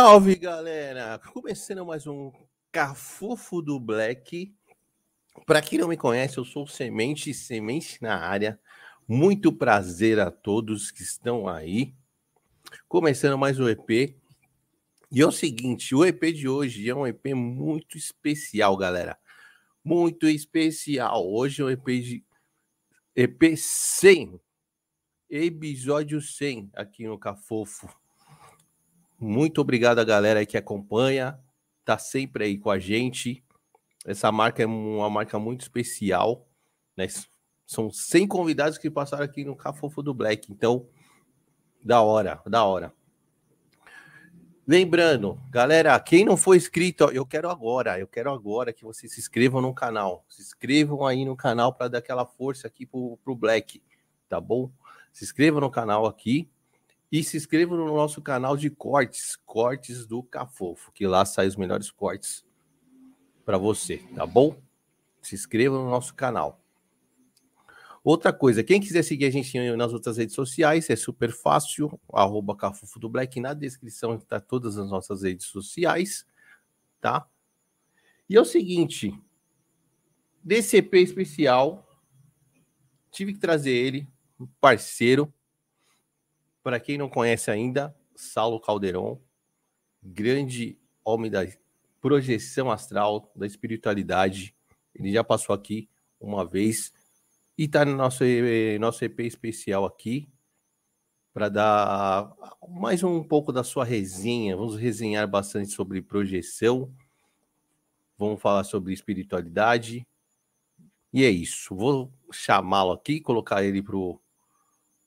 Salve galera! Começando mais um Cafofo do Black. Para quem não me conhece, eu sou Semente, Semente na área. Muito prazer a todos que estão aí. Começando mais um EP. E é o seguinte, o EP de hoje é um EP muito especial, galera. Muito especial. Hoje é um EP de EP 100. Episódio 100 aqui no Cafofo. Muito obrigado a galera que acompanha, tá sempre aí com a gente. Essa marca é uma marca muito especial, né? São 100 convidados que passaram aqui no Cafofo do Black, então da hora, da hora. Lembrando, galera, quem não for inscrito, eu quero agora, eu quero agora que vocês se inscrevam no canal. Se inscrevam aí no canal para dar aquela força aqui pro, pro Black, tá bom? Se inscrevam no canal aqui, e se inscreva no nosso canal de cortes, cortes do Cafofo, que lá saem os melhores cortes para você, tá bom? Se inscreva no nosso canal. Outra coisa, quem quiser seguir a gente nas outras redes sociais, é super fácil, arroba Cafofo do Black, na descrição está todas as nossas redes sociais, tá? E é o seguinte, DCP especial, tive que trazer ele, um parceiro, para quem não conhece ainda, Saulo Calderon, grande homem da projeção astral, da espiritualidade. Ele já passou aqui uma vez e está no nosso, nosso EP especial aqui para dar mais um pouco da sua resenha. Vamos resenhar bastante sobre projeção, vamos falar sobre espiritualidade. E é isso. Vou chamá-lo aqui, colocar ele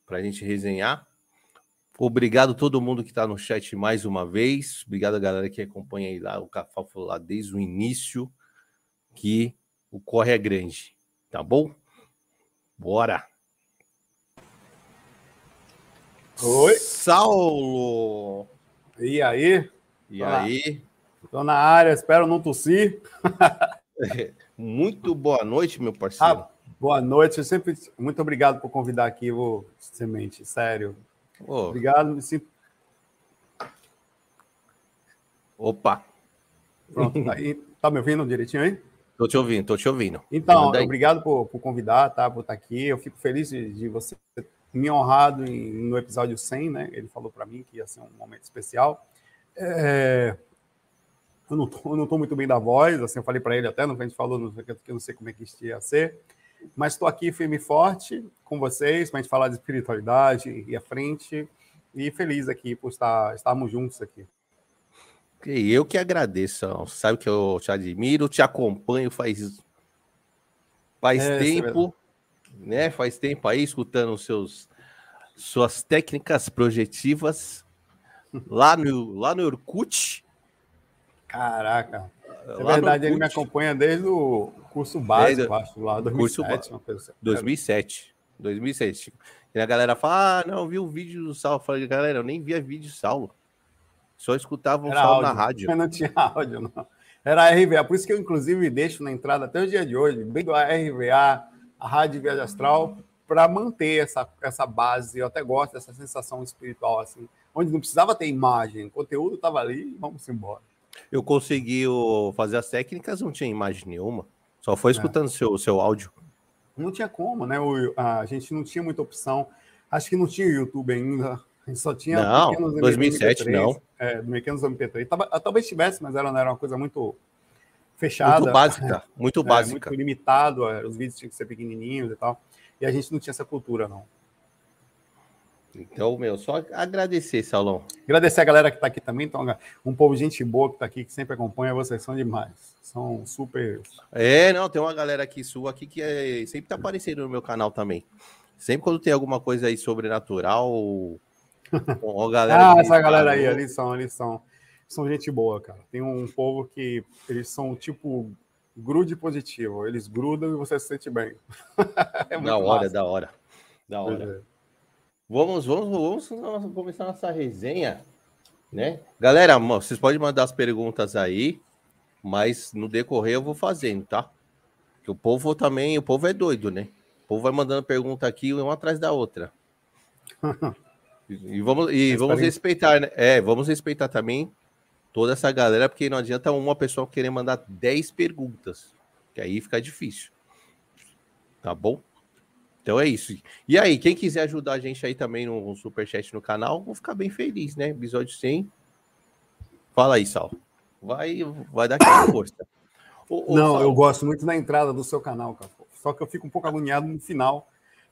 para a gente resenhar. Obrigado a todo mundo que está no chat mais uma vez. Obrigado a galera que acompanha aí lá o Cafafo lá desde o início, que o corre é grande, tá bom? Bora! Oi! Saulo! E aí? E aí? Estou na área, espero não tossir. Muito boa noite, meu parceiro. Ah, boa noite, sempre muito obrigado por convidar aqui o Semente, sério. Oh. Obrigado, me sinto. Opa! Pronto, tá, aí, tá me ouvindo direitinho aí? Tô te ouvindo, tô te ouvindo. Então, obrigado por, por, convidar, tá? Por estar aqui. Eu fico feliz de, de você me honrado em, no episódio 100, né? Ele falou para mim que ia ser um momento especial. É... Eu não, tô, eu não tô muito bem da voz, assim, eu falei para ele até, não a gente falou, não, que eu não sei como é que isso ia ser. Mas estou aqui firme e forte com vocês para a gente falar de espiritualidade e à frente. E feliz aqui por estar, estarmos juntos aqui. Eu que agradeço. Sabe que eu te admiro, te acompanho faz, faz é, tempo, né? Faz tempo aí escutando seus, suas técnicas projetivas lá no, lá no Orkut. Caraca. É verdade, ele me acompanha desde o curso básico, acho, lá, 2007. Curso, 2007. 2007. E a galera fala, ah, não, vi o vídeo do Saulo. Eu falei, galera, eu nem via vídeo Saulo. Só escutava o Saulo na rádio. Eu não tinha áudio, não. Era a RVA, por isso que eu, inclusive, deixo na entrada até o dia de hoje, bem do RVA, a Rádio Viagem Astral, para manter essa, essa base. Eu até gosto dessa sensação espiritual, assim, onde não precisava ter imagem, o conteúdo estava ali, vamos embora. Eu consegui fazer as técnicas, não tinha imagem nenhuma. Só foi é. escutando é. seu, seu áudio. Não tinha como, né? O, a gente não tinha muita opção. Acho que não tinha YouTube ainda. Só tinha. Não, 2007 MP3, não. É, pequenos MP3. Tava, talvez tivesse, mas ela não era uma coisa muito fechada. Muito básica. Muito é, básica. Muito limitado. Os vídeos tinham que ser pequenininhos e tal. E a gente não tinha essa cultura, não. Então, meu, só agradecer, Salão. Agradecer a galera que está aqui também. Então, um povo gente boa que está aqui, que sempre acompanha, vocês são demais. São super. É, não, tem uma galera aqui sua aqui que é, sempre está aparecendo no meu canal também. Sempre quando tem alguma coisa aí sobrenatural. Ó, galera ah, essa galera aí, eles são, eles são. São gente boa, cara. Tem um povo que eles são tipo grude positivo. Eles grudam e você se sente bem. é da hora, massa. da hora. Da hora. Vamos, vamos, vamos começar nossa resenha, né? Galera, vocês podem mandar as perguntas aí, mas no decorrer eu vou fazendo, tá? Que o povo também, o povo é doido, né? O povo vai mandando pergunta aqui uma atrás da outra. e vamos, e vamos respeitar, né? É, vamos respeitar também toda essa galera, porque não adianta uma pessoa querer mandar 10 perguntas, que aí fica difícil. Tá bom? Então é isso. E aí, quem quiser ajudar a gente aí também no superchat no canal, vou ficar bem feliz, né? Episódio 100. Fala aí, Sal. Vai, vai dar aquela força. Ô, ô, Não, Sal. eu gosto muito da entrada do seu canal, cara. Só que eu fico um pouco agoniado no final,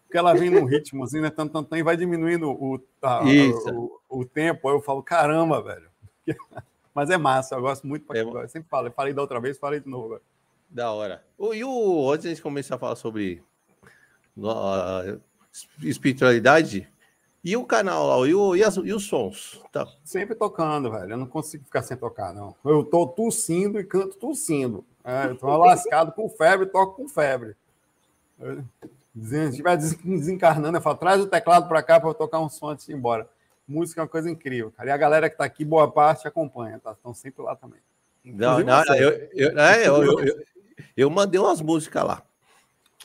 porque ela vem num ritmo assim, né? Tan, tan, tan, e vai diminuindo o, a, o, o, tempo. Aí eu falo, caramba, velho. Mas é massa, eu gosto muito. É... Eu sempre falo, eu falei da outra vez, falei de novo agora. Da hora. E o, antes de começar a falar sobre espiritualidade, e o canal e, o, e, as, e os sons? Tá. Sempre tocando, velho. Eu não consigo ficar sem tocar, não. Eu tô tossindo e canto tossindo. É, eu tô lascado com febre, toco com febre. Se estiver desencarnando, eu falo, traz o teclado para cá para eu tocar um som antes de ir embora. Música é uma coisa incrível, cara. E a galera que está aqui, boa parte, acompanha, tá? Estão sempre lá também. Não, não, eu, eu, é, eu, eu, eu, mandei umas músicas lá.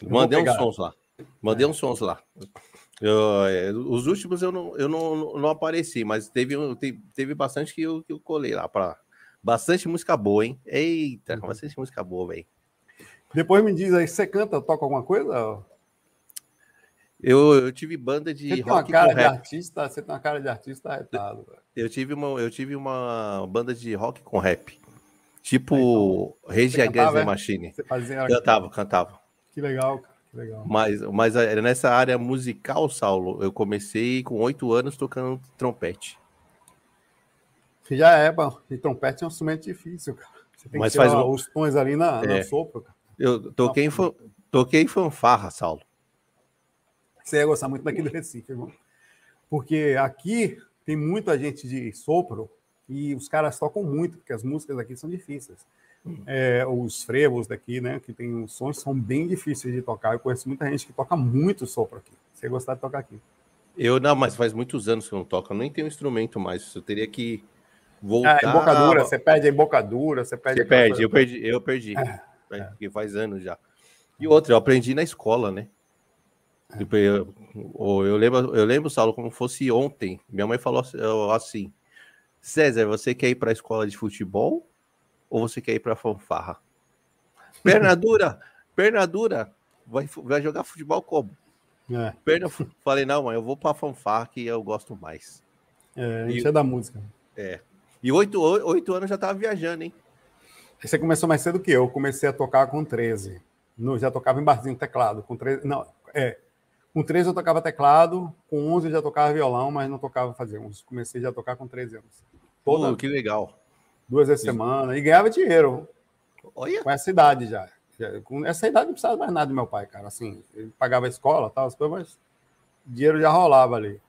Mandei uns sons lá. Mandei é. uns sons lá. É, os últimos eu não, eu não, não apareci, mas teve, teve, teve bastante que eu, que eu colei lá para bastante música boa, hein? Eita, uhum. bastante música boa, velho. Depois me diz aí, você canta, toca alguma coisa? Eu, eu tive banda de você rock tem uma cara de rap. artista, você tem uma cara de artista arretado, Eu tive uma, eu tive uma banda de rock com rap. Tipo então, Rage Against the Machine. Você fazia cantava, cantava. Que legal, cara. Legal. Mas, mas eh, nessa área musical, Saulo, eu comecei com oito anos tocando trompete. Já é, bom. E trompete é um instrumento difícil, cara. Você tem mas que faz os tons ali na, é. na sopro, cara. Eu toquei, em, toquei fanfarra, Saulo. Você ia gostar muito daqui do Recife, irmão. Porque aqui tem muita gente de sopro e os caras tocam muito, porque as músicas aqui são difíceis. É, os frevos daqui, né, que tem os sons, são bem difíceis de tocar. Eu conheço muita gente que toca muito sopro aqui. Você gostar de tocar aqui. Eu não, mas faz muitos anos que eu não toco. Eu nem tenho instrumento mais. Eu teria que voltar. Ah, embocadura, você perde a embocadura, você perde. Você perde, eu perdi, eu perdi. É, é. Porque faz anos já. E outra, eu aprendi na escola, né? Tipo, eu, eu, lembro, eu lembro, Saulo, como fosse ontem. Minha mãe falou assim: César, você quer ir para a escola de futebol ou você quer ir para a fanfarra? Perna dura, perna dura, vai, vai jogar futebol como? É. Perna, falei, não, mãe, eu vou para a fanfarra que eu gosto mais. É, isso é da música. É. E oito, oito anos já estava viajando, hein? Você começou mais cedo que eu. Comecei a tocar com 13. No, já tocava em barzinho teclado. Com 13, não, é, com 13 eu tocava teclado, com 11 eu já tocava violão, mas não tocava fazer uns. Comecei já a tocar com 13 anos. Toda, uh, que legal. Duas vezes semana. E ganhava dinheiro. Olha. Com essa idade já. Com essa idade não precisava mais nada do meu pai, cara. Assim, ele pagava a escola tal, as coisas, mas dinheiro já rolava ali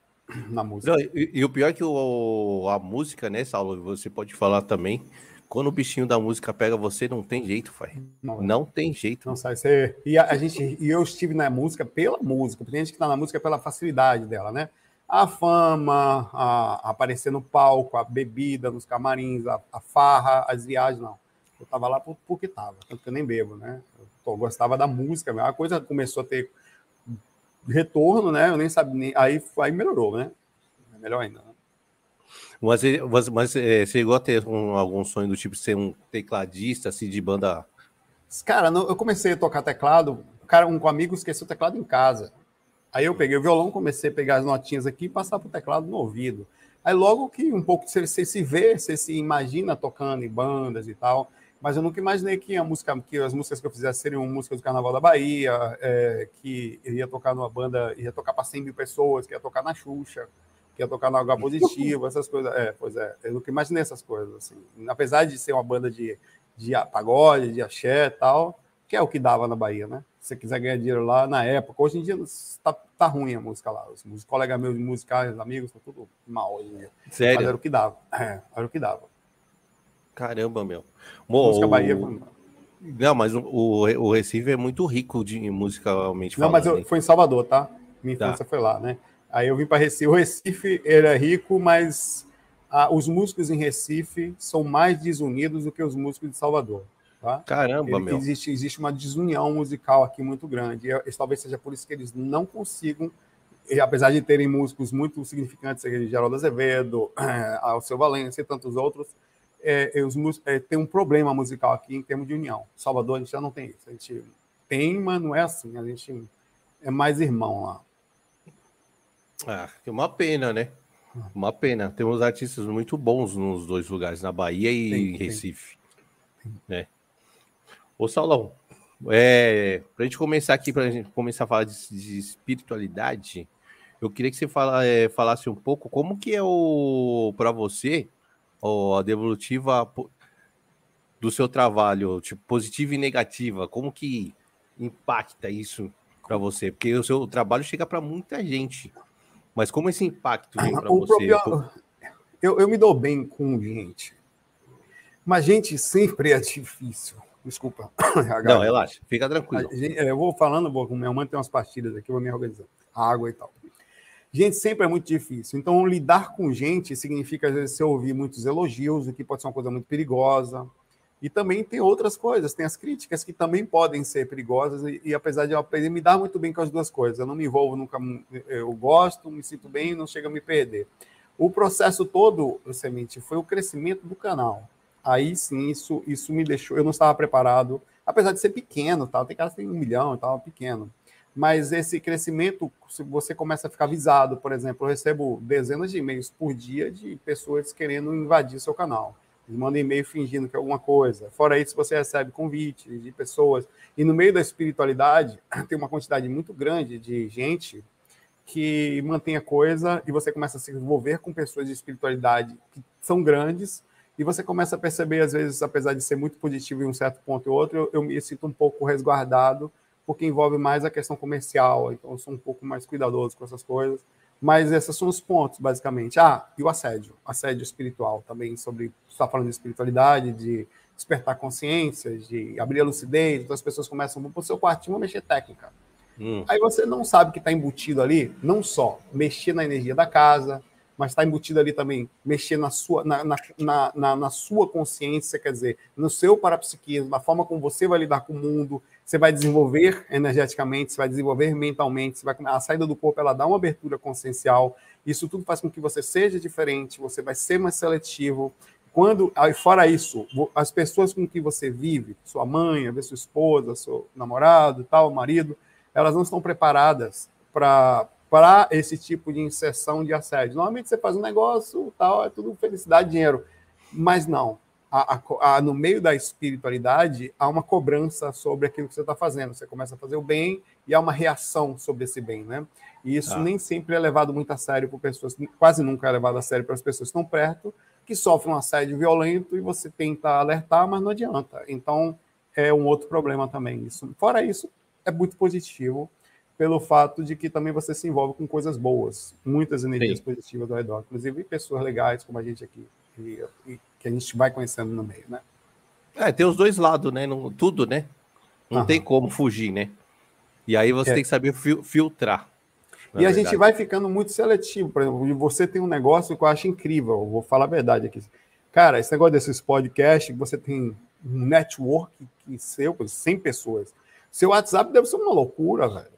na música. Não, e, e, o pior é que o, a música, né, Saulo, você pode falar também, quando o bichinho da música pega você, não tem jeito, pai. Não, não tem jeito. Não sai. Você... E a, a, gente, e eu estive na música pela música. Tem gente que está na música pela facilidade dela, né? A fama, a, aparecer no palco, a bebida nos camarins, a, a farra, as viagens, não. Eu estava lá porque estava, tanto que eu nem bebo, né? Eu gostava da música, a coisa começou a ter retorno, né? Eu nem sabia, nem... aí, aí melhorou, né? Melhor ainda. Né? Mas, mas, mas é, você chegou a ter um, algum sonho do tipo ser um tecladista, assim, de banda? Cara, não, eu comecei a tocar teclado, cara, um, um amigo esqueceu o teclado em casa. Aí eu peguei o violão, comecei a pegar as notinhas aqui e passar para o teclado no ouvido. Aí logo que um pouco você, você, se vê, você se imagina tocando em bandas e tal, mas eu nunca imaginei que a música, que as músicas que eu fizesse seriam músicas do Carnaval da Bahia, é, que ia tocar numa banda, ia tocar para 100 mil pessoas, que ia tocar na Xuxa que ia tocar no H positivo, essas coisas. É, pois é, eu nunca imaginei essas coisas, assim. Apesar de ser uma banda de, de pagode, de axé e tal, que é o que dava na Bahia, né? Se você quiser ganhar dinheiro lá na época, hoje em dia tá, tá ruim a música lá. Os, os colegas meus musicais, amigos, tá tudo mal hoje em dia. Sério? Mas era o que dava. É, era o que dava. Caramba, meu. Música Bahia. Não, mas o, o, Recife é muito rico de musicalmente Não, mas eu, foi em Salvador, tá? Minha tá. infância tá. foi lá, né? Aí eu vim para Recife. O Recife era rico, mas ah, os músicos em Recife são mais desunidos do que os músicos de Salvador. Tá? Caramba, Ele, meu. Existe, existe uma desunião musical aqui muito grande. E, talvez seja por isso que eles não consigam, e, apesar de terem músicos muito significantes, Geraldo Azevedo, Alceu Valença e tantos outros, é, os, é, tem um problema musical aqui em termos de união. Salvador, a gente já não tem isso. A gente tem, mas não é assim. A gente é mais irmão lá. Ah, que uma pena, né? Uma pena. Temos artistas muito bons nos dois lugares, na Bahia e tem, Recife. Tem. Né? Ô, Saulão, é, para a gente começar aqui, para a gente começar a falar de, de espiritualidade, eu queria que você fala, é, falasse um pouco como que é o para você a devolutiva do seu trabalho, tipo positiva e negativa, como que impacta isso para você? Porque o seu trabalho chega para muita gente, mas como esse impacto vem para você? Próprio, eu, eu me dou bem com gente, mas gente sempre é difícil. Desculpa. Não, relaxa, fica tranquilo. Gente, é, eu vou falando, vou, minha mãe tem umas pastilhas aqui, eu vou me organizar. Água e tal. Gente, sempre é muito difícil. Então, lidar com gente significa, às vezes, você ouvir muitos elogios, o que pode ser uma coisa muito perigosa. E também tem outras coisas, tem as críticas que também podem ser perigosas, e, e apesar de eu aprender me dar muito bem com as duas coisas, eu não me envolvo nunca, eu gosto, me sinto bem, não chega a me perder. O processo todo, Semente, foi o crescimento do canal. Aí sim, isso, isso me deixou, eu não estava preparado, apesar de ser pequeno, tá? tem caras que tem um milhão, estava pequeno mas esse crescimento, se você começa a ficar avisado, por exemplo, eu recebo dezenas de e-mails por dia de pessoas querendo invadir seu canal. Eles mandam e-mail fingindo que é alguma coisa. Fora isso, você recebe convites de pessoas. E no meio da espiritualidade, tem uma quantidade muito grande de gente que mantém a coisa e você começa a se envolver com pessoas de espiritualidade que são grandes e você começa a perceber, às vezes, apesar de ser muito positivo em um certo ponto e outro, eu, eu me sinto um pouco resguardado porque envolve mais a questão comercial, então eu sou um pouco mais cuidadoso com essas coisas. Mas esses são os pontos, basicamente. Ah, e o assédio, assédio espiritual também, sobre. está falando de espiritualidade, de despertar consciência, de abrir a lucidez, então as pessoas começam a para o seu quartinho mexer técnica. Hum. Aí você não sabe que está embutido ali, não só mexer na energia da casa, mas está embutido ali também mexer na sua, na, na, na, na, sua consciência, quer dizer, no seu parapsiquismo, na forma como você vai lidar com o mundo, você vai desenvolver energeticamente, você vai desenvolver mentalmente, você vai, a saída do corpo ela dá uma abertura consciencial, isso tudo faz com que você seja diferente, você vai ser mais seletivo. Quando, fora isso, as pessoas com que você vive, sua mãe, a sua esposa, seu namorado, tal, marido, elas não estão preparadas para para esse tipo de inserção de assédio. Normalmente você faz um negócio, tal, é tudo felicidade, dinheiro. Mas não. A, a, a, no meio da espiritualidade, há uma cobrança sobre aquilo que você está fazendo. Você começa a fazer o bem e há uma reação sobre esse bem, né? E isso ah. nem sempre é levado muito a sério por pessoas, quase nunca é levado a sério para as pessoas que estão perto, que sofrem um assédio violento e você tenta alertar, mas não adianta. Então, é um outro problema também isso. Fora isso, é muito positivo pelo fato de que também você se envolve com coisas boas, muitas energias Sim. positivas ao redor, inclusive pessoas legais como a gente aqui, e, e, que a gente vai conhecendo no meio, né? É, tem os dois lados, né? Tudo, né? Não Aham. tem como fugir, né? E aí você é. tem que saber fil filtrar. E a verdade. gente vai ficando muito seletivo. Por exemplo, você tem um negócio que eu acho incrível, vou falar a verdade aqui. Cara, esse negócio desses podcasts, você tem um network seu, 100 pessoas. Seu WhatsApp deve ser uma loucura, velho.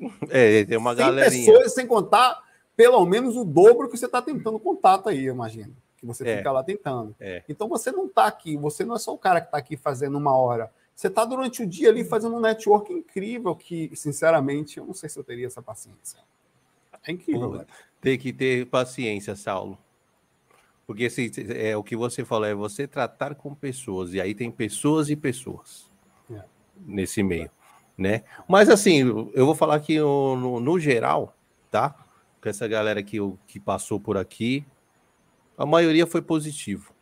É, tem uma galera. pessoas, sem contar pelo menos o dobro que você está tentando contato aí, eu imagino. Que você é. fica lá tentando. É. Então você não está aqui, você não é só o cara que está aqui fazendo uma hora. Você está durante o dia ali fazendo um network incrível que, sinceramente, eu não sei se eu teria essa paciência. É incrível, Tem que ter paciência, Saulo. Porque assim, é, o que você falou é você tratar com pessoas, e aí tem pessoas e pessoas é. nesse meio né? Mas assim, eu vou falar aqui no, no, no geral, tá? Com essa galera que, que passou por aqui, a maioria foi positivo,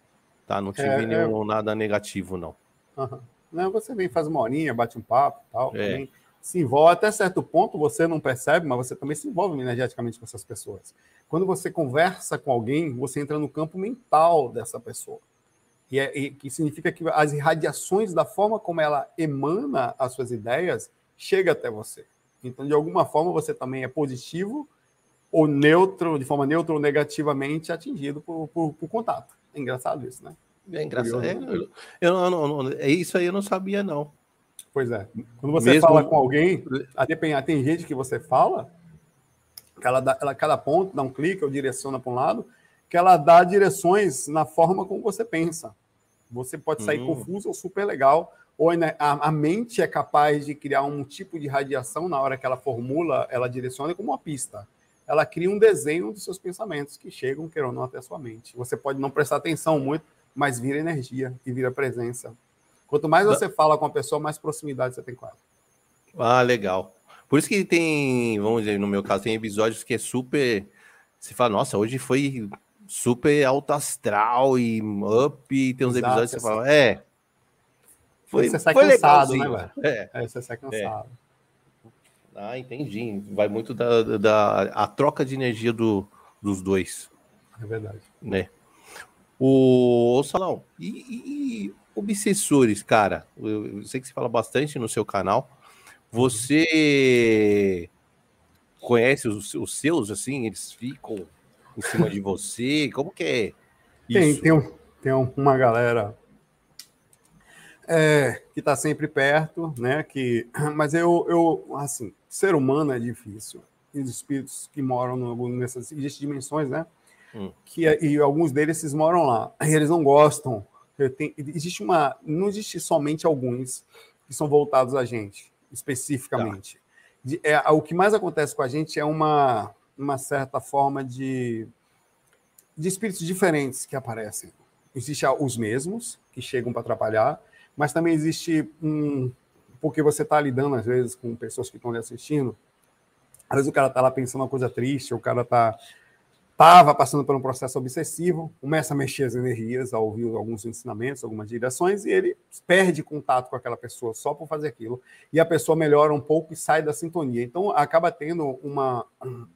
tá? Não tive é, nenhum, é... nada negativo, não. Uhum. Não, você vem, faz uma horinha, bate um papo tal, é. também se envolve até certo ponto, você não percebe, mas você também se envolve energeticamente com essas pessoas. Quando você conversa com alguém, você entra no campo mental dessa pessoa. E, é, e que significa que as irradiações da forma como ela emana as suas ideias chega até você. Então, de alguma forma, você também é positivo ou neutro, de forma neutra ou negativamente atingido por, por, por contato. É engraçado isso, né? É engraçado. É, eu, eu, não, é isso aí eu não sabia, não. Pois é. Quando você Mesmo... fala com alguém, a depender, tem gente que você fala, dá, ela cada ponto dá um clique ou direciona para um lado, que ela dá direções na forma como você pensa. Você pode sair uhum. confuso ou super legal, ou a, mente é capaz de criar um tipo de radiação na hora que ela formula, ela direciona como uma pista. Ela cria um desenho dos seus pensamentos que chegam, queiram ou não, até a sua mente. Você pode não prestar atenção muito, mas vira energia e vira presença. Quanto mais você fala com a pessoa, mais proximidade você tem com ela. Ah, legal. Por isso que tem, vamos dizer, no meu caso, tem episódios que é super. Você fala, nossa, hoje foi super alto astral e up, e tem uns Exato, episódios que você fala, é, foi, você sai foi cansado, né, velho? É. é. você sai cansado. É. Ah, entendi. Vai muito da, da a troca de energia do, dos dois. É verdade. Né? O, o Salão, e, e, obsessores, cara? Eu, eu, sei que você fala bastante no seu canal. Você conhece os, os seus, assim? Eles ficam em cima de você? Como que é? Isso? Tem, tem, um, tem uma galera é, que está sempre perto, né? Que, mas eu, eu, assim, ser humano é difícil. E os espíritos que moram no, nessas existem dimensões, né? Hum. Que e alguns deles eles moram lá. E eles não gostam. Tenho, existe uma, não existe somente alguns que são voltados a gente, especificamente. Tá. De, é, o que mais acontece com a gente é uma, uma certa forma de, de espíritos diferentes que aparecem. Existem os mesmos que chegam para atrapalhar, mas também existe um. Porque você está lidando, às vezes, com pessoas que estão lhe assistindo. Às vezes o cara está lá pensando uma coisa triste, o cara está estava passando por um processo obsessivo, começa a mexer as energias, a ouvir alguns ensinamentos, algumas direções, e ele perde contato com aquela pessoa só por fazer aquilo, e a pessoa melhora um pouco e sai da sintonia. Então, acaba tendo uma,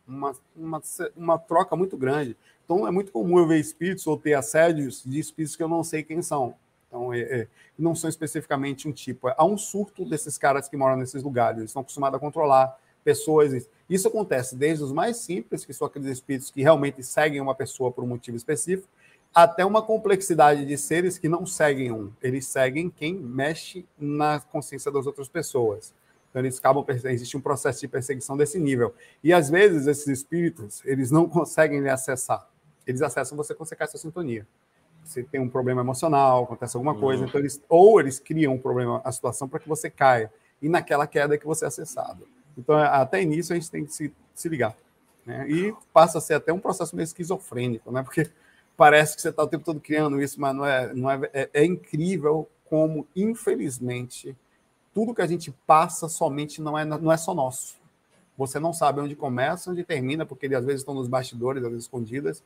uma, uma, uma troca muito grande. Então, é muito comum eu ver espíritos ou ter assédios de espíritos que eu não sei quem são. Então, é, é, não são especificamente um tipo. Há um surto desses caras que moram nesses lugares. Eles estão acostumados a controlar pessoas. Isso acontece desde os mais simples, que são aqueles espíritos que realmente seguem uma pessoa por um motivo específico, até uma complexidade de seres que não seguem um. Eles seguem quem mexe na consciência das outras pessoas. Então, eles acabam existe um processo de perseguição desse nível. E às vezes esses espíritos, eles não conseguem acessar. Eles acessam você quando você cai sua sintonia você tem um problema emocional, acontece alguma coisa, uhum. então eles ou eles criam um problema, a situação para que você caia, e naquela queda é que você é acessado. Então, é, até início, a gente tem que se, se ligar. Né? E passa a ser até um processo meio esquizofrênico, né? porque parece que você está o tempo todo criando isso, mas não é, não é, é, é incrível como, infelizmente, tudo que a gente passa somente não é, não é só nosso. Você não sabe onde começa, onde termina, porque eles às vezes estão nos bastidores, às vezes escondidas,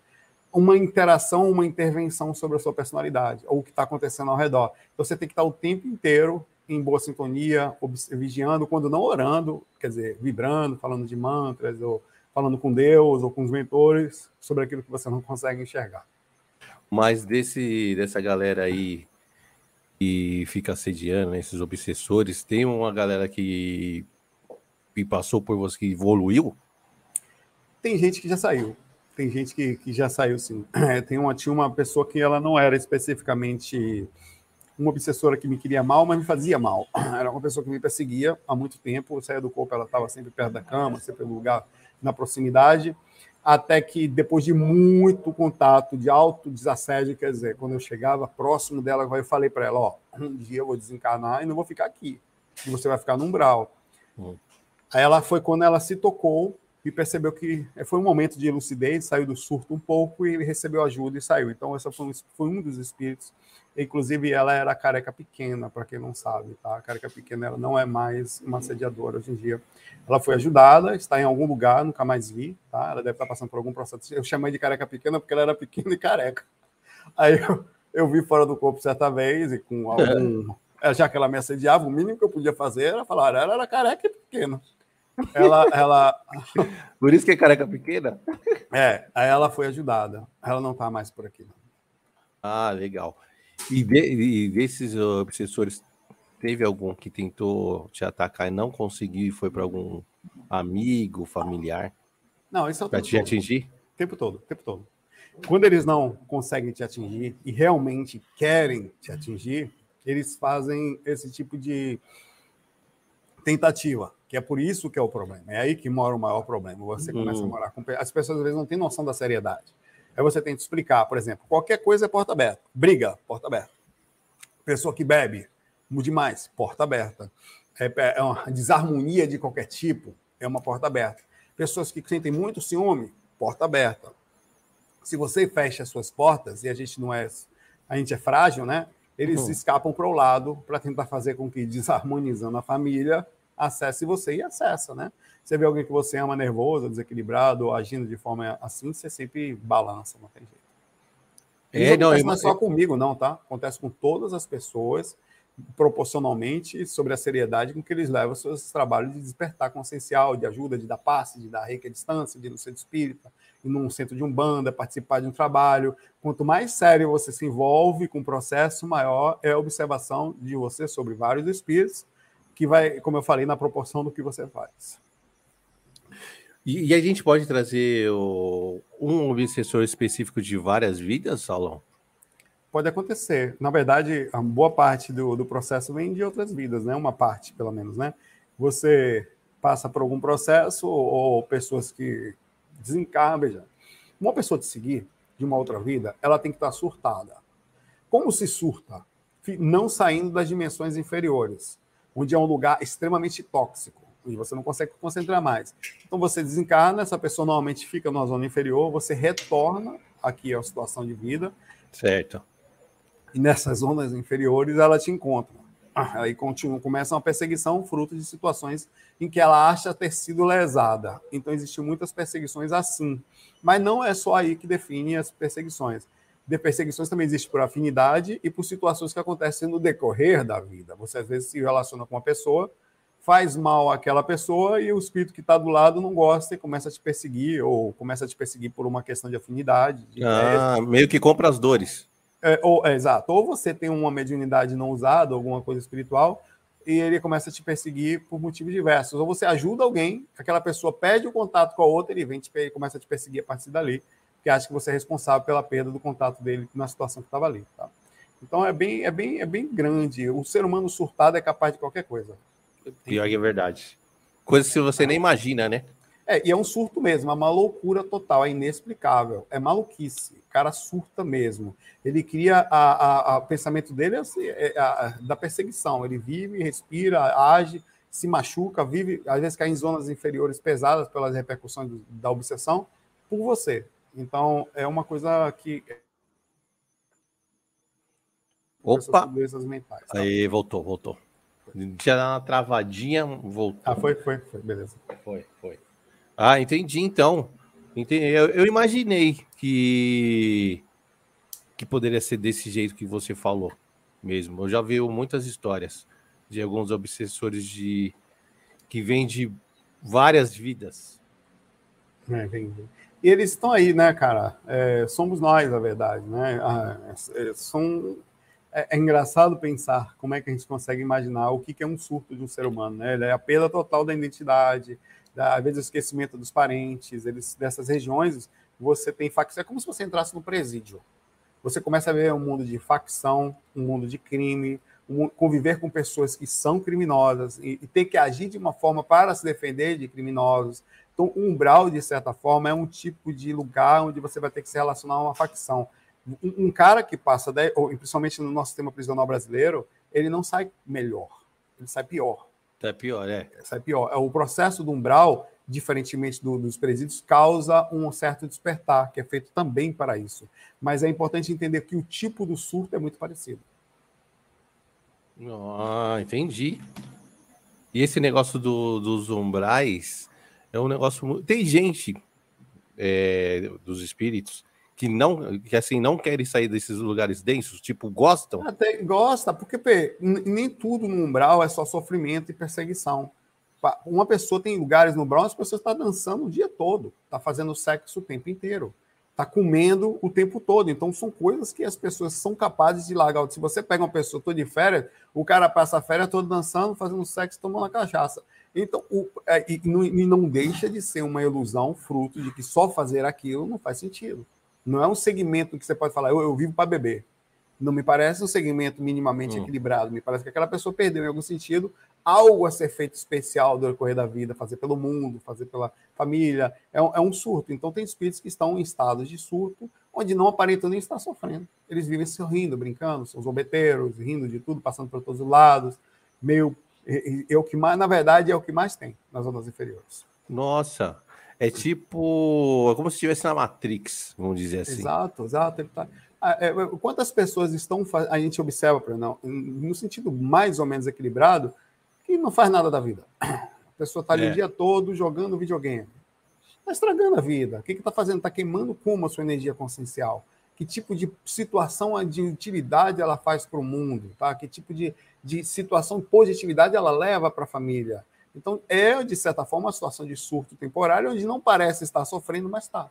uma interação, uma intervenção sobre a sua personalidade, ou o que está acontecendo ao redor. Então você tem que estar o tempo inteiro em boa sintonia, vigiando, quando não orando, quer dizer, vibrando, falando de mantras, ou falando com Deus, ou com os mentores, sobre aquilo que você não consegue enxergar. Mas desse, dessa galera aí que fica assediando, né, esses obsessores, tem uma galera que, que passou por você, que evoluiu? Tem gente que já saiu tem gente que, que já saiu sim. É, tem uma, tinha uma pessoa que ela não era especificamente uma obsessora que me queria mal, mas me fazia mal. Era uma pessoa que me perseguia há muito tempo. Eu saía do corpo, ela estava sempre perto da cama, sempre no lugar na proximidade. Até que depois de muito contato, de alto desassédio, quer dizer, quando eu chegava próximo dela, eu falei para ela: Ó, um dia eu vou desencarnar e não vou ficar aqui. E você vai ficar no umbral. Hum. Aí ela foi quando ela se tocou e percebeu que é, foi um momento de lucidez, saiu do surto um pouco e recebeu ajuda e saiu. Então, esse foi um, foi um dos espíritos. Inclusive, ela era careca pequena, para quem não sabe, tá? A careca pequena ela não é mais uma assediadora hoje em dia. Ela foi ajudada, está em algum lugar, nunca mais vi, tá? Ela deve estar passando por algum processo. Eu chamei de careca pequena porque ela era pequena e careca. Aí eu, eu vi fora do corpo certa vez e com algum. Já que ela me assediava, o mínimo que eu podia fazer era falar, ela era careca e pequena. Ela, ela. Por isso que é careca pequena? É, aí ela foi ajudada. Ela não está mais por aqui. Não. Ah, legal. E, de, e desses obsessores, teve algum que tentou te atacar e não conseguiu e foi para algum amigo, familiar? Não, isso é o Para te atingir? O tempo todo, tempo todo. Quando eles não conseguem te atingir e realmente querem te atingir, eles fazem esse tipo de tentativa que é por isso que é o problema. É aí que mora o maior problema. Você uhum. começa a morar com as pessoas às vezes não têm noção da seriedade. Aí você tem que explicar, por exemplo, qualquer coisa é porta aberta. Briga, porta aberta. Pessoa que bebe, demais, porta aberta. É, é uma desarmonia de qualquer tipo, é uma porta aberta. Pessoas que sentem muito ciúme, porta aberta. Se você fecha as suas portas, e a gente não é, a gente é frágil, né? Eles uhum. escapam para o lado para tentar fazer com que, desarmonizando a família, acesse você e acessa, né? Você vê alguém que você ama nervoso, desequilibrado, agindo de forma assim, você sempre balança, não tem jeito. é, não, não é só comigo, não, tá? Acontece com todas as pessoas proporcionalmente sobre a seriedade com que eles levam seus trabalhos de despertar consciencial, de ajuda, de dar passe, de dar reiki à distância, de ir no centro espírita, ir num centro de umbanda, participar de um trabalho. Quanto mais sério você se envolve com o processo, maior é a observação de você sobre vários espíritos, que vai, como eu falei, na proporção do que você faz. E, e a gente pode trazer o, um obsessor específico de várias vidas, Salão? pode acontecer. Na verdade, a boa parte do, do processo vem de outras vidas, né? Uma parte, pelo menos, né? Você passa por algum processo ou, ou pessoas que desencarnam, veja. Uma pessoa te seguir de uma outra vida, ela tem que estar surtada. Como se surta? Não saindo das dimensões inferiores, onde é um lugar extremamente tóxico, onde você não consegue concentrar mais. Então você desencarna, essa pessoa normalmente fica numa zona inferior, você retorna aqui à situação de vida. Certo e nessas zonas inferiores ela te encontra. Aí continua, começa uma perseguição fruto de situações em que ela acha ter sido lesada. Então existem muitas perseguições assim. Mas não é só aí que define as perseguições. De perseguições também existe por afinidade e por situações que acontecem no decorrer da vida. Você às vezes se relaciona com uma pessoa, faz mal àquela pessoa e o espírito que está do lado não gosta e começa a te perseguir, ou começa a te perseguir por uma questão de afinidade. De ah, meio que compra as dores. É, ou, é, exato. Ou você tem uma mediunidade não usada, alguma coisa espiritual, e ele começa a te perseguir por motivos diversos. Ou você ajuda alguém, aquela pessoa pede o contato com a outra, ele vem e começa a te perseguir a partir dali, porque acha que você é responsável pela perda do contato dele na situação que estava ali. Tá? Então é bem, é, bem, é bem grande. O ser humano surtado é capaz de qualquer coisa. Pior que é verdade. Coisa que você nem imagina, né? É, e é um surto mesmo, é uma loucura total, é inexplicável, é maluquice, o cara surta mesmo. Ele cria a, a, a o pensamento dele assim, é, a, da perseguição, ele vive, respira, age, se machuca, vive, às vezes cai em zonas inferiores pesadas pelas repercussões do, da obsessão por você. Então, é uma coisa que. Opa! Mentais, tá? Aí, voltou, voltou. Tinha dado uma travadinha, voltou. Ah, foi, foi, foi, beleza. Foi, foi. Ah, entendi então. Entendi. Eu, eu, imaginei que que poderia ser desse jeito que você falou mesmo. Eu já vi muitas histórias de alguns obsessores de que vêm de várias vidas. É, vem. E eles estão aí, né, cara? É, somos nós, na verdade, né? Ah, é, são, é, é, engraçado pensar como é que a gente consegue imaginar o que, que é um surto de um ser humano, né? Ele é a perda total da identidade, às vezes o esquecimento dos parentes, eles dessas regiões, você tem facção, é como se você entrasse no presídio. Você começa a ver um mundo de facção, um mundo de crime, um, conviver com pessoas que são criminosas e, e ter que agir de uma forma para se defender de criminosos. Então, o umbral, de certa forma, é um tipo de lugar onde você vai ter que se relacionar a uma facção. Um, um cara que passa, ou, principalmente no nosso sistema prisional brasileiro, ele não sai melhor, ele sai pior. É pior, é. É pior. É, o processo do umbral, diferentemente do, dos presídios, causa um certo despertar, que é feito também para isso. Mas é importante entender que o tipo do surto é muito parecido. Ah, entendi. E esse negócio do, dos umbrais é um negócio. Tem gente é, dos espíritos que não, que assim, não querem sair desses lugares densos, tipo, gostam? Até gosta, porque pê, nem tudo no umbral é só sofrimento e perseguição. Uma pessoa tem lugares no umbral, as pessoas estão tá dançando o dia todo, está fazendo sexo o tempo inteiro, está comendo o tempo todo. Então, são coisas que as pessoas são capazes de largar. Se você pega uma pessoa toda de férias, o cara passa a férias todo dançando, fazendo sexo, tomando cachaça. Então, o, é, e, não, e não deixa de ser uma ilusão, fruto de que só fazer aquilo não faz sentido. Não é um segmento que você pode falar, eu, eu vivo para beber. Não me parece um segmento minimamente hum. equilibrado. Me parece que aquela pessoa perdeu, em algum sentido, algo a ser feito especial do decorrer da vida, fazer pelo mundo, fazer pela família. É um, é um surto. Então, tem espíritos que estão em estados de surto, onde não aparentam nem estar sofrendo. Eles vivem sorrindo, brincando, são zombeteiros, rindo de tudo, passando por todos os lados, meio. É o que mais, na verdade, é o que mais tem nas zonas inferiores. Nossa, é tipo. É como se estivesse na Matrix, vamos dizer assim. Exato, exato. Tá... Ah, é, quantas pessoas estão. A gente observa, não, no sentido mais ou menos equilibrado, que não faz nada da vida. A pessoa está ali é. o dia todo jogando videogame. Está estragando a vida. O que está fazendo? Está queimando como a sua energia consciencial? Que tipo de situação de utilidade ela faz para o mundo? Tá? Que tipo de, de situação de positividade ela leva para a família? Então, é, de certa forma, uma situação de surto temporário, onde não parece estar sofrendo, mas está.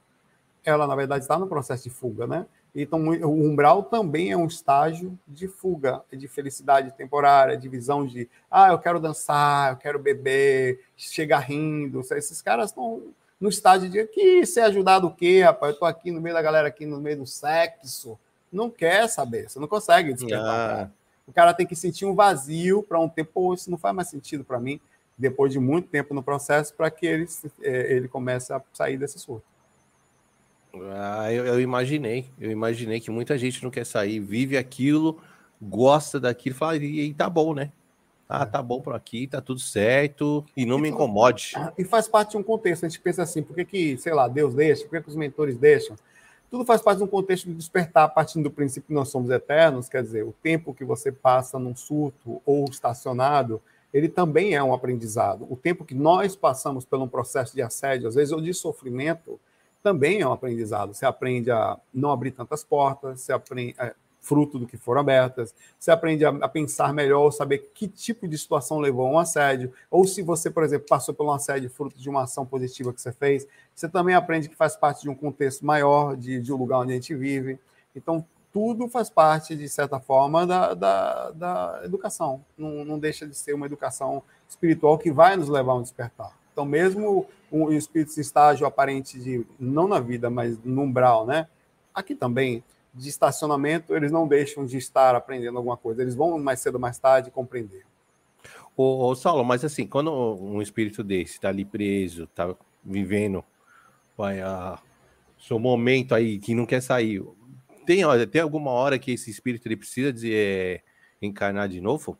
Ela, na verdade, está no processo de fuga, né? Então, o umbral também é um estágio de fuga, de felicidade temporária, de visão de, ah, eu quero dançar, eu quero beber, chegar rindo. Esses caras estão no estágio de que ser ajudado o quê, rapaz? Eu tô aqui no meio da galera, aqui no meio do sexo. Não quer saber, você não consegue despertar. Ah. O cara tem que sentir um vazio para um tempo, pô, isso não faz mais sentido para mim, depois de muito tempo no processo, para que ele, é, ele comece a sair desse surto. Ah, eu, eu, imaginei, eu imaginei que muita gente não quer sair, vive aquilo, gosta daquilo, fala, e, e tá bom, né? Ah, é. tá bom por aqui, tá tudo certo, e não me incomode. E faz parte de um contexto, a gente pensa assim, por que, que sei lá, Deus deixa, por que, que os mentores deixam? Tudo faz parte de um contexto de despertar, partindo do princípio que nós somos eternos, quer dizer, o tempo que você passa num surto ou estacionado, ele também é um aprendizado. O tempo que nós passamos por um processo de assédio, às vezes, ou de sofrimento, também é um aprendizado. Você aprende a não abrir tantas portas, você aprende é, fruto do que foram abertas, você aprende a, a, pensar melhor, saber que tipo de situação levou a um assédio, ou se você, por exemplo, passou por um assédio fruto de uma ação positiva que você fez, você também aprende que faz parte de um contexto maior, de, de um lugar onde a gente vive. Então, tudo faz parte, de certa forma, da, da, da educação. Não, não deixa de ser uma educação espiritual que vai nos levar a um despertar. Então, mesmo um espírito estágio aparente de, não na vida, mas no umbral, né? Aqui também, de estacionamento, eles não deixam de estar aprendendo alguma coisa. Eles vão mais cedo ou mais tarde compreender. Ô, ô Saulo, mas assim, quando um espírito desse está ali preso, está vivendo vai, a, seu momento aí que não quer sair, tem, tem alguma hora que esse espírito ele precisa de é, encarnar de novo?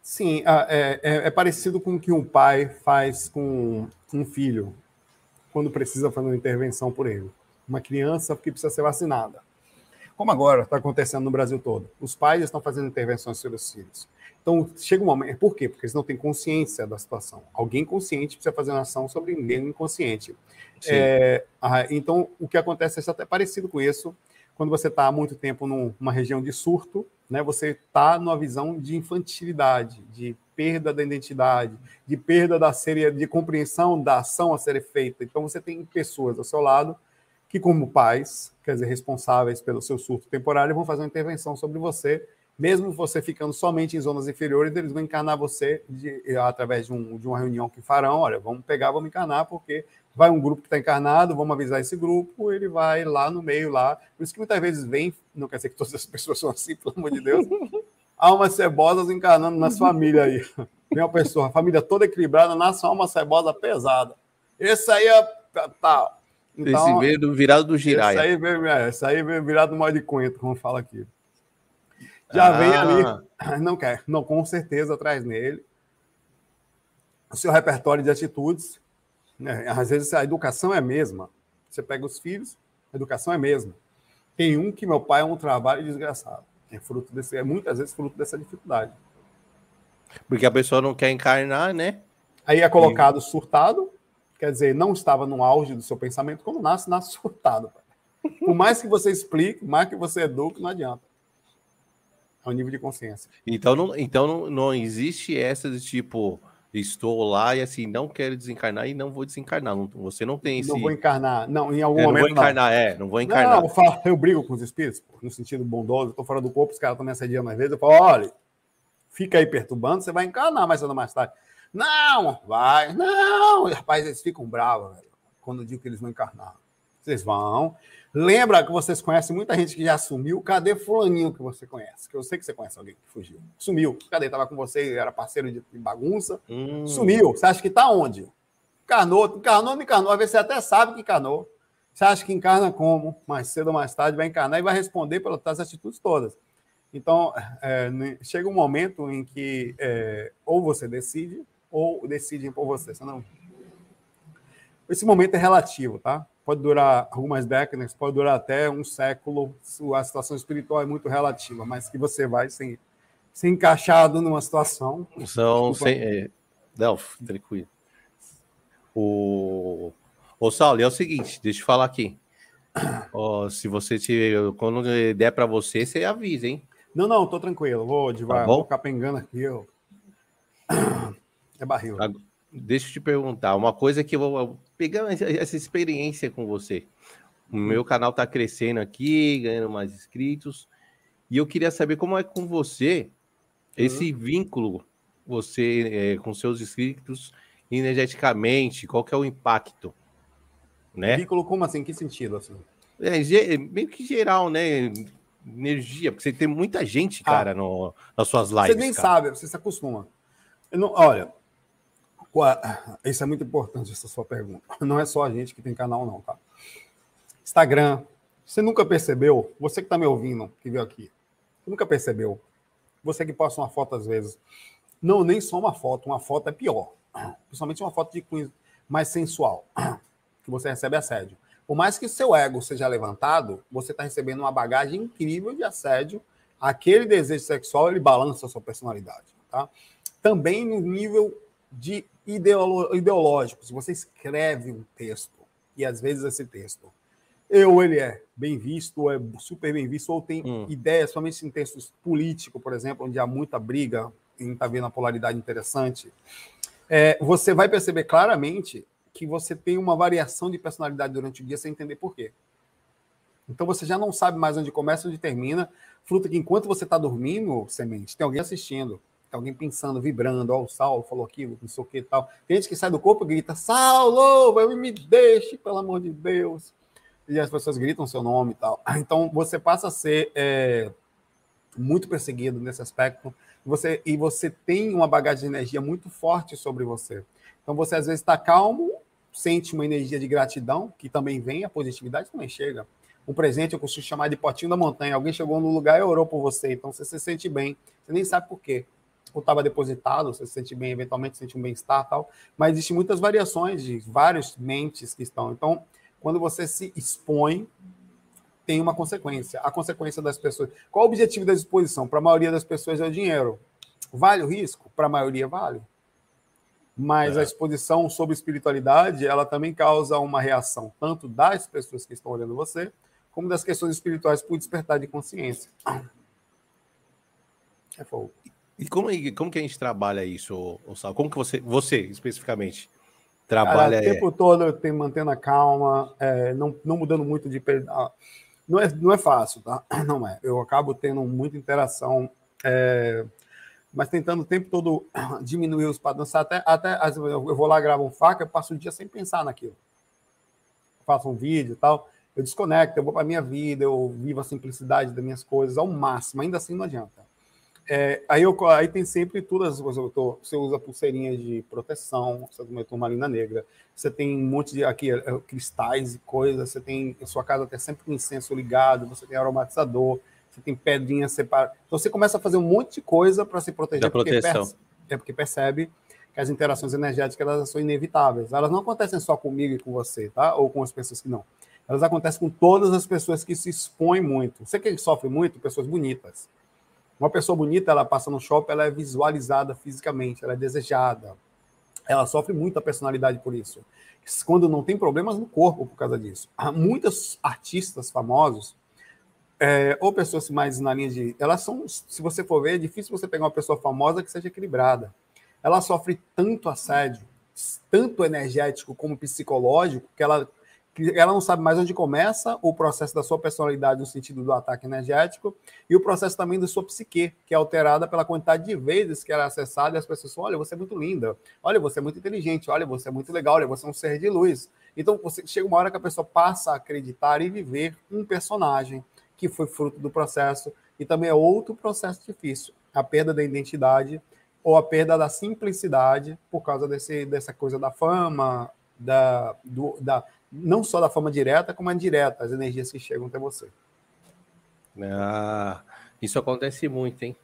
Sim, é, é, é, parecido com o que um pai faz com um filho quando precisa fazer uma intervenção por ele. Uma criança que precisa ser vacinada. Como agora está acontecendo no Brasil todo. Os pais estão fazendo intervenções sobre os filhos. Então, chega um momento. Por quê? Porque eles não têm consciência da situação. Alguém consciente precisa fazer uma ação sobre ninguém inconsciente. É, então, o que acontece é até parecido com isso quando você está há muito tempo numa região de surto, né, você está numa visão de infantilidade, de perda da identidade, de perda da série, de compreensão da ação a ser feita. Então você tem pessoas ao seu lado que, como pais, quer dizer, responsáveis pelo seu surto temporário, vão fazer uma intervenção sobre você, mesmo você ficando somente em zonas inferiores, eles vão encarnar você de, através de, um, de uma reunião que farão. Olha, vamos pegar, vamos encarnar, porque vai um grupo que está encarnado, vamos avisar esse grupo, ele vai lá no meio, lá. Por isso que muitas vezes vem, não quer dizer que todas as pessoas são assim, pelo amor de Deus, almas cebosas encarnando nas famílias aí. Vem uma pessoa, a família toda equilibrada, nasce uma alma cebosa pesada. Esse aí é tal. Tá. Então, esse veio do virado do giraia. Esse aí veio, é, esse aí veio virado do mal de coentro, como fala aqui. Já ah. vem ali, não quer, não, com certeza traz nele o seu repertório de atitudes, né? Às vezes a educação é a mesma. Você pega os filhos, a educação é a mesma. Tem um que meu pai é um trabalho desgraçado. É fruto desse, é muitas vezes fruto dessa dificuldade. Porque a pessoa não quer encarnar, né? Aí é colocado surtado, quer dizer, não estava no auge do seu pensamento. Quando nasce, nasce surtado. Por mais que você explique, mais que você eduque, não adianta. É o nível de consciência. Então não, então não, não existe essa de tipo, estou lá e assim, não quero desencarnar e não vou desencarnar. Não, você não tem esse. Não vou encarnar. Não, em algum é, momento. Não vou encarnar, não. é, não vou encarnar. Não, eu, falo, eu brigo com os espíritos, no sentido bondoso, tô fora do corpo, os caras estão me assediando às vezes. Eu falo, olha, fica aí perturbando, você vai encarnar mais cedo ou mais tarde. Não, vai, não. Rapaz, eles ficam bravos, velho, quando eu digo que eles vão encarnar. Vocês vão. Lembra que vocês conhecem muita gente que já sumiu. Cadê fulaninho que você conhece? Que eu sei que você conhece alguém que fugiu. Sumiu. Cadê? Tava com você, era parceiro de bagunça. Hum. Sumiu. Você acha que tá onde? Encarnou, encarnou, não encarnou. Às vezes você até sabe que encarnou. Você acha que encarna como? Mais cedo ou mais tarde vai encarnar e vai responder pelas atitudes todas. Então, é, chega um momento em que é, ou você decide, ou decidem por você. Senão... Esse momento é relativo, tá? Pode durar algumas décadas, pode durar até um século. A situação espiritual é muito relativa, mas que você vai ser, ser encaixado numa situação. São sem, é, não, tranquilo. O, o Saulo, é o seguinte, deixa eu falar aqui. Oh, se você tiver, quando der para você, você avisa, hein? Não, não, tô tranquilo. Vou devagar, tá vou ficar pengando aqui. Eu... É barril. Deixa eu te perguntar, uma coisa que eu vou pegar essa experiência com você. O meu canal tá crescendo aqui, ganhando mais inscritos. E eu queria saber como é com você esse uhum. vínculo, você é, com seus inscritos energeticamente, qual que é o impacto? Né? Vínculo como assim? Em que sentido? Assim? É, meio que geral, né? Energia, porque você tem muita gente, ah. cara, ah, no, nas suas lives. Você nem cara. sabe, você se acostuma. Não, olha, isso é muito importante, essa sua pergunta. Não é só a gente que tem canal, não, tá? Instagram. Você nunca percebeu? Você que está me ouvindo, que veio aqui, nunca percebeu? Você que posta uma foto às vezes. Não, nem só uma foto, uma foto é pior. Principalmente uma foto de mais sensual, que você recebe assédio. Por mais que seu ego seja levantado, você está recebendo uma bagagem incrível de assédio. Aquele desejo sexual, ele balança a sua personalidade, tá? Também no nível de ideológico. Se você escreve um texto, e às vezes esse texto, ou ele é bem visto, ou é super bem visto, ou tem hum. ideias, somente em textos políticos, por exemplo, onde há muita briga, e está vendo a polaridade interessante, é, você vai perceber claramente que você tem uma variação de personalidade durante o dia sem entender por quê. Então você já não sabe mais onde começa e onde termina, fruto que enquanto você está dormindo, semente, tem alguém assistindo alguém pensando, vibrando, ó, o Saulo falou aquilo, não sei o que e tal. Tem gente que sai do corpo e grita, Saulo, me deixe, pelo amor de Deus. E as pessoas gritam seu nome e tal. Então você passa a ser é, muito perseguido nesse aspecto. Você, e você tem uma bagagem de energia muito forte sobre você. Então você às vezes está calmo, sente uma energia de gratidão, que também vem, a positividade também chega. Um presente eu costumo chamar de potinho da montanha. Alguém chegou no lugar e orou por você, então você se sente bem. Você nem sabe por quê estava depositado, você se sente bem, eventualmente sente um bem-estar tal, mas existem muitas variações de vários mentes que estão. Então, quando você se expõe, tem uma consequência. A consequência das pessoas. Qual o objetivo da exposição? Para a maioria das pessoas é o dinheiro. Vale o risco? Para a maioria, vale. Mas é. a exposição sobre espiritualidade, ela também causa uma reação, tanto das pessoas que estão olhando você, como das questões espirituais por despertar de consciência. É fogo. E como, como que a gente trabalha isso, Sal? Como que você, você especificamente, trabalha? Cara, o tempo é... todo eu tenho mantendo a calma, é, não, não mudando muito de. Ah, não é, não é fácil, tá? Não é. Eu acabo tendo muita interação, é, mas tentando o tempo todo diminuir os padrões. Até, até eu vou lá, gravo um faca, eu passo o dia sem pensar naquilo. Faço um vídeo e tal, eu desconecto, eu vou para minha vida, eu vivo a simplicidade das minhas coisas ao máximo, ainda assim não adianta. É, aí, eu, aí tem sempre todas as você usa pulseirinhas de proteção, você tem turmalina negra, você tem um monte de aqui, é, cristais e coisas, você tem. A sua casa tem sempre com incenso ligado, você tem aromatizador, você tem pedrinhas separadas. Então você começa a fazer um monte de coisa para se proteger. Da porque proteção. É porque percebe que as interações energéticas elas são inevitáveis. Elas não acontecem só comigo e com você, tá? Ou com as pessoas que não. Elas acontecem com todas as pessoas que se expõem muito. Você que sofre muito, pessoas bonitas uma pessoa bonita, ela passa no shopping, ela é visualizada fisicamente, ela é desejada. Ela sofre muita personalidade por isso. Quando não tem problemas no corpo por causa disso. Há muitos artistas famosos, é, ou pessoas mais na linha de. Elas são, se você for ver, é difícil você pegar uma pessoa famosa que seja equilibrada. Ela sofre tanto assédio, tanto energético como psicológico, que ela ela não sabe mais onde começa o processo da sua personalidade no sentido do ataque energético e o processo também da sua psique, que é alterada pela quantidade de vezes que ela é acessada e as pessoas falam, olha, você é muito linda, olha, você é muito inteligente, olha, você é muito legal, olha, você é um ser de luz. Então, você, chega uma hora que a pessoa passa a acreditar e viver um personagem que foi fruto do processo e também é outro processo difícil, a perda da identidade ou a perda da simplicidade por causa desse, dessa coisa da fama, da, do, da, não só da forma direta, como indireta, as energias que chegam até você. Ah, isso acontece muito, hein?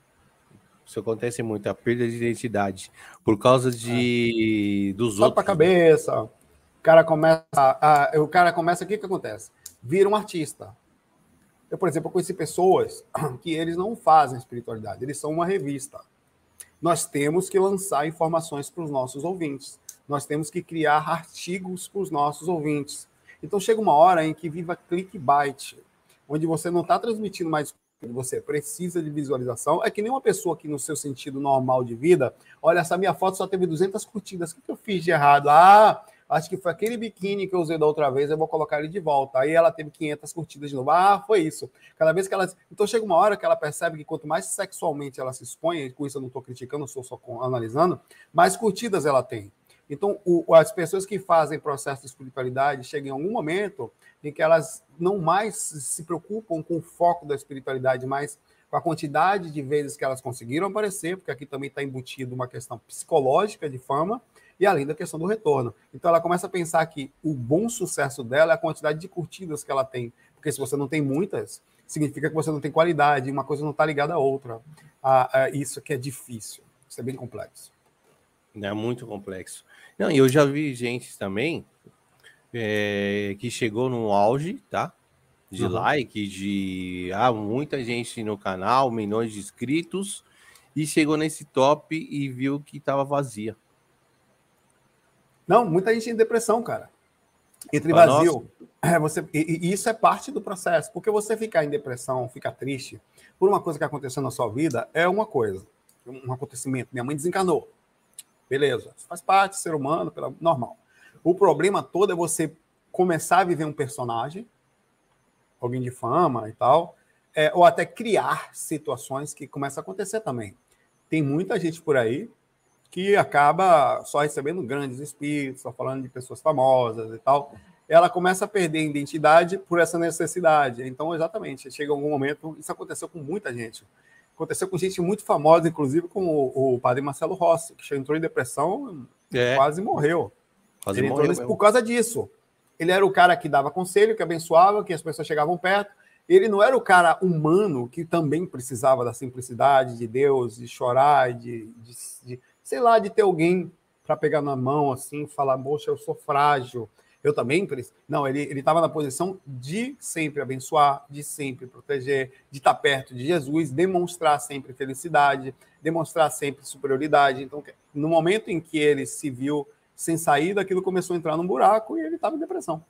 Isso acontece muito, a perda de identidade. Por causa de é. dos Só outros. para cabeça. O cara começa. A, o cara começa, o que, que acontece? Vira um artista. Eu, por exemplo, conheci pessoas que eles não fazem espiritualidade, eles são uma revista. Nós temos que lançar informações para os nossos ouvintes nós temos que criar artigos para os nossos ouvintes. Então chega uma hora em que viva clickbait, onde você não está transmitindo mais você precisa de visualização. É que nem uma pessoa que, no seu sentido normal de vida, olha, essa minha foto só teve 200 curtidas. O que eu fiz de errado? Ah, acho que foi aquele biquíni que eu usei da outra vez, eu vou colocar ele de volta. Aí ela teve 500 curtidas de novo. Ah, foi isso. Cada vez que ela. Então chega uma hora que ela percebe que quanto mais sexualmente ela se expõe, com isso eu não estou criticando, estou só analisando, mais curtidas ela tem. Então, o, as pessoas que fazem processo de espiritualidade chegam em algum momento em que elas não mais se preocupam com o foco da espiritualidade, mas com a quantidade de vezes que elas conseguiram aparecer, porque aqui também está embutido uma questão psicológica de fama, e além da questão do retorno. Então ela começa a pensar que o bom sucesso dela é a quantidade de curtidas que ela tem. Porque se você não tem muitas, significa que você não tem qualidade, uma coisa não está ligada à outra. Ah, isso aqui é difícil, isso é bem complexo. É muito complexo. Não, eu já vi gente também é, que chegou no auge, tá? De uhum. like, de ah, muita gente no canal, milhões de inscritos, e chegou nesse top e viu que estava vazia. Não, muita gente em depressão, cara. Entre vazio. É, você, e, e, isso é parte do processo, porque você ficar em depressão, ficar triste por uma coisa que aconteceu na sua vida é uma coisa, um acontecimento. Minha mãe desencanou. Beleza, faz parte, ser humano, normal. O problema todo é você começar a viver um personagem, alguém de fama e tal, é, ou até criar situações que começam a acontecer também. Tem muita gente por aí que acaba só recebendo grandes espíritos, só falando de pessoas famosas e tal. Ela começa a perder a identidade por essa necessidade. Então, exatamente, chega algum momento, isso aconteceu com muita gente. Aconteceu com gente muito famosa, inclusive com o, o padre Marcelo Rossi, que entrou em depressão é. quase morreu. Quase ele morreu entrou por causa disso. Ele era o cara que dava conselho, que abençoava, que as pessoas chegavam perto. Ele não era o cara humano que também precisava da simplicidade de Deus, de chorar, de, de, de sei lá, de ter alguém para pegar na mão assim, falar, moxa, eu sou frágil, eu também. Não, ele estava na posição de sempre abençoar, de sempre proteger, de estar perto de Jesus, demonstrar sempre felicidade, demonstrar sempre superioridade. Então, no momento em que ele se viu sem saída, aquilo começou a entrar num buraco e ele estava em depressão.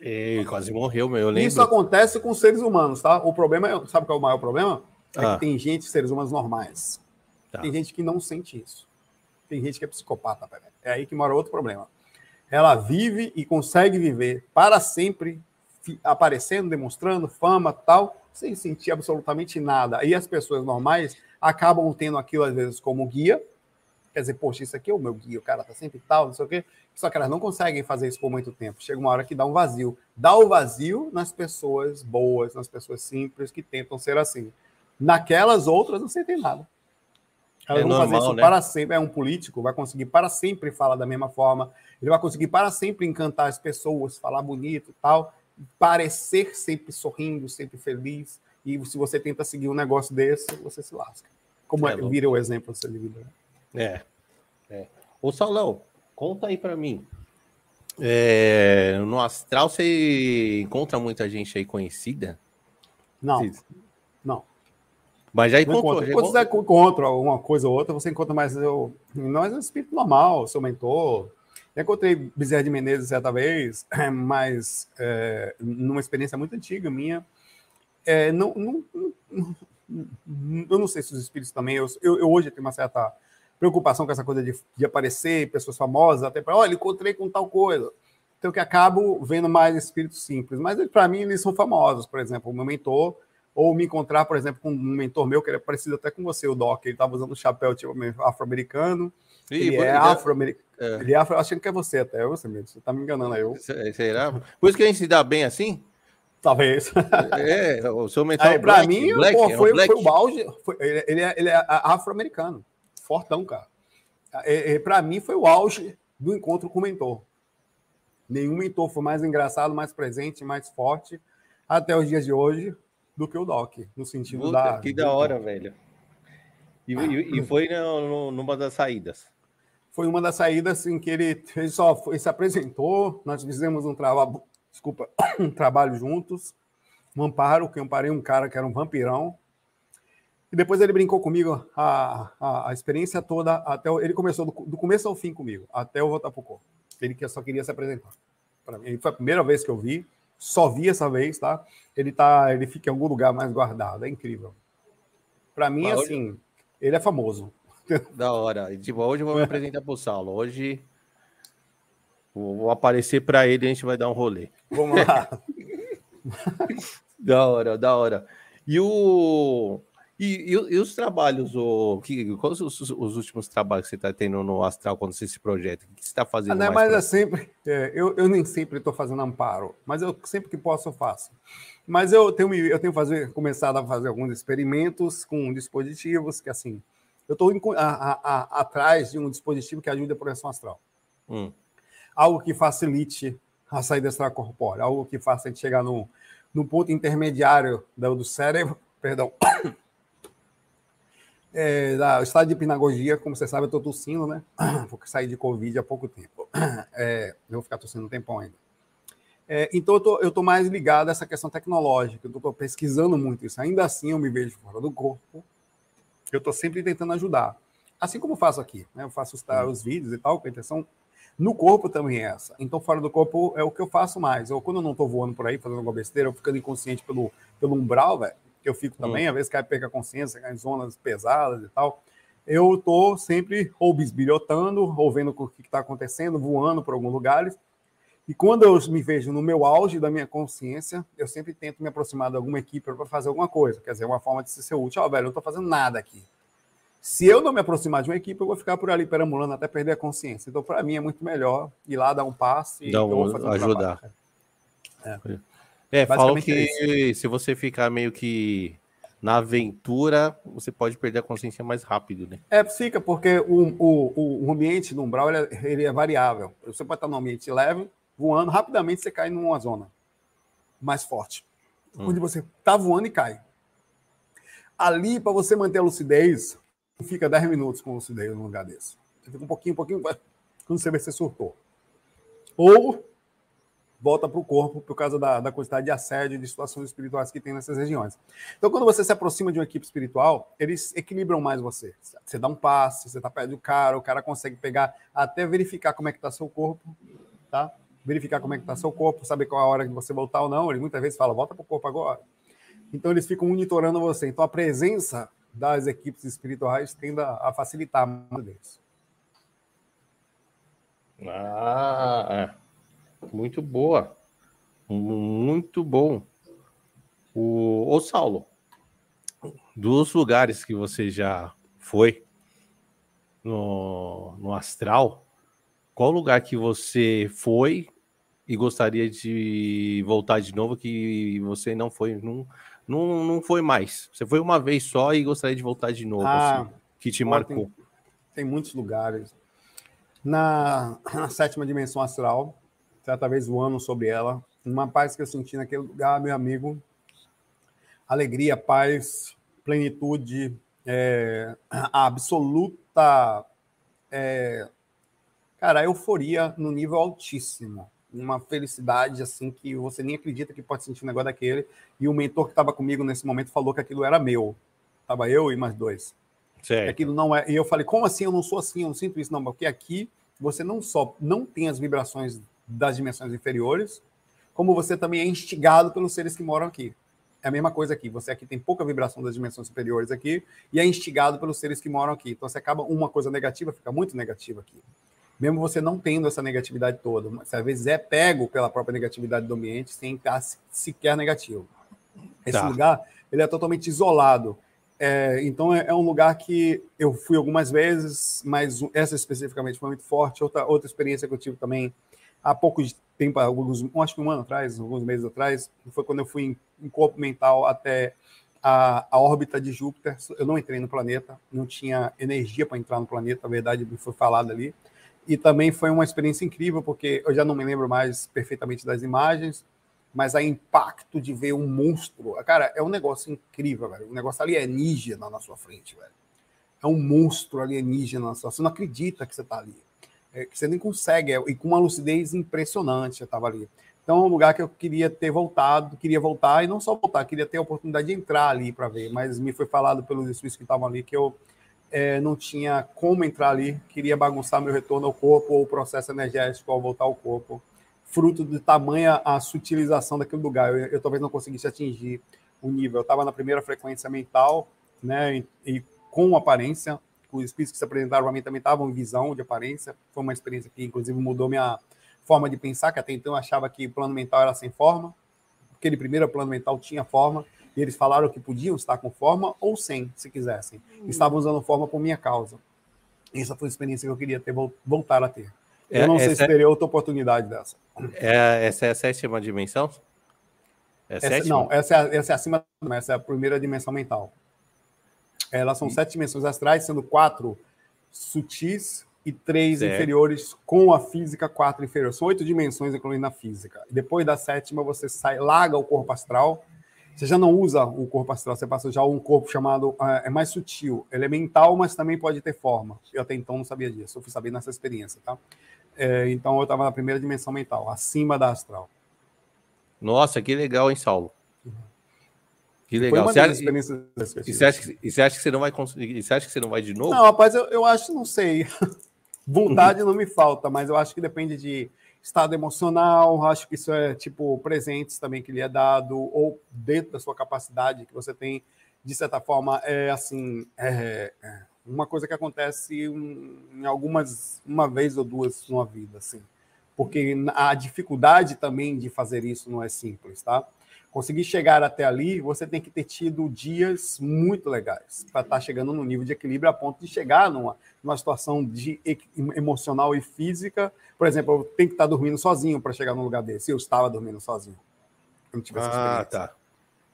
E quase morreu, meu. Eu lembro. Isso acontece com seres humanos, tá? O problema é, sabe qual é o maior problema? É ah. que tem gente, seres humanos normais. Tá. Tem gente que não sente isso. Tem gente que é psicopata, É aí que mora outro problema ela vive e consegue viver para sempre aparecendo, demonstrando fama, tal, sem sentir absolutamente nada. E as pessoas normais acabam tendo aquilo às vezes como guia. Quer dizer, poxa, isso aqui é o meu guia, o cara tá sempre tal, não sei o quê. Só que elas não conseguem fazer isso por muito tempo. Chega uma hora que dá um vazio. Dá o vazio nas pessoas boas, nas pessoas simples que tentam ser assim. Naquelas outras não sentem nada. Elas é vão normal, fazer isso né? para sempre. É um político, vai conseguir para sempre falar da mesma forma, ele vai conseguir para sempre encantar as pessoas, falar bonito e tal, parecer sempre sorrindo, sempre feliz. E se você tenta seguir um negócio desse, você se lasca. Como é, é vira o exemplo dessa vida. É. é. Ô, Saulão, conta aí para mim. É, no Astral você encontra muita gente aí conhecida? Não. Não. Mas já encontrou. Quando você encontra alguma coisa ou outra, você encontra mais. Eu, não é um espírito normal, seu mentor, encontrei Bezerra de Menezes certa vez, mas é, numa experiência muito antiga minha. É, não, não, não, eu não sei se os espíritos também. Eu, eu, eu, hoje tenho uma certa preocupação com essa coisa de, de aparecer pessoas famosas, até para, olha, encontrei com tal coisa. Então, que acabo vendo mais espíritos simples. Mas, para mim, eles são famosos. Por exemplo, o meu mentor, ou me encontrar, por exemplo, com um mentor meu, que é parecido até com você, o Doc. Ele estava usando um chapéu tipo afro-americano. Ele é afro-americano. É. Ele é afro, achando que é você até, é você mesmo. Você está me enganando aí. Eu. Será? Por isso que a gente se dá bem assim? Talvez. É, o seu mentor. Para mim, Black, pô, foi, é foi, o auge. Foi, ele, ele, é, ele é afro-americano. Fortão, cara. É, é, para mim, foi o auge do encontro com o mentor. Nenhum mentor foi mais engraçado, mais presente, mais forte até os dias de hoje do que o Doc, no sentido Puta, da. Que da hora, velho. E, e, e foi no, numa das saídas. Foi uma das saídas em que ele, ele só foi, se apresentou, nós fizemos um trabalho, desculpa, um trabalho juntos, um amparo, que eu amparei um cara que era um vampirão. E depois ele brincou comigo a, a, a experiência toda, até ele começou do, do, começo ao fim comigo, até eu voltar para o corpo. Ele que só queria se apresentar. Para mim, foi a primeira vez que eu vi, só vi essa vez, tá? Ele tá, ele fica em algum lugar mais guardado, é incrível. Para mim, Mas assim, hoje... ele é famoso. Da hora. Tipo, hoje eu vou me apresentar para o Saulo. Hoje vou aparecer para ele e a gente vai dar um rolê. Vamos lá. da hora, da hora. E o e, e, e, os trabalhos, o, que, quais os, os, últimos trabalhos que você está tendo no Astral quando você se projeta? O que você está fazendo? Ah, não, mais mas pra... é sempre, é, eu, eu nem sempre estou fazendo amparo, mas eu sempre que posso eu faço. Mas eu tenho, eu tenho fazer, começado a fazer alguns experimentos com dispositivos que, assim, eu estou atrás de um dispositivo que ajude a projeção astral. Hum. Algo que facilite a saída extracorpórea, algo que faça a gente chegar no, no ponto intermediário do, do cérebro, perdão, é, da, estado de hipnagogia, como você sabe, eu estou tossindo, né? Porque saí de Covid há pouco tempo. É, eu vou ficar tossindo um tempão ainda. É, então, eu estou mais ligado a essa questão tecnológica, eu estou pesquisando muito isso. Ainda assim, eu me vejo fora do corpo, eu estou sempre tentando ajudar. Assim como faço aqui, né? Eu faço os, os vídeos e tal, com a intenção. No corpo também é essa. Então, fora do corpo é o que eu faço mais. Eu, quando eu não estou voando por aí, fazendo alguma besteira, eu ficando inconsciente pelo, pelo umbral, velho que eu fico também, hum. às vezes cai perca a consciência, cai em zonas pesadas e tal. Eu estou sempre ou bisbilhotando, ou vendo o que está acontecendo, voando por alguns lugares. E quando eu me vejo no meu auge da minha consciência, eu sempre tento me aproximar de alguma equipe para fazer alguma coisa. Quer dizer, uma forma de ser útil. Ó, oh, velho, eu não estou fazendo nada aqui. Se eu não me aproximar de uma equipe, eu vou ficar por ali perambulando até perder a consciência. Então, para mim, é muito melhor ir lá dar um passo e Dá um, ajudar. É. É, falam que é se você ficar meio que na aventura, você pode perder a consciência mais rápido, né? É, fica, porque o, o, o ambiente no umbral ele é, ele é variável. Você pode estar num ambiente leve, voando, rapidamente você cai numa zona mais forte, hum. onde você está voando e cai. Ali, para você manter a lucidez, fica 10 minutos com lucidez num lugar desse. Você fica um pouquinho, um pouquinho, quando você vê, você surtou. Ou volta para o corpo por causa da, da quantidade de assédio e de situações espirituais que tem nessas regiões. Então, quando você se aproxima de uma equipe espiritual, eles equilibram mais você. Você dá um passe, você está perto do cara, o cara consegue pegar, até verificar como é que está seu corpo, tá? Verificar como é que está seu corpo, saber qual é a hora de você voltar ou não. Ele muitas vezes fala, volta para o corpo agora. Então, eles ficam monitorando você. Então, a presença das equipes espirituais tende a facilitar mais deles. Ah, é. Muito boa. Muito bom. O, o Saulo, dos lugares que você já foi no, no Astral, qual lugar que você foi e gostaria de voltar de novo que você não foi, não, não, não foi mais? Você foi uma vez só e gostaria de voltar de novo, ah, assim, que te marcou? Tem, tem, muitos lugares. Na, na sétima dimensão astral, certa vez voando sobre ela. Uma paz que eu senti naquele lugar, meu amigo. Alegria, paz, plenitude, é, absoluta. É, cara, euforia no nível altíssimo. Uma felicidade assim que você nem acredita que pode sentir um negócio daquele. E o mentor que estava comigo nesse momento falou que aquilo era meu. Tava eu e mais dois. Certo. Aquilo não é. E eu falei, como assim? Eu não sou assim, eu não sinto isso, não. Porque aqui você não só não tem as vibrações das dimensões inferiores, como você também é instigado pelos seres que moram aqui. É a mesma coisa aqui. Você aqui tem pouca vibração das dimensões superiores aqui e é instigado pelos seres que moram aqui. Então você acaba uma coisa negativa fica muito negativa aqui. mesmo você não tendo essa negatividade toda. Você, às vezes é pego pela própria negatividade do ambiente sem estar sequer negativo. Esse tá. lugar ele é totalmente isolado. É, então é, é, um lugar que eu fui algumas vezes, mas essa especificamente foi muito forte. Outra, outra experiência que eu tive também há pouco tempo, alguns, acho que um ano atrás, alguns meses atrás, foi quando eu fui em, em corpo mental até a, a, órbita de Júpiter. Eu não entrei no planeta, não tinha energia para entrar no planeta, a verdade foi falada ali. E também foi uma experiência incrível, porque eu já não me lembro mais perfeitamente das imagens, mas a impacto de ver um monstro. Cara, é um negócio incrível, velho. Um negócio alienígena na sua frente, velho. É um monstro alienígena na sua Você não acredita que você está ali. É, que você nem consegue, é, e com uma lucidez impressionante eu estava ali. Então, é um lugar que eu queria ter voltado, queria voltar, e não só voltar, queria ter a oportunidade de entrar ali para ver, mas me foi falado pelos espíritos que estavam ali que eu é, não tinha como entrar ali, queria bagunçar meu retorno ao corpo ou o processo energético ao voltar ao corpo fruto de tamanha a sutilização daquele lugar. Eu, eu talvez não conseguisse atingir o nível. Eu estava na primeira frequência mental, né, e, e com aparência. Os espíritos que se apresentaram para mim também estavam em visão de aparência. Foi uma experiência que, inclusive, mudou minha forma de pensar, que até então eu achava que o plano mental era sem forma. Aquele primeiro plano mental tinha forma, e eles falaram que podiam estar com forma ou sem, se quisessem. Hum. Estavam usando forma por minha causa. Essa foi a experiência que eu queria ter, voltar a ter. Eu é, não sei se é teria outra oportunidade dessa. É, essa é a sétima dimensão? É essa, não, essa é, essa é acima, essa é a primeira dimensão mental. Elas são sete dimensões astrais, sendo quatro sutis e três certo. inferiores, com a física, quatro inferiores. São oito dimensões, incluindo a física. Depois da sétima, você sai, larga o corpo astral. Você já não usa o corpo astral, você passa já um corpo chamado. É, é mais sutil. Ele é mental, mas também pode ter forma. Eu até então não sabia disso, eu fui saber nessa experiência, tá? É, então eu estava na primeira dimensão mental, acima da astral. Nossa, que legal, hein, Saulo? Que legal. Você acha, e, você acha que, e você acha que você não vai conseguir? Você acha que você não vai de novo? Não, rapaz, eu, eu acho, não sei. Vontade não me falta, mas eu acho que depende de estado emocional, acho que isso é tipo presentes também que lhe é dado, ou dentro da sua capacidade que você tem, de certa forma, é assim, é, é uma coisa que acontece em algumas uma vez ou duas numa vida, assim. Porque a dificuldade também de fazer isso não é simples, tá? Conseguir chegar até ali, você tem que ter tido dias muito legais para estar tá chegando no nível de equilíbrio a ponto de chegar numa, numa situação de emocional e física. Por exemplo, eu tenho que estar tá dormindo sozinho para chegar num lugar desse. Eu estava dormindo sozinho. Eu não tive essa ah, tá.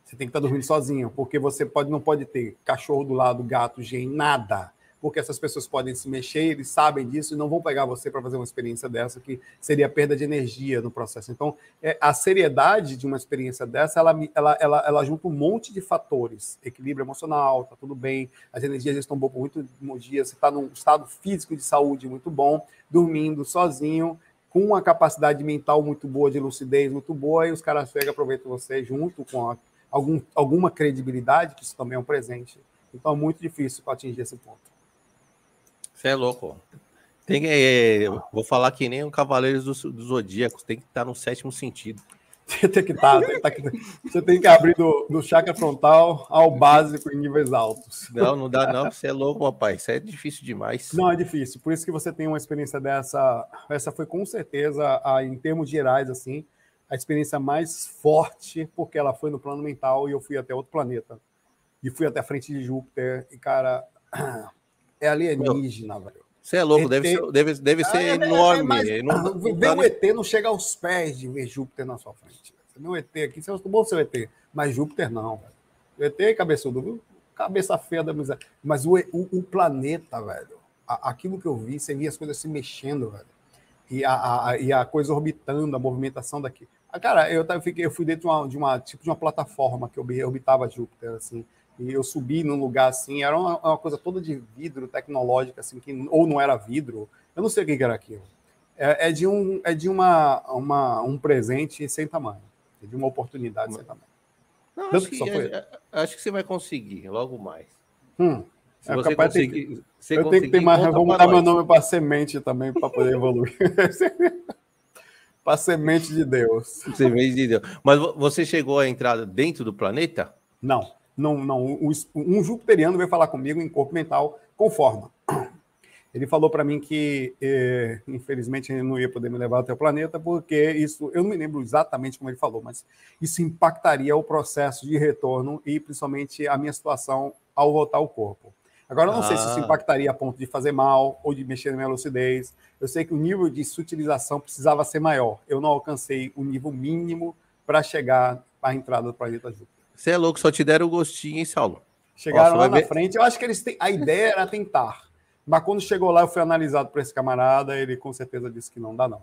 Você tem que estar dormindo sozinho, porque você pode, não pode ter cachorro do lado, gato, gen, nada. Porque essas pessoas podem se mexer, eles sabem disso e não vão pegar você para fazer uma experiência dessa, que seria perda de energia no processo. Então, é, a seriedade de uma experiência dessa, ela, ela, ela, ela junta um monte de fatores. Equilíbrio emocional, tá tudo bem, as energias estão boas por muitos dias, você está num estado físico de saúde muito bom, dormindo sozinho, com uma capacidade mental muito boa, de lucidez muito boa, e os caras pegam, aproveitam você junto com a algum, alguma credibilidade, que isso também é um presente. Então é muito difícil para atingir esse ponto. Você é louco. Tem, é, vou falar que nem o Cavaleiros do, do Zodíaco, tem que estar no sétimo sentido. tem que estar, tem que estar, você tem que abrir do, do chakra frontal ao básico em níveis altos. Não, não dá não, você é louco, rapaz, isso é difícil demais. Não, é difícil, por isso que você tem uma experiência dessa, essa foi com certeza, a, em termos gerais, assim, a experiência mais forte, porque ela foi no plano mental e eu fui até outro planeta. E fui até a frente de Júpiter. E, cara, é alienígena, velho. Você é louco, ET... deve ser, deve, deve ser é, enorme. É, mas, não, ver o ET não chega aos pés de ver Júpiter na sua frente. Você vê o ET aqui, você é bom seu ET, mas Júpiter não, velho. O ET é cabeçudo, viu? Cabeça feia da miséria. Mas o, o, o planeta, velho, aquilo que eu vi, você via as coisas se mexendo, velho. E a, a, e a coisa orbitando, a movimentação daqui. Ah, cara, eu, eu, fiquei, eu fui dentro de uma, de uma, tipo de uma plataforma que orbitava Júpiter, assim, e eu subi num lugar assim, era uma, uma, coisa toda de vidro tecnológica, assim, que, ou não era vidro, eu não sei o que era aquilo. É, é de, um, é de uma, uma, um presente sem tamanho, é de uma oportunidade sem tamanho. Não, acho, que, é, é, acho, que, você vai conseguir, logo mais. Hum, Se é você conseguir, você eu tenho que ter mais, vou mudar meu nome para semente também, para poder evoluir. para semente de Deus. Semente de Deus. Mas você chegou a entrar dentro do planeta? Não, não, não. Um, jupiteriano veio falar comigo em corpo mental com forma. Ele falou para mim que, eh, infelizmente, ele não ia poder me levar até o planeta, porque isso, eu não me lembro exatamente como ele falou, mas isso impactaria o processo de retorno e principalmente a minha situação ao voltar ao corpo. Agora, eu não ah. sei se isso ah. impactaria a ponto de fazer mal ou de mexer na minha lucidez. Eu sei que o nível de sutilização precisava ser maior. Eu não alcancei o nível mínimo para chegar à entrada do planeta Júpiter. Você é louco, só te deram o gostinho, hein, Saulo? Chegaram Nossa, lá na ver... frente. Eu acho que eles têm... a ideia era tentar. Mas quando chegou lá, eu fui analisado por esse camarada, ele com certeza disse que não dá, não.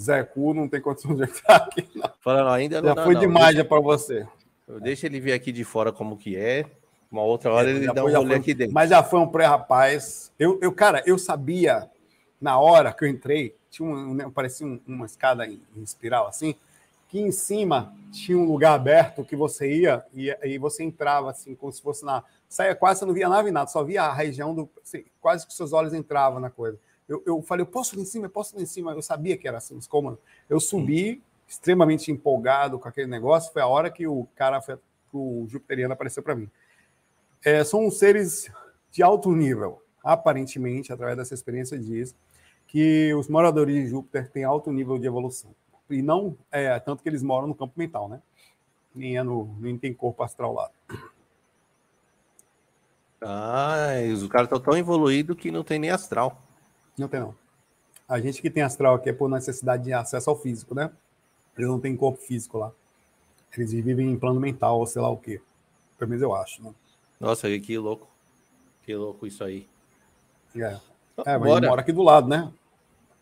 Zé Cu não tem condição de entrar aqui, não. Falando, ainda não Já dá, foi não. demais já para você. Deixa ele vir aqui de fora como que é. Uma outra hora é, ele dá foi, um rolê aqui dentro. Mas já foi um pré-rapaz. Eu, eu, cara, eu sabia na hora que eu entrei, tinha um, né, parecia um, uma escada em, em, espiral assim, que em cima tinha um lugar aberto que você ia e, e você entrava assim, como se fosse na. Saia quase, você não via nave nada, só via a região do. Assim, quase que seus olhos entravam na coisa. Eu, eu falei, eu posso ir em cima, eu posso ir em cima. Eu sabia que era assim, mas como? Eu subi, extremamente empolgado com aquele negócio. Foi a hora que o cara, foi, o Jupiteriano apareceu para mim é, são seres de alto nível. Aparentemente, através dessa experiência, diz que os moradores de Júpiter têm alto nível de evolução. E não é tanto que eles moram no campo mental, né? Nem, é no, nem tem corpo astral lá. Ah, os caras estão tão evoluídos que não tem nem astral. Não tem, não. A gente que tem astral aqui é por necessidade de acesso ao físico, né? Eles não têm corpo físico lá. Eles vivem em plano mental, ou sei lá o quê. Pelo menos eu acho, né? Nossa, que louco. Que louco isso aí. É, é mas ele mora aqui do lado, né?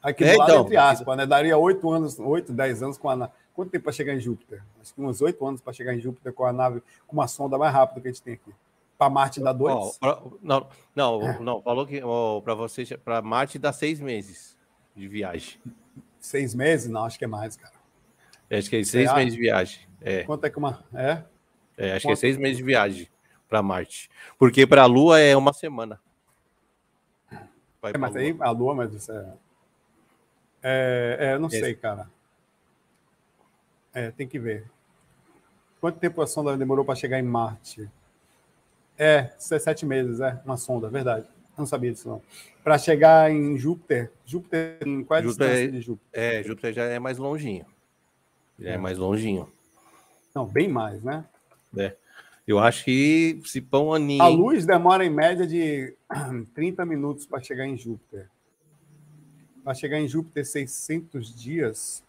Aqui do é, lado, então, entre aspas, né? Daria oito anos, oito, dez anos com a nave. Quanto tempo para chegar em Júpiter? Acho que uns oito anos para chegar em Júpiter com a nave, com uma sonda mais rápida que a gente tem aqui. Para Marte dá dois? Oh, não, não, é. não, falou que oh, para você, para Marte dá seis meses de viagem. Seis meses? Não, acho que é mais, cara. Acho que é seis meses de viagem. É. Quanto é que uma. É? é acho Quanto... que é seis meses de viagem para Marte. Porque para a Lua é uma semana. Vai é, mas aí a Lua, mas isso é. É, é não sei, cara. É, tem que ver. Quanto tempo a sonda demorou para chegar em Marte? É, sete meses, é, uma sonda, verdade. não sabia disso, não. Para chegar em Júpiter, Júpiter, em qual é a Júpiter, distância de Júpiter? É, Júpiter já é mais longinho. Já é, é mais longinho. Não, bem mais, né? É. Eu acho que se pão aninho. A luz demora em média de 30 minutos para chegar em Júpiter. Para chegar em Júpiter, 600 dias.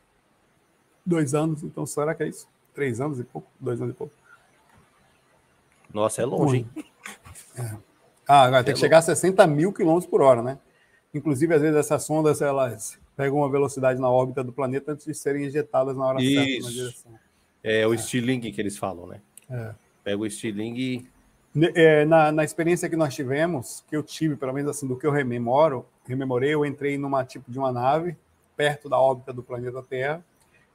Dois anos, então será que é isso? Três anos e pouco? Dois anos e pouco. Nossa, é longe, hein? É. Ah, agora é tem que chegar a 60 mil quilômetros por hora, né? Inclusive, às vezes, essas sondas elas pegam uma velocidade na órbita do planeta antes de serem injetadas na hora isso. certa na direção. É o é. Que eles falam, né? É. Pega o estilingue. É, na, na experiência que nós tivemos, que eu tive, pelo menos assim, do que eu rememoro, rememorei, eu entrei numa tipo de uma nave perto da órbita do planeta Terra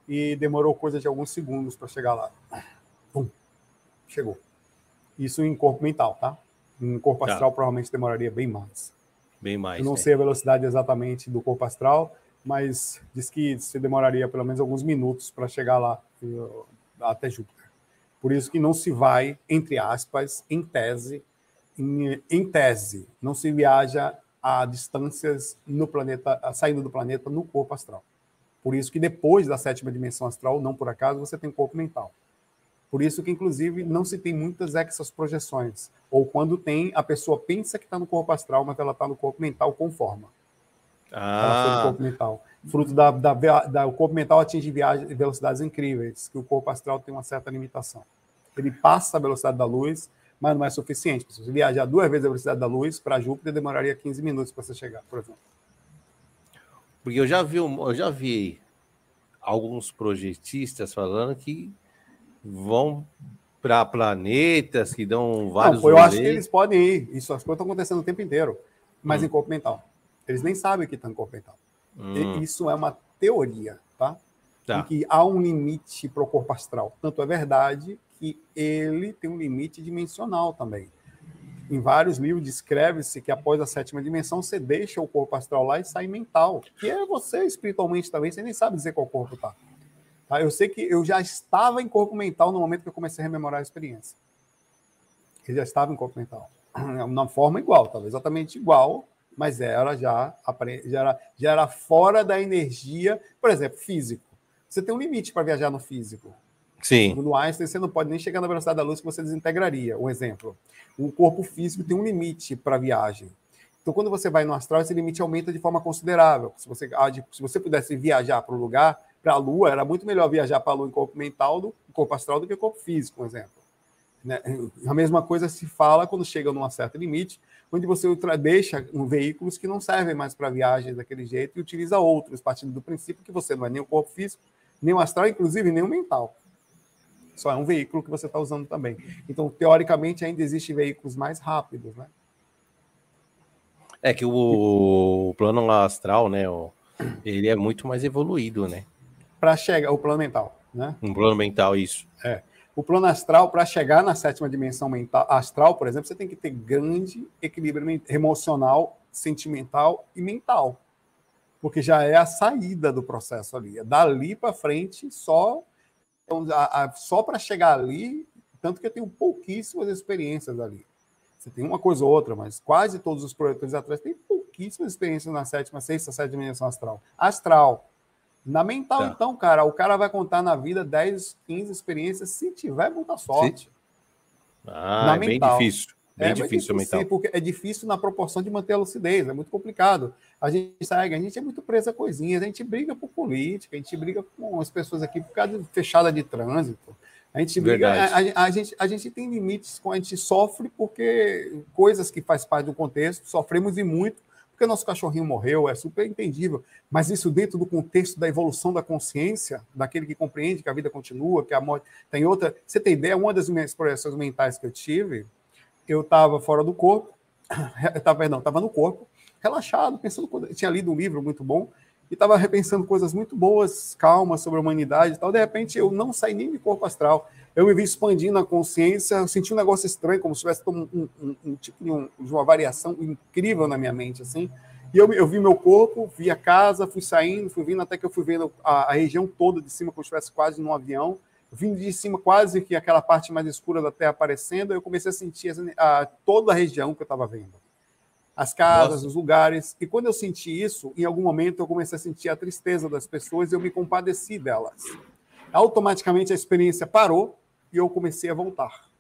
e demorou coisa de alguns segundos para chegar lá. Pum, chegou. Isso em corpo mental, tá? Em corpo tá. astral provavelmente demoraria bem mais. Bem mais. Eu não né? sei a velocidade exatamente do corpo astral, mas diz que se demoraria pelo menos alguns minutos para chegar lá até Júpiter. Por isso que não se vai, entre aspas, em tese, em, em tese, não se viaja a distâncias no planeta, saindo do planeta no corpo astral. Por isso que depois da sétima dimensão astral, não por acaso, você tem corpo mental. Por isso que, inclusive, não se tem muitas exas projeções. Ou quando tem, a pessoa pensa que está no corpo astral, mas ela está no corpo mental com forma. Ah. Ela foi no corpo mental fruto da, da, da, o corpo mental atinge viagem, velocidades incríveis, que o corpo astral tem uma certa limitação. Ele passa a velocidade da luz, mas não é suficiente. Se você viajar duas vezes a velocidade da luz para Júpiter, demoraria 15 minutos para você chegar, por exemplo. Porque eu já vi, eu já vi alguns projetistas falando que vão para planetas que dão vários. Não, eu acho que eles podem ir. Isso as coisas estão acontecendo o tempo inteiro, mas hum. em corpo mental. Eles nem sabem que estão em corpo mental. Hum. Isso é uma teoria, tá? tá. Em que há um limite para o corpo astral. Tanto é verdade que ele tem um limite dimensional também. Em vários livros descreve-se que após a sétima dimensão você deixa o corpo astral lá e sai mental, que é você espiritualmente também, você nem sabe dizer qual corpo tá. tá. Eu sei que eu já estava em corpo mental no momento que eu comecei a rememorar a experiência. Eu já estava em corpo mental. Uma forma igual, talvez exatamente igual, mas era já, já, era, já era fora da energia, por exemplo, físico. Você tem um limite para viajar no físico. Sim. No Einstein, você não pode nem chegar na velocidade da luz que você desintegraria. Um exemplo. O corpo físico tem um limite para viagem. Então, quando você vai no astral, esse limite aumenta de forma considerável. Se você, se você pudesse viajar para o lugar, para a Lua, era muito melhor viajar para a Lua em corpo mental, do corpo astral, do que corpo físico, um exemplo. Né? A mesma coisa se fala quando chega num certo limite, onde você deixa veículos que não servem mais para viagens daquele jeito e utiliza outros, partindo do princípio que você não é nem o corpo físico, nem o astral, inclusive nem o mental. Só é um veículo que você está usando também. Então, teoricamente, ainda existem veículos mais rápidos, né? É que o, plano astral, né? Ele é muito mais evoluído, né? Para chegar, o plano mental, né? Um plano mental, isso. É. O plano astral, para chegar na sétima dimensão mental, astral, por exemplo, você tem que ter grande equilíbrio emocional, sentimental e mental. Porque já é a saída do processo ali. É dali para frente, só então, a, a, só para chegar ali, tanto que eu tenho pouquíssimas experiências ali. Você tem uma coisa ou outra, mas quase todos os projetores atrás têm pouquíssimas experiências na sétima, sexta, sétima dimensão astral. Astral. Na mental, tá. então, cara, o cara vai contar na vida 10, 15 experiências, se tiver muita sorte. Ah, na é mental. bem difícil. Bem é difícil, mental. Sim, porque é difícil na proporção de manter a lucidez, é muito complicado. A gente segue, a gente é muito preso a coisinhas, a gente briga por política, a gente briga com as pessoas aqui por causa de fechada de trânsito. A gente briga, a, a, a, gente, a gente tem limites a gente sofre porque coisas que faz parte do contexto, sofremos e muito, porque nosso cachorrinho morreu, é super entendível. Mas isso dentro do contexto da evolução da consciência, daquele que compreende que a vida continua, que a morte tem outra. Você tem ideia? Uma das minhas projeções mentais que eu tive, eu estava fora do corpo, estava, perdão, estava no corpo, relaxado, pensando, eu tinha lido um livro muito bom, e estava repensando coisas muito boas, calmas sobre a humanidade e tal. De repente, eu não saí nem de corpo astral. Eu me vi expandindo a consciência, eu senti um negócio estranho, como se tivesse um, um, um, um tipo de, uma variação incrível na minha mente, assim. E eu, eu vi meu corpo, vi a casa, fui saindo, fui vindo, até que eu fui vendo a, a região toda de cima, como se estivesse quase num avião vindo de cima, quase que aquela parte mais escura da Terra aparecendo, eu comecei a sentir a, a toda a região que eu estava vendo. As casas, Nossa. os lugares. E quando eu senti isso, em algum momento eu comecei a sentir a tristeza das pessoas e eu me compadeci delas. Automaticamente a experiência parou e eu comecei a voltar.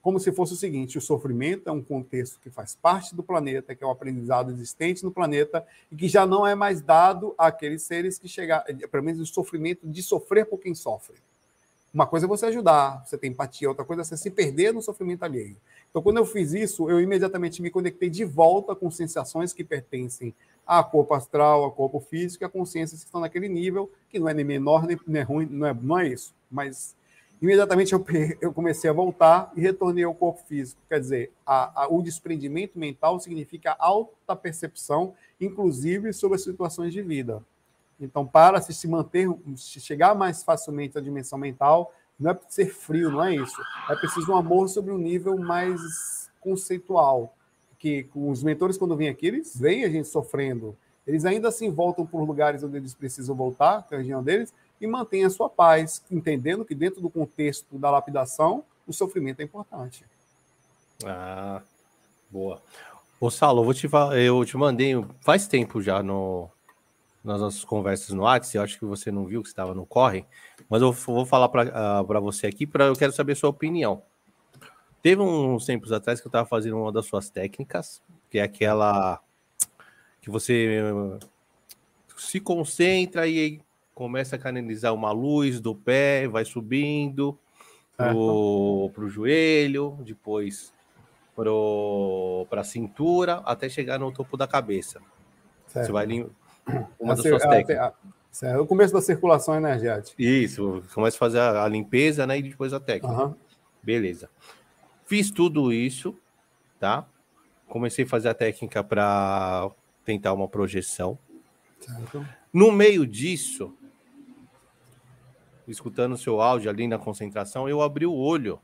Como se fosse o seguinte: o sofrimento é um contexto que faz parte do planeta, que é um aprendizado existente no planeta e que já não é mais dado àqueles seres que chegaram, pelo menos o sofrimento de sofrer por quem sofre. Uma coisa é você ajudar, você tem empatia, outra coisa é você se perder no sofrimento alheio. Então, quando eu fiz isso, eu imediatamente me conectei de volta com sensações que pertencem a corpo astral, a corpo físico, a consciências que estão naquele nível, que não é nem menor, nem, nem ruim, não é, não é isso. Mas imediatamente eu, eu comecei a voltar e retornei ao corpo físico. Quer dizer, a, a, o desprendimento mental significa alta percepção, inclusive sobre as situações de vida. Então, para se, manter, se chegar mais facilmente à dimensão mental, não é ser frio, não é isso. É preciso um amor sobre um nível mais conceitual. Que os mentores, quando vêm aqui, eles veem a gente sofrendo. Eles ainda assim voltam por lugares onde eles precisam voltar, que é a região deles, e mantêm a sua paz, entendendo que dentro do contexto da lapidação, o sofrimento é importante. Ah, boa. Ô, Saulo, eu, te, eu te mandei faz tempo já no, nas nossas conversas no WhatsApp, eu acho que você não viu que estava no corre, mas eu vou falar para uh, você aqui, para eu quero saber a sua opinião. Teve uns tempos atrás que eu estava fazendo uma das suas técnicas, que é aquela que você se concentra e começa a canalizar uma luz do pé, vai subindo para o joelho, depois para a cintura, até chegar no topo da cabeça. Certo. Você vai uma das suas técnicas. É o começo da circulação energética. Isso, começa a fazer a, a limpeza, né? E depois a técnica. Uhum. Beleza. Fiz tudo isso, tá? Comecei a fazer a técnica para tentar uma projeção. Certo. No meio disso, escutando o seu áudio ali na concentração, eu abri o olho,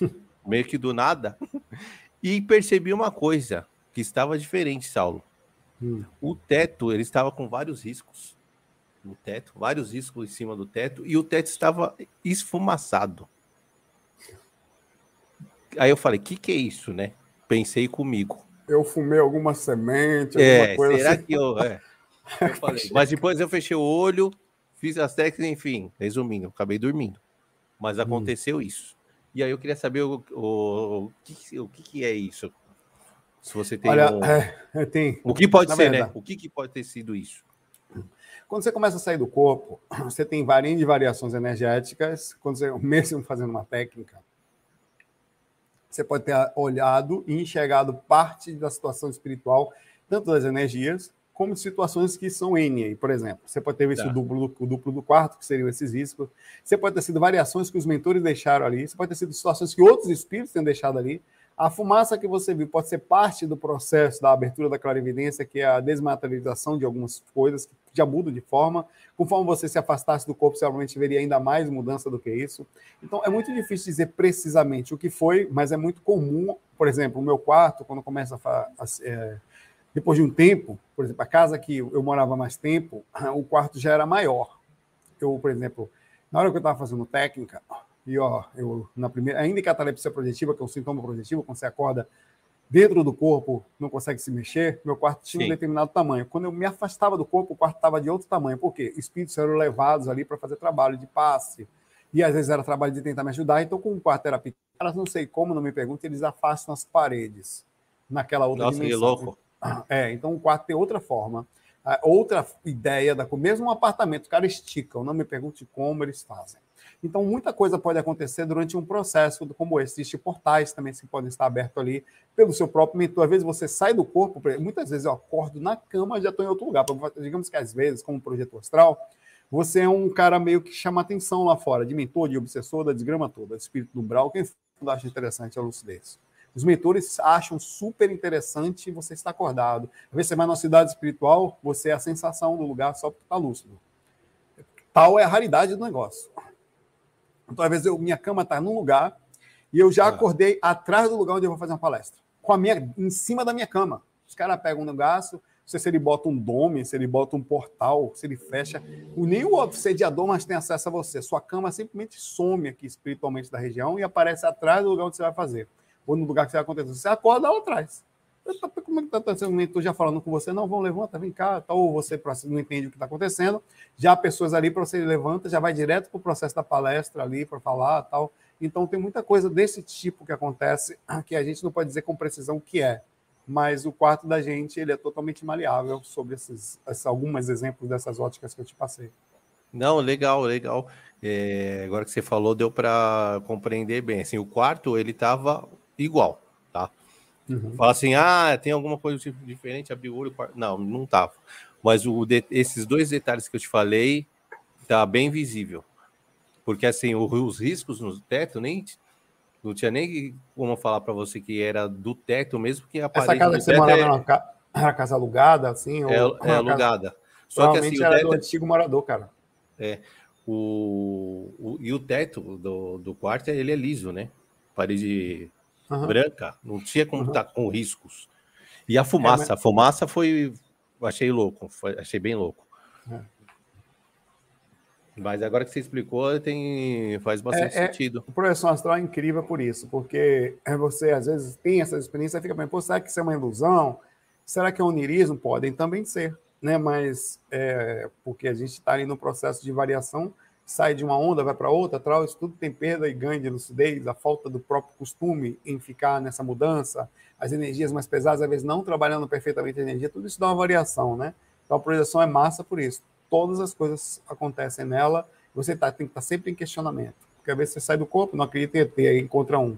meio que do nada, e percebi uma coisa que estava diferente, Saulo. Hum. O teto, ele estava com vários riscos. No teto, vários riscos em cima do teto, e o teto estava esfumaçado. Aí eu falei, que que é isso, né? Pensei comigo. eu fumei alguma semente, é, coisa será assim. que eu... É. eu falei. Mas depois eu fechei o olho, fiz as técnicas, enfim, resumindo, acabei dormindo. Mas hum. aconteceu hum. isso. E aí eu queria saber o, o, o, que, o que, que é isso. Se você tem. Olha, um... é, tem. O que pode ser, né? verdade. né? O que, que pode ter sido isso? Quando você começa a sair do corpo, você tem várias variações energéticas. Quando você, mesmo fazendo uma técnica, você pode ter olhado e enxergado parte da situação espiritual, tanto das energias, como de situações que são N, por exemplo. Você pode ter visto tá. o, duplo, o duplo do quarto, que seriam esses riscos. Você pode ter sido variações que os mentores deixaram ali. Você pode ter sido situações que outros espíritos têm deixado ali. A fumaça que você viu pode ser parte do processo da abertura da clarividência, que é a desmaterialização de algumas coisas que já mudam de forma. Conforme você se afastasse do corpo, você provavelmente veria ainda mais mudança do que isso. Então, é muito difícil dizer precisamente o que foi, mas é muito comum. Por exemplo, o meu quarto, quando começa a, a é, depois de um tempo, por exemplo, a casa que eu morava mais tempo, o quarto já era maior. Eu, por exemplo, na hora que eu estava fazendo técnica, e ó, eu na primeira, ainda que a catalepsia projetiva, que é um sintoma projetivo, quando você acorda dentro do corpo, não consegue se mexer, meu quarto tinha Sim. um determinado tamanho. Quando eu me afastava do corpo, o quarto estava de outro tamanho. Por quê? Espíritos eram levados ali para fazer trabalho de passe. E às vezes era trabalho de tentar me ajudar. Então, com o quarto era pequeno, não sei como, não me pergunte, eles afastam as paredes naquela outra Nossa, dimensão. Nossa, que louco. É, então o quarto tem outra forma, outra ideia da mesmo um apartamento, o cara estica, não me pergunte como eles fazem. Então, muita coisa pode acontecer durante um processo como esse. Existem portais também que podem estar abertos ali pelo seu próprio mentor. Às vezes você sai do corpo, muitas vezes eu acordo na cama já estou em outro lugar. Digamos que às vezes, como projeto astral, você é um cara meio que chama atenção lá fora, de mentor, de obsessor, da desgrama toda, de espírito do umbral. Quem acha interessante a lucidez? Os mentores acham super interessante você estar acordado. Às vezes você vai numa cidade espiritual, você é a sensação do lugar só porque está lúcido. Tal é a raridade do negócio. Então, às vezes, eu, minha cama está num lugar e eu já ah. acordei atrás do lugar onde eu vou fazer uma palestra. Com a minha, em cima da minha cama. Os caras pegam um negócio, não sei se ele bota um dome, se ele bota um portal, se ele fecha. Nem o obsediador mais tem acesso a você. Sua cama simplesmente some aqui espiritualmente da região e aparece atrás do lugar onde você vai fazer. Ou no lugar que você vai acontecer. Você acorda lá atrás. Como é que está acontecendo? Estou já falando com você, não, vamos, levanta, vem cá, tá, ou você não entende o que está acontecendo. Já pessoas ali para você levanta, já vai direto para o processo da palestra ali para falar tal. Então tem muita coisa desse tipo que acontece que a gente não pode dizer com precisão o que é. Mas o quarto da gente ele é totalmente maleável sobre esses, esses alguns exemplos dessas óticas que eu te passei. Não, legal, legal. É, agora que você falou, deu para compreender bem. Assim, o quarto ele estava igual, tá? Uhum. Fala assim, ah, tem alguma coisa diferente, abriu o olho. Não, não tava. Mas o esses dois detalhes que eu te falei, tá bem visível. Porque assim, os riscos no teto nem não tinha nem como falar para você que era do teto mesmo, que a Essa casa que você morava é... Ca... era casa alugada, assim? É, ou... é alugada. Casa... Só que assim, era teto... do antigo morador, cara. É. O, o, e o teto do, do quarto, ele é liso, né? Parede uhum. branca, não tinha como estar uhum. tá com riscos. E a fumaça, é, mas... a fumaça foi, achei louco, foi, achei bem louco. É. Mas agora que você explicou, tem, faz bastante é, é sentido. É, projeção astral é incrível por isso, porque é você às vezes tem essa experiência e fica pensando, será que isso é uma ilusão? Será que é um onirismo? Podem também ser, né? Mas é, porque a gente está ali no processo de variação sai de uma onda, vai para outra, tal, isso tudo tem perda e ganho de lucidez, a falta do próprio costume em ficar nessa mudança, as energias mais pesadas, às vezes não trabalhando perfeitamente a energia, tudo isso dá uma variação, né? Então a projeção é massa por isso. Todas as coisas acontecem nela, você tá, tem que estar tá sempre em questionamento. Porque às vezes você sai do corpo, não acredita em ET, aí encontra um.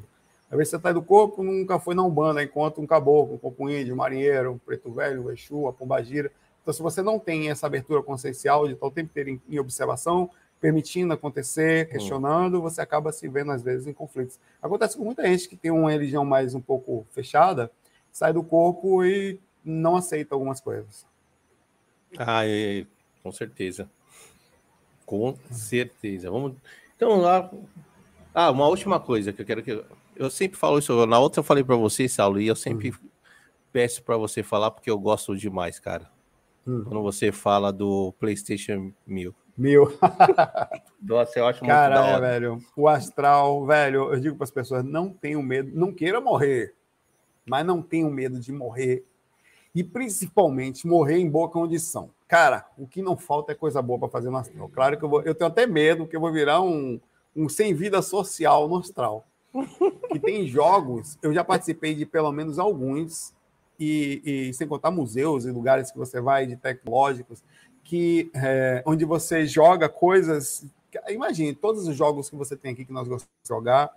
Às vezes você sai do corpo, nunca foi na Umbanda, encontra um caboclo, um copo índio, um marinheiro, um preto velho, um Exu, a pombagira. Então, se você não tem essa abertura consciencial de estar o tempo inteiro em, em observação, permitindo acontecer, hum. questionando, você acaba se vendo às vezes em conflitos. Acontece com muita gente que tem uma religião mais um pouco fechada, sai do corpo e não aceita algumas coisas. Ah, é, com certeza. Com certeza. Vamos. Então lá. Ah, uma última coisa que eu quero que eu sempre falo isso. Na outra eu falei para você, Saulo, e eu sempre uhum. peço para você falar porque eu gosto demais, cara. Uhum. Quando você fala do PlayStation 1000. Mil. Nossa, eu acho muito Cara, da hora. velho. O astral, velho, eu digo para as pessoas, não tenham medo, não queira morrer. mas não tenham medo de morrer e principalmente morrer em boa condição. Cara, o que não falta é coisa boa para fazer no astral. Claro que eu, vou, eu tenho até medo que eu vou virar um, um sem vida social no astral. Que tem jogos, eu já participei de pelo menos alguns, e, e sem contar museus e lugares que você vai de tecnológicos, que é, onde você joga coisas. Imagine, todos os jogos que você tem aqui que nós gostamos de jogar,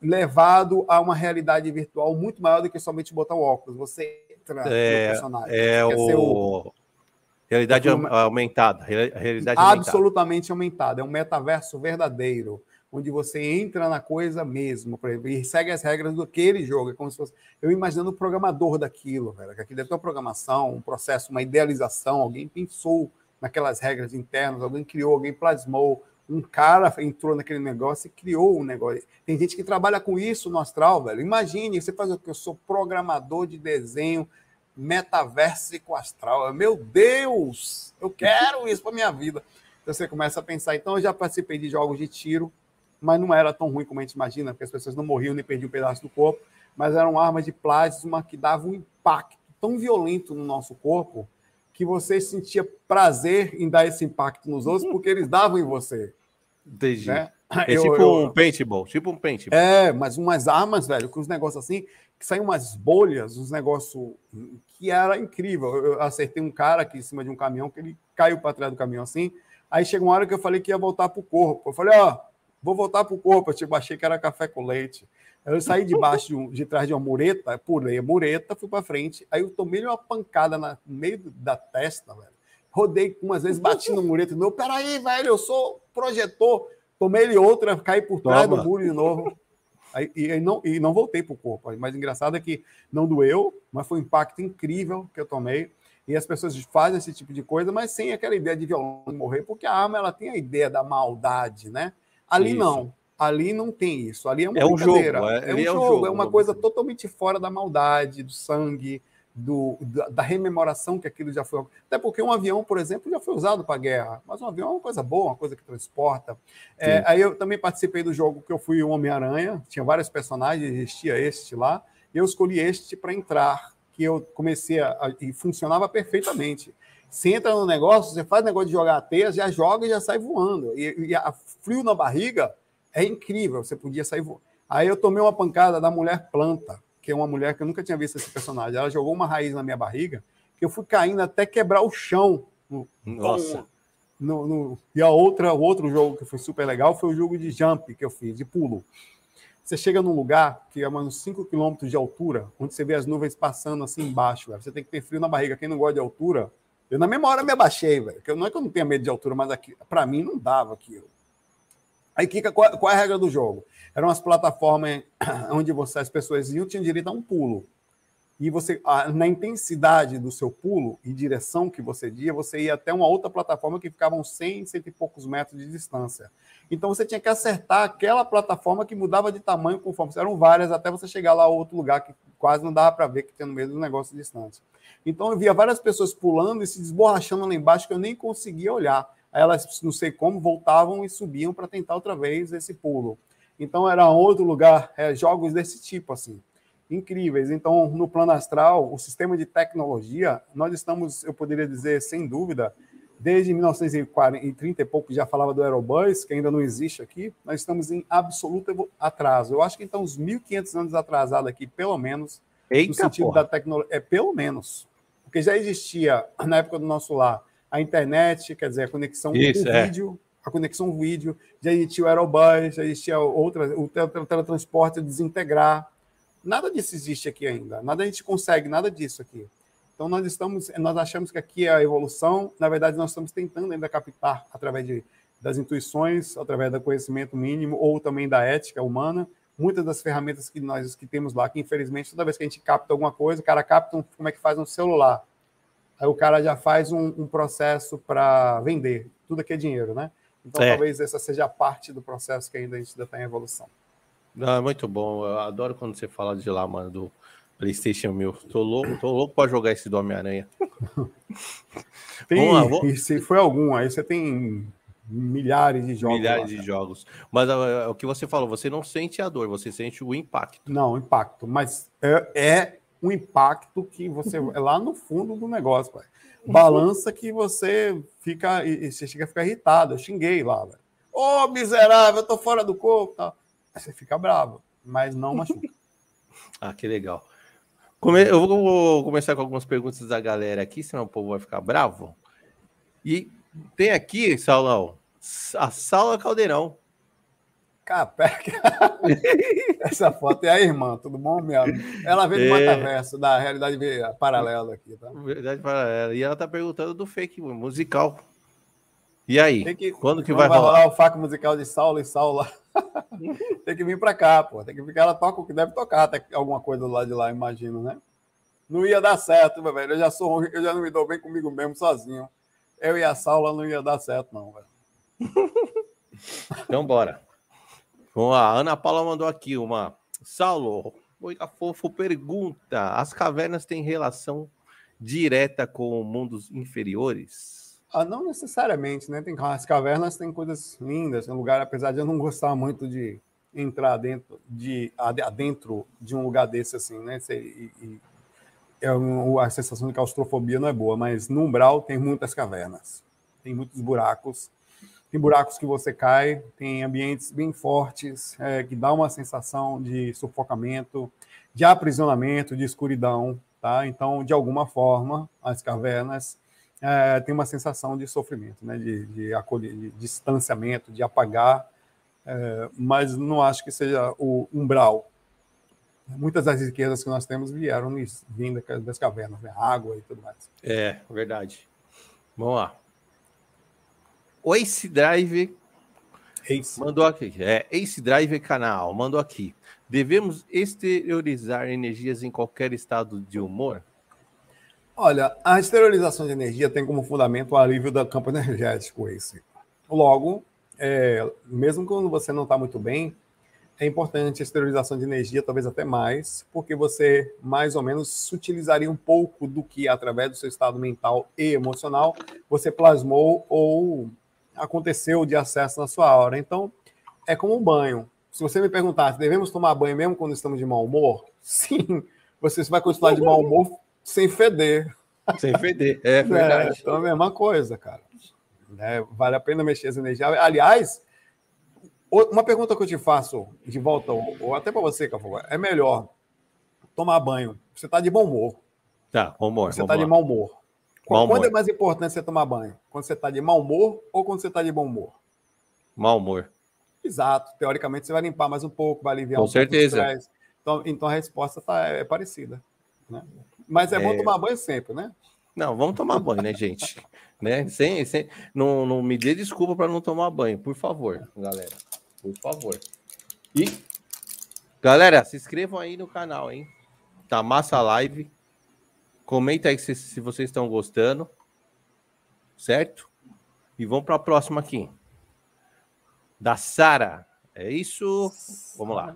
levado a uma realidade virtual muito maior do que somente botar o óculos. Você entra é, no personagem. É o... o... Realidade aumentada. Realidade absolutamente aumentada. É um metaverso verdadeiro, onde você entra na coisa mesmo, exemplo, e segue as regras do que ele joga. É como se fosse. Eu imaginando o programador daquilo, velho. Que aquilo deve ter uma programação, um processo, uma idealização. Alguém pensou naquelas regras internas, alguém criou, alguém plasmou, um cara entrou naquele negócio e criou um negócio. Tem gente que trabalha com isso no astral, velho. Imagine, você faz o que? Eu sou programador de desenho metaverso com astral. Meu Deus, eu quero isso para minha vida. Então você começa a pensar. Então eu já participei de jogos de tiro, mas não era tão ruim como a gente imagina, porque as pessoas não morriam nem perdiam um pedaço do corpo, mas eram armas de plasma que davam um impacto tão violento no nosso corpo que você sentia prazer em dar esse impacto nos outros porque eles davam em você. Entendi. Né? É eu, tipo eu, um paintball, tipo um paintball. É, mas umas armas, velho, com os negócios assim, que saem umas bolhas, uns negócios que era incrível. Eu acertei um cara aqui em cima de um caminhão, que ele caiu para trás do caminhão assim. Aí chegou uma hora que eu falei que ia voltar pro corpo. Eu falei, ó, vou voltar pro corpo. Eu tipo, achei que era café com leite. Eu saí debaixo de, um, de trás de uma mureta, pulei a mureta, fui para frente. Aí eu tomei uma pancada na, no meio da testa, velho. Rodei umas vezes, bati no mureta de novo. Peraí, velho, eu sou projetor. Tomei ele outra, caí por trás Toma. do muro de novo. Aí, e, não, e não voltei para o corpo. Mas engraçado é que não doeu, mas foi um impacto incrível que eu tomei. E as pessoas fazem esse tipo de coisa, mas sem aquela ideia de violão morrer, porque a arma ela tem a ideia da maldade, né? Ali isso. não. Ali não tem isso. Ali é uma é um jogo. É, é, um, é um jogo, é uma coisa totalmente fora da maldade, do sangue, do, da, rememoração que aquilo já foi. Até porque um avião, por exemplo, já foi usado para guerra, mas um avião é uma coisa boa, uma coisa que transporta. É, aí eu também participei do jogo que eu fui o Homem-Aranha, tinha vários personagens, existia este lá, e eu escolhi este para entrar, que eu comecei a, a, e funcionava perfeitamente. Você entra no negócio, você faz negócio de jogar a teia, já joga e já sai voando. E, e a frio na barriga é incrível, você podia sair voando. Aí eu tomei uma pancada da mulher planta que é uma mulher que eu nunca tinha visto esse personagem. Ela jogou uma raiz na minha barriga que eu fui caindo até quebrar o chão. No, Nossa. No, no, e a outra, o outro jogo que foi super legal foi o jogo de jump que eu fiz, de pulo. Você chega num lugar que é uns 5 km de altura, onde você vê as nuvens passando assim embaixo. Véio. Você tem que ter frio na barriga. Quem não gosta de altura, eu na mesma hora me abaixei, velho. Não é que eu não tenha medo de altura, mas aqui, para mim não dava aquilo. Aí, Kika, qual, qual é a regra do jogo? Eram as plataformas onde você, as pessoas iam, tinham direito a um pulo. E você, na intensidade do seu pulo e direção que você ia, você ia até uma outra plataforma que ficava uns 100, cento e poucos metros de distância. Então você tinha que acertar aquela plataforma que mudava de tamanho conforme. Eram várias até você chegar lá a outro lugar que quase não dava para ver que tinha no meio do negócio distante. Então eu via várias pessoas pulando e se desborrachando lá embaixo que eu nem conseguia olhar. Aí elas, não sei como, voltavam e subiam para tentar outra vez esse pulo. Então era outro lugar, é, jogos desse tipo, assim, incríveis. Então, no plano astral, o sistema de tecnologia, nós estamos, eu poderia dizer, sem dúvida, desde 1930 e pouco já falava do Aerobus, que ainda não existe aqui, nós estamos em absoluto atraso. Eu acho que então uns 1.500 anos atrasado aqui, pelo menos, Eita, no sentido porra. da tecnologia. É, pelo menos. Porque já existia, na época do nosso lar, a internet, quer dizer, a conexão Isso, com é. vídeo, a conexão vídeo, já existia o Aerobus, já existia outra, o teletransporte desintegrar. Nada disso existe aqui ainda. Nada a gente consegue, nada disso aqui. Então nós estamos, nós achamos que aqui é a evolução. Na verdade, nós estamos tentando ainda captar através de, das intuições, através do conhecimento mínimo ou também da ética humana. Muitas das ferramentas que nós que temos lá, que infelizmente toda vez que a gente capta alguma coisa, o cara capta um, como é que faz um celular aí o cara já faz um, um processo para vender. Tudo aqui é dinheiro, né? Então é. talvez essa seja a parte do processo que ainda a gente ainda está em evolução. Ah, muito bom. Eu adoro quando você fala de lá, mano, do PlayStation 1000. Tô louco, tô louco para jogar esse do Homem-Aranha. vou... se foi algum, aí você tem milhares de jogos. Milhares lá, de jogos. Mas uh, o que você falou, você não sente a dor, você sente o impacto. Não, o impacto. Mas é, é um impacto que você é lá no fundo do negócio, pai. Balança que você fica e você chega a ficar irritado. Eu xinguei lá, velho. Ô, oh, miserável, eu tô fora do corpo, tá? Aí você fica bravo, mas não machuca. ah, que legal. Eu vou começar com algumas perguntas da galera aqui, senão o povo vai ficar bravo. E tem aqui, Saulão, a Saula Caldeirão. Capeca. Essa foto é a irmã, tudo bom, minha? Ela veio do é... metaverso, da realidade paralela aqui, tá? Verdade paralela. E ela tá perguntando do fake musical. E aí? Que, quando que vai, vai rolar? rolar o faco musical de Saulo e Saula? tem que vir para cá, pô. Tem que ficar, ela toca o que deve tocar, até alguma coisa do lado de lá, imagino, né? Não ia dar certo, meu velho. Eu já sou eu já não me dou bem comigo mesmo sozinho. Eu e a Saula não ia dar certo, não, velho. então, bora. Vamos lá. Ana Paula mandou aqui uma. Saulo, Boica Fofo pergunta: as cavernas têm relação direta com mundos inferiores? Ah, não necessariamente, né? Tem as cavernas têm coisas lindas, um lugar, apesar de eu não gostar muito de entrar dentro de adentro de um lugar desse assim, né? E, e, é um, a sensação de claustrofobia não é boa, mas no umbral tem muitas cavernas, tem muitos buracos, tem buracos que você cai, tem ambientes bem fortes é, que dá uma sensação de sufocamento, de aprisionamento, de escuridão, tá? Então, de alguma forma, as cavernas é, tem uma sensação de sofrimento, né? de, de, acolher, de distanciamento, de apagar, é, mas não acho que seja o umbral. Muitas das riquezas que nós temos vieram vindo das cavernas, né? água e tudo mais. É, verdade. Vamos lá. O Ace Drive Ace. mandou aqui. É, Ace Drive canal mandou aqui. Devemos exteriorizar energias em qualquer estado de humor? Olha, a esterilização de energia tem como fundamento o alívio do campo energético esse. Logo, é, mesmo quando você não está muito bem, é importante a esterilização de energia, talvez até mais, porque você mais ou menos utilizaria um pouco do que, através do seu estado mental e emocional, você plasmou ou aconteceu de acesso na sua aura. Então, é como um banho. Se você me perguntar se devemos tomar banho mesmo quando estamos de mau humor, sim, você vai continuar de mau humor sem feder. Sem feder, é, é verdade. É, então é a mesma coisa, cara. É, vale a pena mexer essa energia. Aliás, uma pergunta que eu te faço de volta, ou até para você, Cafu, é melhor tomar banho. Você está de bom humor. Tá, humor. Você está de mau humor. Mau quando humor. é mais importante você tomar banho? Quando você está de mau humor ou quando você está de bom humor? Mau humor. Exato. Teoricamente, você vai limpar mais um pouco, vai aliviar Com um certeza. Então, então a resposta tá, é parecida. Né? Mas é, é, bom tomar banho sempre, né? Não, vamos tomar banho, né, gente? né? Sem, sem, não, não me dê desculpa para não tomar banho, por favor, galera. Por favor. E, galera, se inscrevam aí no canal, hein? Tá massa a live. Comenta aí se, se vocês estão gostando. Certo? E vamos para a próxima aqui. Da Sara. É isso? Vamos lá.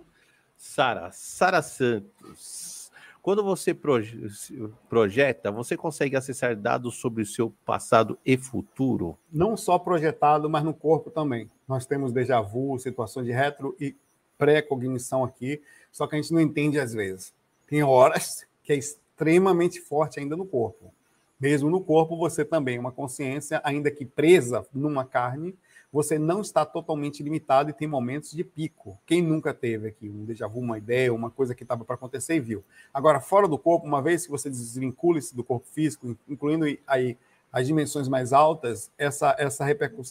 Sara, Sara Santos. Quando você projeta, você consegue acessar dados sobre o seu passado e futuro? Não só projetado, mas no corpo também. Nós temos déjà vu, situações de retro e pré-cognição aqui, só que a gente não entende às vezes. Tem horas que é extremamente forte ainda no corpo. Mesmo no corpo, você também, uma consciência, ainda que presa numa carne, você não está totalmente limitado e tem momentos de pico. Quem nunca teve aqui um déjà vu, uma ideia, uma coisa que estava para acontecer e viu. Agora, fora do corpo, uma vez que você desvincula-se do corpo físico, incluindo aí as dimensões mais altas, essa, essa,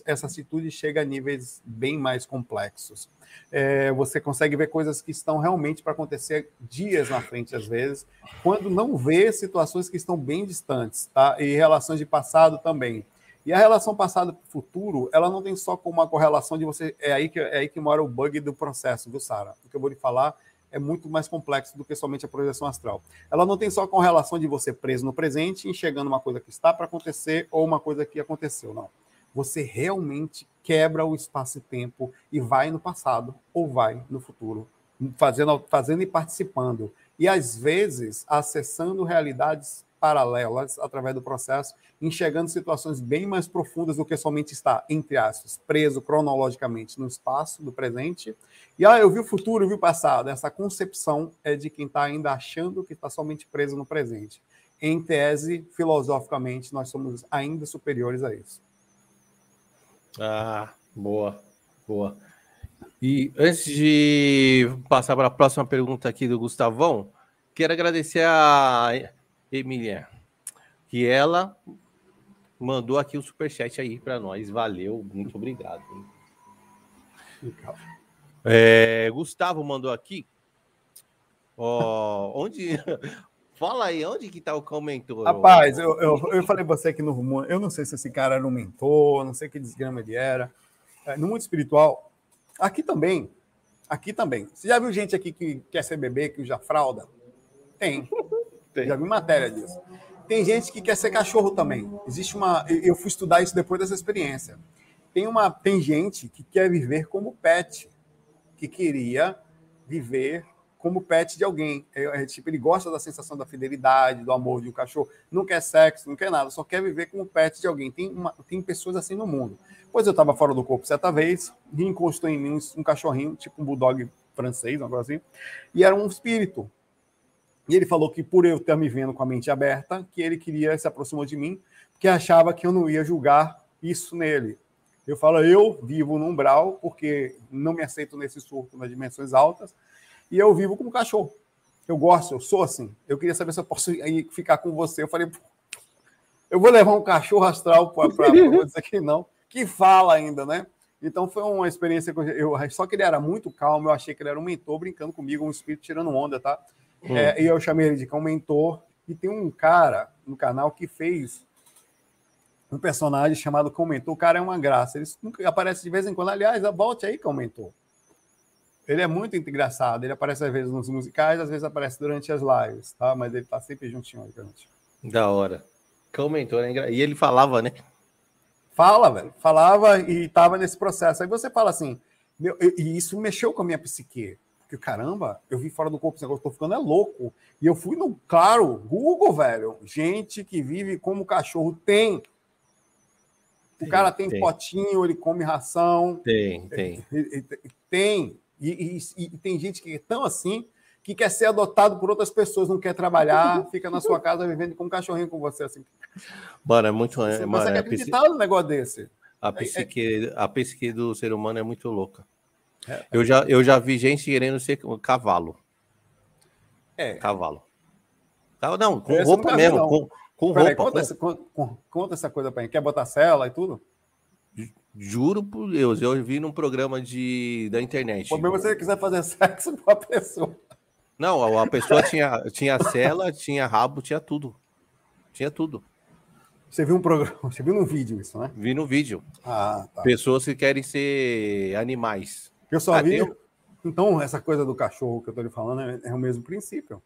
essa atitude chega a níveis bem mais complexos. É, você consegue ver coisas que estão realmente para acontecer dias na frente, às vezes, quando não vê situações que estão bem distantes, tá? E relações de passado também. E a relação passado-futuro, ela não tem só como uma correlação de você. É aí que, é aí que mora o bug do processo, viu, Sara? O que eu vou lhe falar é muito mais complexo do que somente a projeção astral. Ela não tem só correlação de você preso no presente, enxergando uma coisa que está para acontecer ou uma coisa que aconteceu, não. Você realmente quebra o espaço e tempo e vai no passado ou vai no futuro, fazendo, fazendo e participando. E às vezes acessando realidades paralelas através do processo, enxergando situações bem mais profundas do que somente estar, entre aspas, preso cronologicamente no espaço do presente. E ah, eu vi o futuro, eu vi o passado. Essa concepção é de quem está ainda achando que está somente preso no presente. Em tese, filosoficamente, nós somos ainda superiores a isso. Ah, boa, boa. E antes de passar para a próxima pergunta aqui do Gustavão, quero agradecer a Emília, que ela mandou aqui o superchat aí para nós. Valeu, muito obrigado. É, Gustavo mandou aqui. Ó, onde. Fala aí, onde que tá o comentário? Rapaz, eu, eu, eu falei você aqui no rumo, eu não sei se esse cara era um mentor, não sei que desgrama ele era. É, no mundo espiritual, Aqui também. Aqui também. Você já viu gente aqui que quer ser bebê, que já fralda? Tem. Tem. Já vi matéria disso. Tem gente que quer ser cachorro também. Existe uma. Eu fui estudar isso depois dessa experiência. Tem, uma, tem gente que quer viver como pet, que queria viver como pet de alguém. É, é, tipo, ele gosta da sensação da fidelidade, do amor de um cachorro. Não quer sexo, não quer nada, só quer viver como pet de alguém. Tem, uma, tem pessoas assim no mundo. Pois eu estava fora do corpo certa vez, e encostou em mim um cachorrinho, tipo um bulldog francês, algo assim, e era um espírito. E ele falou que por eu estar me vendo com a mente aberta, que ele queria se aproximar de mim, porque achava que eu não ia julgar isso nele. Eu falo, eu vivo no umbral, porque não me aceito nesse surto nas dimensões altas, e eu vivo como cachorro. Eu gosto, eu sou assim. Eu queria saber se eu posso ir ficar com você. Eu falei, eu vou levar um cachorro astral para dizer que não, que fala ainda, né? Então foi uma experiência que eu, eu, só que ele era muito calmo, eu achei que ele era um mentor brincando comigo, um espírito tirando onda, tá? Hum. É, e eu chamei ele de um mentor. E tem um cara no canal que fez um personagem chamado Comentor. O cara é uma graça. Ele nunca aparece de vez em quando. Aliás, volte aí, Comentor. Ele é muito engraçado. Ele aparece às vezes nos musicais, às vezes aparece durante as lives, tá? Mas ele tá sempre juntinho aí com a gente. Da hora. Comentou, né? E ele falava, né? Fala, velho. Falava e tava nesse processo. Aí você fala assim, meu, e isso mexeu com a minha psique. Porque, caramba, eu vi fora do corpo esse negócio, tô ficando é louco. E eu fui no, claro, Google, velho. Gente que vive como cachorro tem. O cara tem, tem potinho, ele come ração. Tem, tem. Tem. E, e, e, tem gente que é tão assim que quer ser adotado por outras pessoas, não quer trabalhar, fica na sua casa vivendo com um cachorrinho com você assim. Mano, é muito. Você, mano, quer acreditar num negócio desse? A é, psique, é, a psique do ser humano é muito louca. É, eu, já, eu já vi gente querendo ser cavalo. É. Cavalo. Não, com roupa mesmo. Vi, com, com roupa. Aí, conta, com... Essa, conta, essa coisa pra mim. Quer botar cela e tudo? Juro por Deus, eu vi num programa de, da internet. Ou mesmo se você quiser fazer sexo com a pessoa. Não, a pessoa tinha, tinha cela, tinha rabo, tinha tudo. Tinha tudo. Você viu um programa, você viu num vídeo isso, né? Vi no vídeo. Ah, tá. Pessoas que querem ser animais. Eu só ah, vi. Tem... Então, essa coisa do cachorro que eu tô lhe falando é, é o mesmo princípio.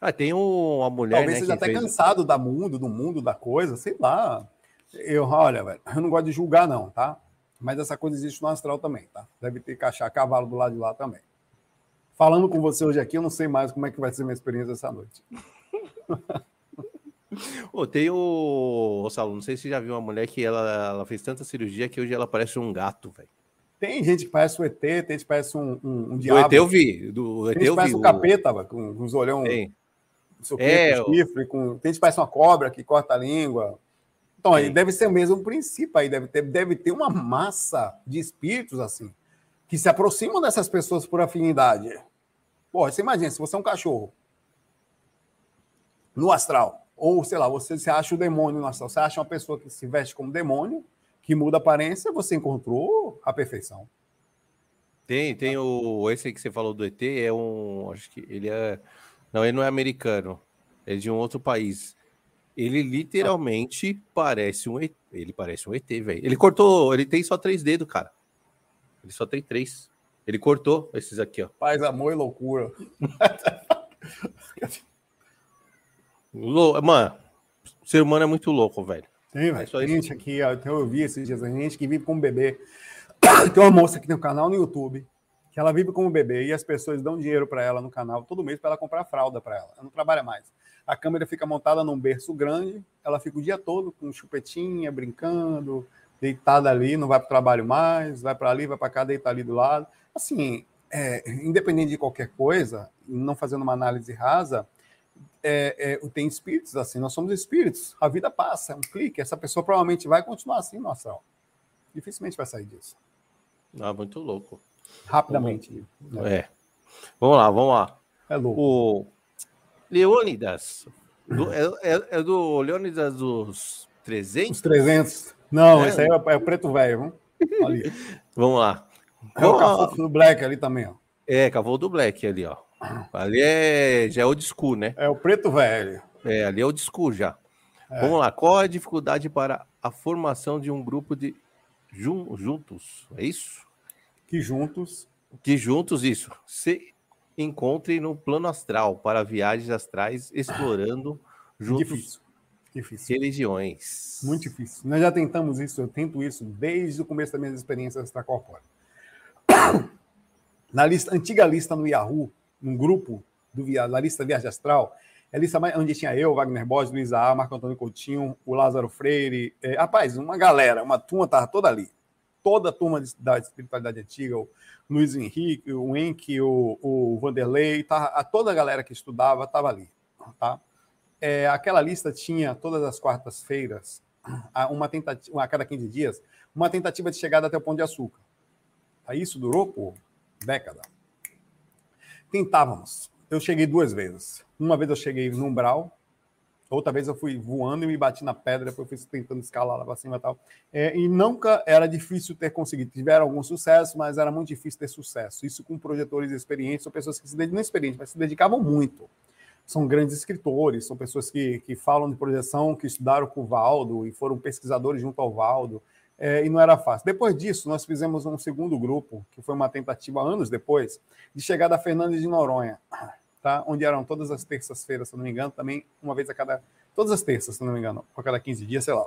Ah, tem uma mulher. Talvez né, seja até fez... cansado da mundo, do mundo da coisa, sei lá. Eu, olha, velho, eu não gosto de julgar, não, tá? Mas essa coisa existe no astral também, tá? Deve ter cachar cavalo do lado de lá também. Falando com você hoje aqui, eu não sei mais como é que vai ser minha experiência essa noite. oh, tem o. Ô, Saulo, não sei se você já viu uma mulher que ela, ela fez tanta cirurgia que hoje ela parece um gato, velho. Tem gente que parece o ET, tem gente que parece um, um, um diabo. Do ET eu vi. Do ET tem gente que parece um capeta, véio, com, com os olhão. Tem. É, com chifre, com... Tem gente que parece uma cobra que corta a língua. Então, aí deve ser o mesmo princípio, aí deve ter, deve ter uma massa de espíritos assim, que se aproximam dessas pessoas por afinidade. Pô, você imagina, se você é um cachorro no astral, ou sei lá, você se acha o demônio no astral, você acha uma pessoa que se veste como demônio, que muda a aparência, você encontrou a perfeição. Tem, tem o. Esse que você falou do ET é um. Acho que ele é. Não, ele não é americano. É de um outro país. Ele literalmente parece um ET. Ele parece um ET, velho. Ele cortou, ele tem só três dedos, cara. Ele só tem três. Ele cortou esses aqui, ó. Paz, amor e loucura. Mano, o ser humano é muito louco, velho. Tem, velho. É gente aqui, ó, eu vi esses dias, a gente que vive com um bebê. Tem uma moça que tem um canal no YouTube que ela vive como bebê e as pessoas dão dinheiro para ela no canal todo mês para ela comprar fralda para ela. Ela não trabalha mais. A câmera fica montada num berço grande, ela fica o dia todo com chupetinha, brincando, deitada ali, não vai para o trabalho mais, vai para ali, vai para cá, deita ali do lado. Assim, é, independente de qualquer coisa, não fazendo uma análise rasa, é, é, tem espíritos assim, nós somos espíritos, a vida passa, é um clique, essa pessoa provavelmente vai continuar assim no astral. Dificilmente vai sair disso. Ah, muito louco. Rapidamente. Vamos... É. Vamos lá, vamos lá. É louco. O Leônidas. Do, é, é, é, do Leônidas dos 300? Os 300. Não, é. esse aí é, é o preto velho. Vamos lá. É o cavalo do Black ali também, ó. É, cavalo do Black ali, ó. Ali é, já é school, né? É o preto velho. É, ali é o school já. É. Vamos lá. Qual a dificuldade para a formação de um grupo de jun, juntos? É isso? Que juntos. Que juntos, isso. Se encontrem no plano astral para viagens astrais explorando juntos difícil. Difícil. religiões. Muito difícil. Nós já tentamos isso, eu tento isso desde o começo das minhas experiências extracorpóreas. Na lista, antiga lista no Yahoo, num grupo do, da lista Viagem Astral, é a lista mais, onde tinha eu, Wagner Borges, Luiz A, Marco Antônio Coutinho, o Lázaro Freire. É, rapaz, uma galera, uma turma estava toda ali. Toda a turma de, da espiritualidade antiga, o Luiz Henrique, o Henke, o, o Vanderlei, tá, a, toda a galera que estudava estava ali. Tá? É, aquela lista tinha, todas as quartas-feiras, uma tentativa, a cada 15 dias, uma tentativa de chegada até o Pão de Açúcar. Aí isso durou por década. Tentávamos. Eu cheguei duas vezes. Uma vez eu cheguei no umbral, outra vez eu fui voando e me bati na pedra, depois eu fui tentando escalar lá para cima e tal. É, e nunca era difícil ter conseguido. Tiveram algum sucesso, mas era muito difícil ter sucesso. Isso com projetores experientes, são pessoas que se dedicam, não experientes, mas se dedicavam muito. São grandes escritores, são pessoas que, que falam de projeção, que estudaram com o Valdo e foram pesquisadores junto ao Valdo é, e não era fácil. Depois disso, nós fizemos um segundo grupo, que foi uma tentativa anos depois, de chegar da Fernandes de Noronha, tá? onde eram todas as terças-feiras, se não me engano, também uma vez a cada. Todas as terças, se não me engano, a cada 15 dias, sei lá.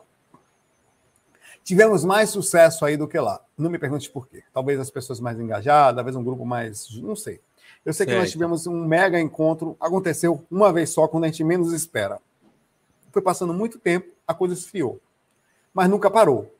Tivemos mais sucesso aí do que lá. Não me pergunte por quê. Talvez as pessoas mais engajadas, talvez um grupo mais. Não sei. Eu sei que nós tivemos um mega encontro, aconteceu uma vez só, quando a gente menos espera. Foi passando muito tempo, a coisa esfriou. Mas nunca parou.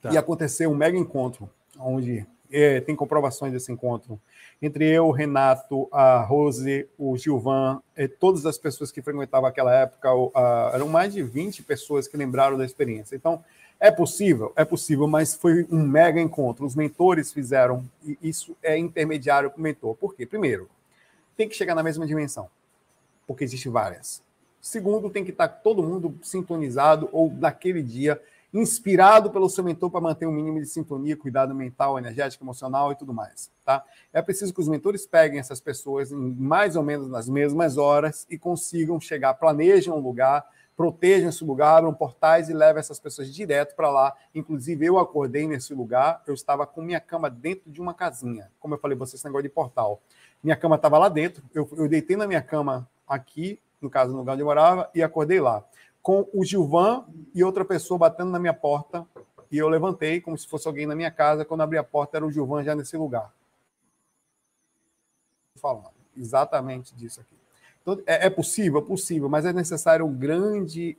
Tá. E aconteceu um mega encontro, onde é, tem comprovações desse encontro, entre eu, o Renato, a Rose, o Gilvan, é, todas as pessoas que frequentavam aquela época, o, a, eram mais de 20 pessoas que lembraram da experiência. Então, é possível? É possível, mas foi um mega encontro. Os mentores fizeram, e isso é intermediário para o mentor. Por quê? Primeiro, tem que chegar na mesma dimensão, porque existe várias. Segundo, tem que estar todo mundo sintonizado ou naquele dia inspirado pelo seu mentor para manter um mínimo de sintonia, cuidado mental, energético, emocional e tudo mais, tá? É preciso que os mentores peguem essas pessoas em mais ou menos nas mesmas horas e consigam chegar, planejem um lugar, protejam esse lugar, abram portais e levem essas pessoas direto para lá. Inclusive, eu acordei nesse lugar, eu estava com minha cama dentro de uma casinha. Como eu falei você, esse negócio de portal. Minha cama estava lá dentro, eu, eu deitei na minha cama aqui, no caso, no lugar onde eu morava, e acordei lá com o Gilvan e outra pessoa batendo na minha porta. E eu levantei como se fosse alguém na minha casa. Quando abri a porta, era o Gilvan já nesse lugar. Falando exatamente disso aqui. Então, é, é possível? Possível, mas é necessário um grande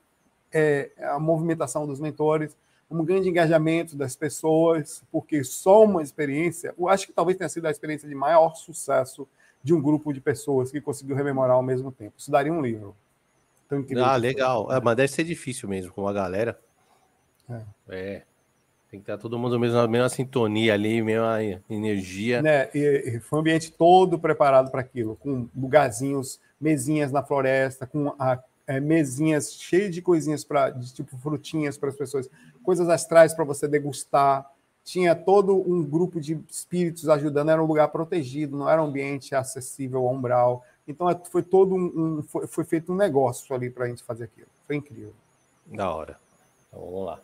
é, a movimentação dos mentores, um grande engajamento das pessoas, porque só uma experiência, eu acho que talvez tenha sido a experiência de maior sucesso de um grupo de pessoas que conseguiu rememorar ao mesmo tempo. Isso daria um livro. Ah, legal. É, mas deve ser difícil mesmo com a galera. É. é. Tem que estar todo mundo mesmo na mesma sintonia ali, mesma energia. Né? E, e foi um ambiente todo preparado para aquilo, com lugarzinhos, mesinhas na floresta, com a, é, mesinhas cheias de coisinhas para tipo frutinhas para as pessoas, coisas astrais para você degustar. Tinha todo um grupo de espíritos ajudando, era um lugar protegido, não era um ambiente acessível ao umbral. Então é, foi todo um, um foi, foi, feito um negócio ali para a gente fazer aquilo. Foi incrível. Da hora. Então, vamos lá.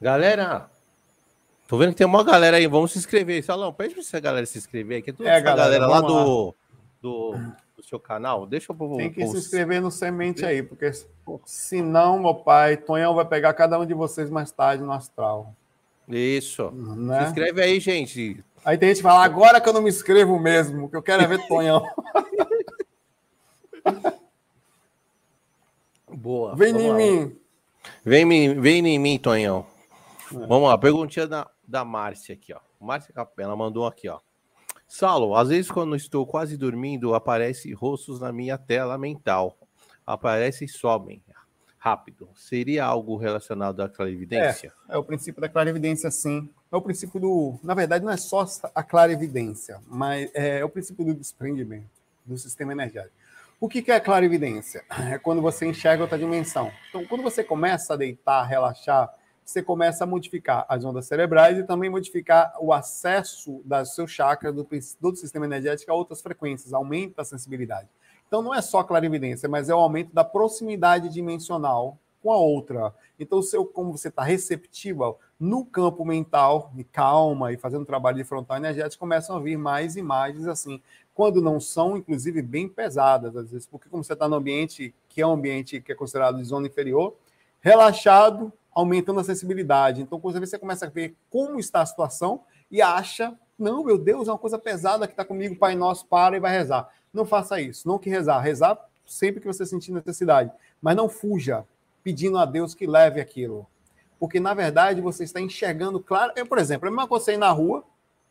Galera, tô vendo que tem uma galera aí. Vamos se inscrever. Salão, pede para essa galera se inscrever aqui. Toda é, galera, galera lá do, do, do, seu canal. Deixa eu Tem que se inscrever no semente aí, porque senão, meu pai, Tonhão vai pegar cada um de vocês mais tarde no astral. Isso. Né? Se inscreve aí, gente. Aí tem gente que fala, agora que eu não me inscrevo mesmo, que eu quero é ver Tonhão. Boa. Vem em mim. Vem, vem em mim, Tonhão. É. Vamos lá, perguntinha da, da Márcia aqui, ó. Márcia Capela mandou aqui, ó. Saulo, às vezes quando estou quase dormindo, aparecem rostos na minha tela mental. Aparecem e somem rápido. Seria algo relacionado à clarividência? É, é o princípio da clarividência, sim. É o princípio do. Na verdade, não é só a clarividência, mas é, é o princípio do desprendimento do sistema energético. O que, é clarividência? É quando você enxerga outra dimensão. Então, quando você começa a deitar, relaxar, você começa a modificar as ondas cerebrais e também modificar o acesso do seu chakra, do, do sistema energético a outras frequências, aumenta a sensibilidade. Então não é só clarividência, mas é o aumento da proximidade dimensional com a outra. Então, seu, como você está receptivo no campo mental, e calma e fazendo trabalho de frontal energético, começam a vir mais imagens assim, quando não são, inclusive, bem pesadas, às vezes, porque como você está no ambiente que é um ambiente que é considerado de zona inferior, relaxado, aumentando a sensibilidade. Então, quando você começa a ver como está a situação e acha, não, meu Deus, é uma coisa pesada que está comigo, Pai Nosso, para e vai rezar. Não faça isso, não que rezar. Rezar sempre que você sentir necessidade, mas não fuja pedindo a Deus que leve aquilo. Porque, na verdade, você está enxergando claro. Eu, por exemplo, é a mesma coisa ir na rua,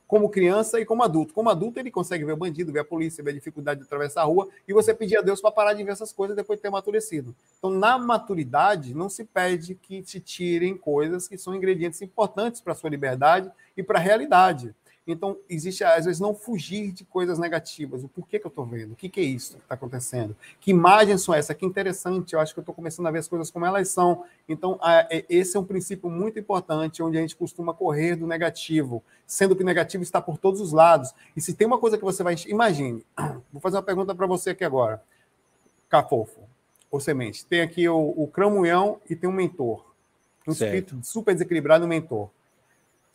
como criança e como adulto. Como adulto, ele consegue ver o bandido, ver a polícia, ver a dificuldade de atravessar a rua, e você pedir a Deus para parar de ver essas coisas depois de ter amadurecido. Então, na maturidade, não se pede que te tirem coisas que são ingredientes importantes para a sua liberdade e para a realidade. Então, existe, às vezes, não fugir de coisas negativas. O porquê que eu estou vendo? O que, que é isso que está acontecendo? Que imagens são essas? Que interessante. Eu acho que eu estou começando a ver as coisas como elas são. Então, é, esse é um princípio muito importante, onde a gente costuma correr do negativo, sendo que o negativo está por todos os lados. E se tem uma coisa que você vai. Imagine, vou fazer uma pergunta para você aqui agora. Cafofo, ou semente. Tem aqui o, o cramunhão e tem um mentor. Um espírito super desequilibrado, um mentor.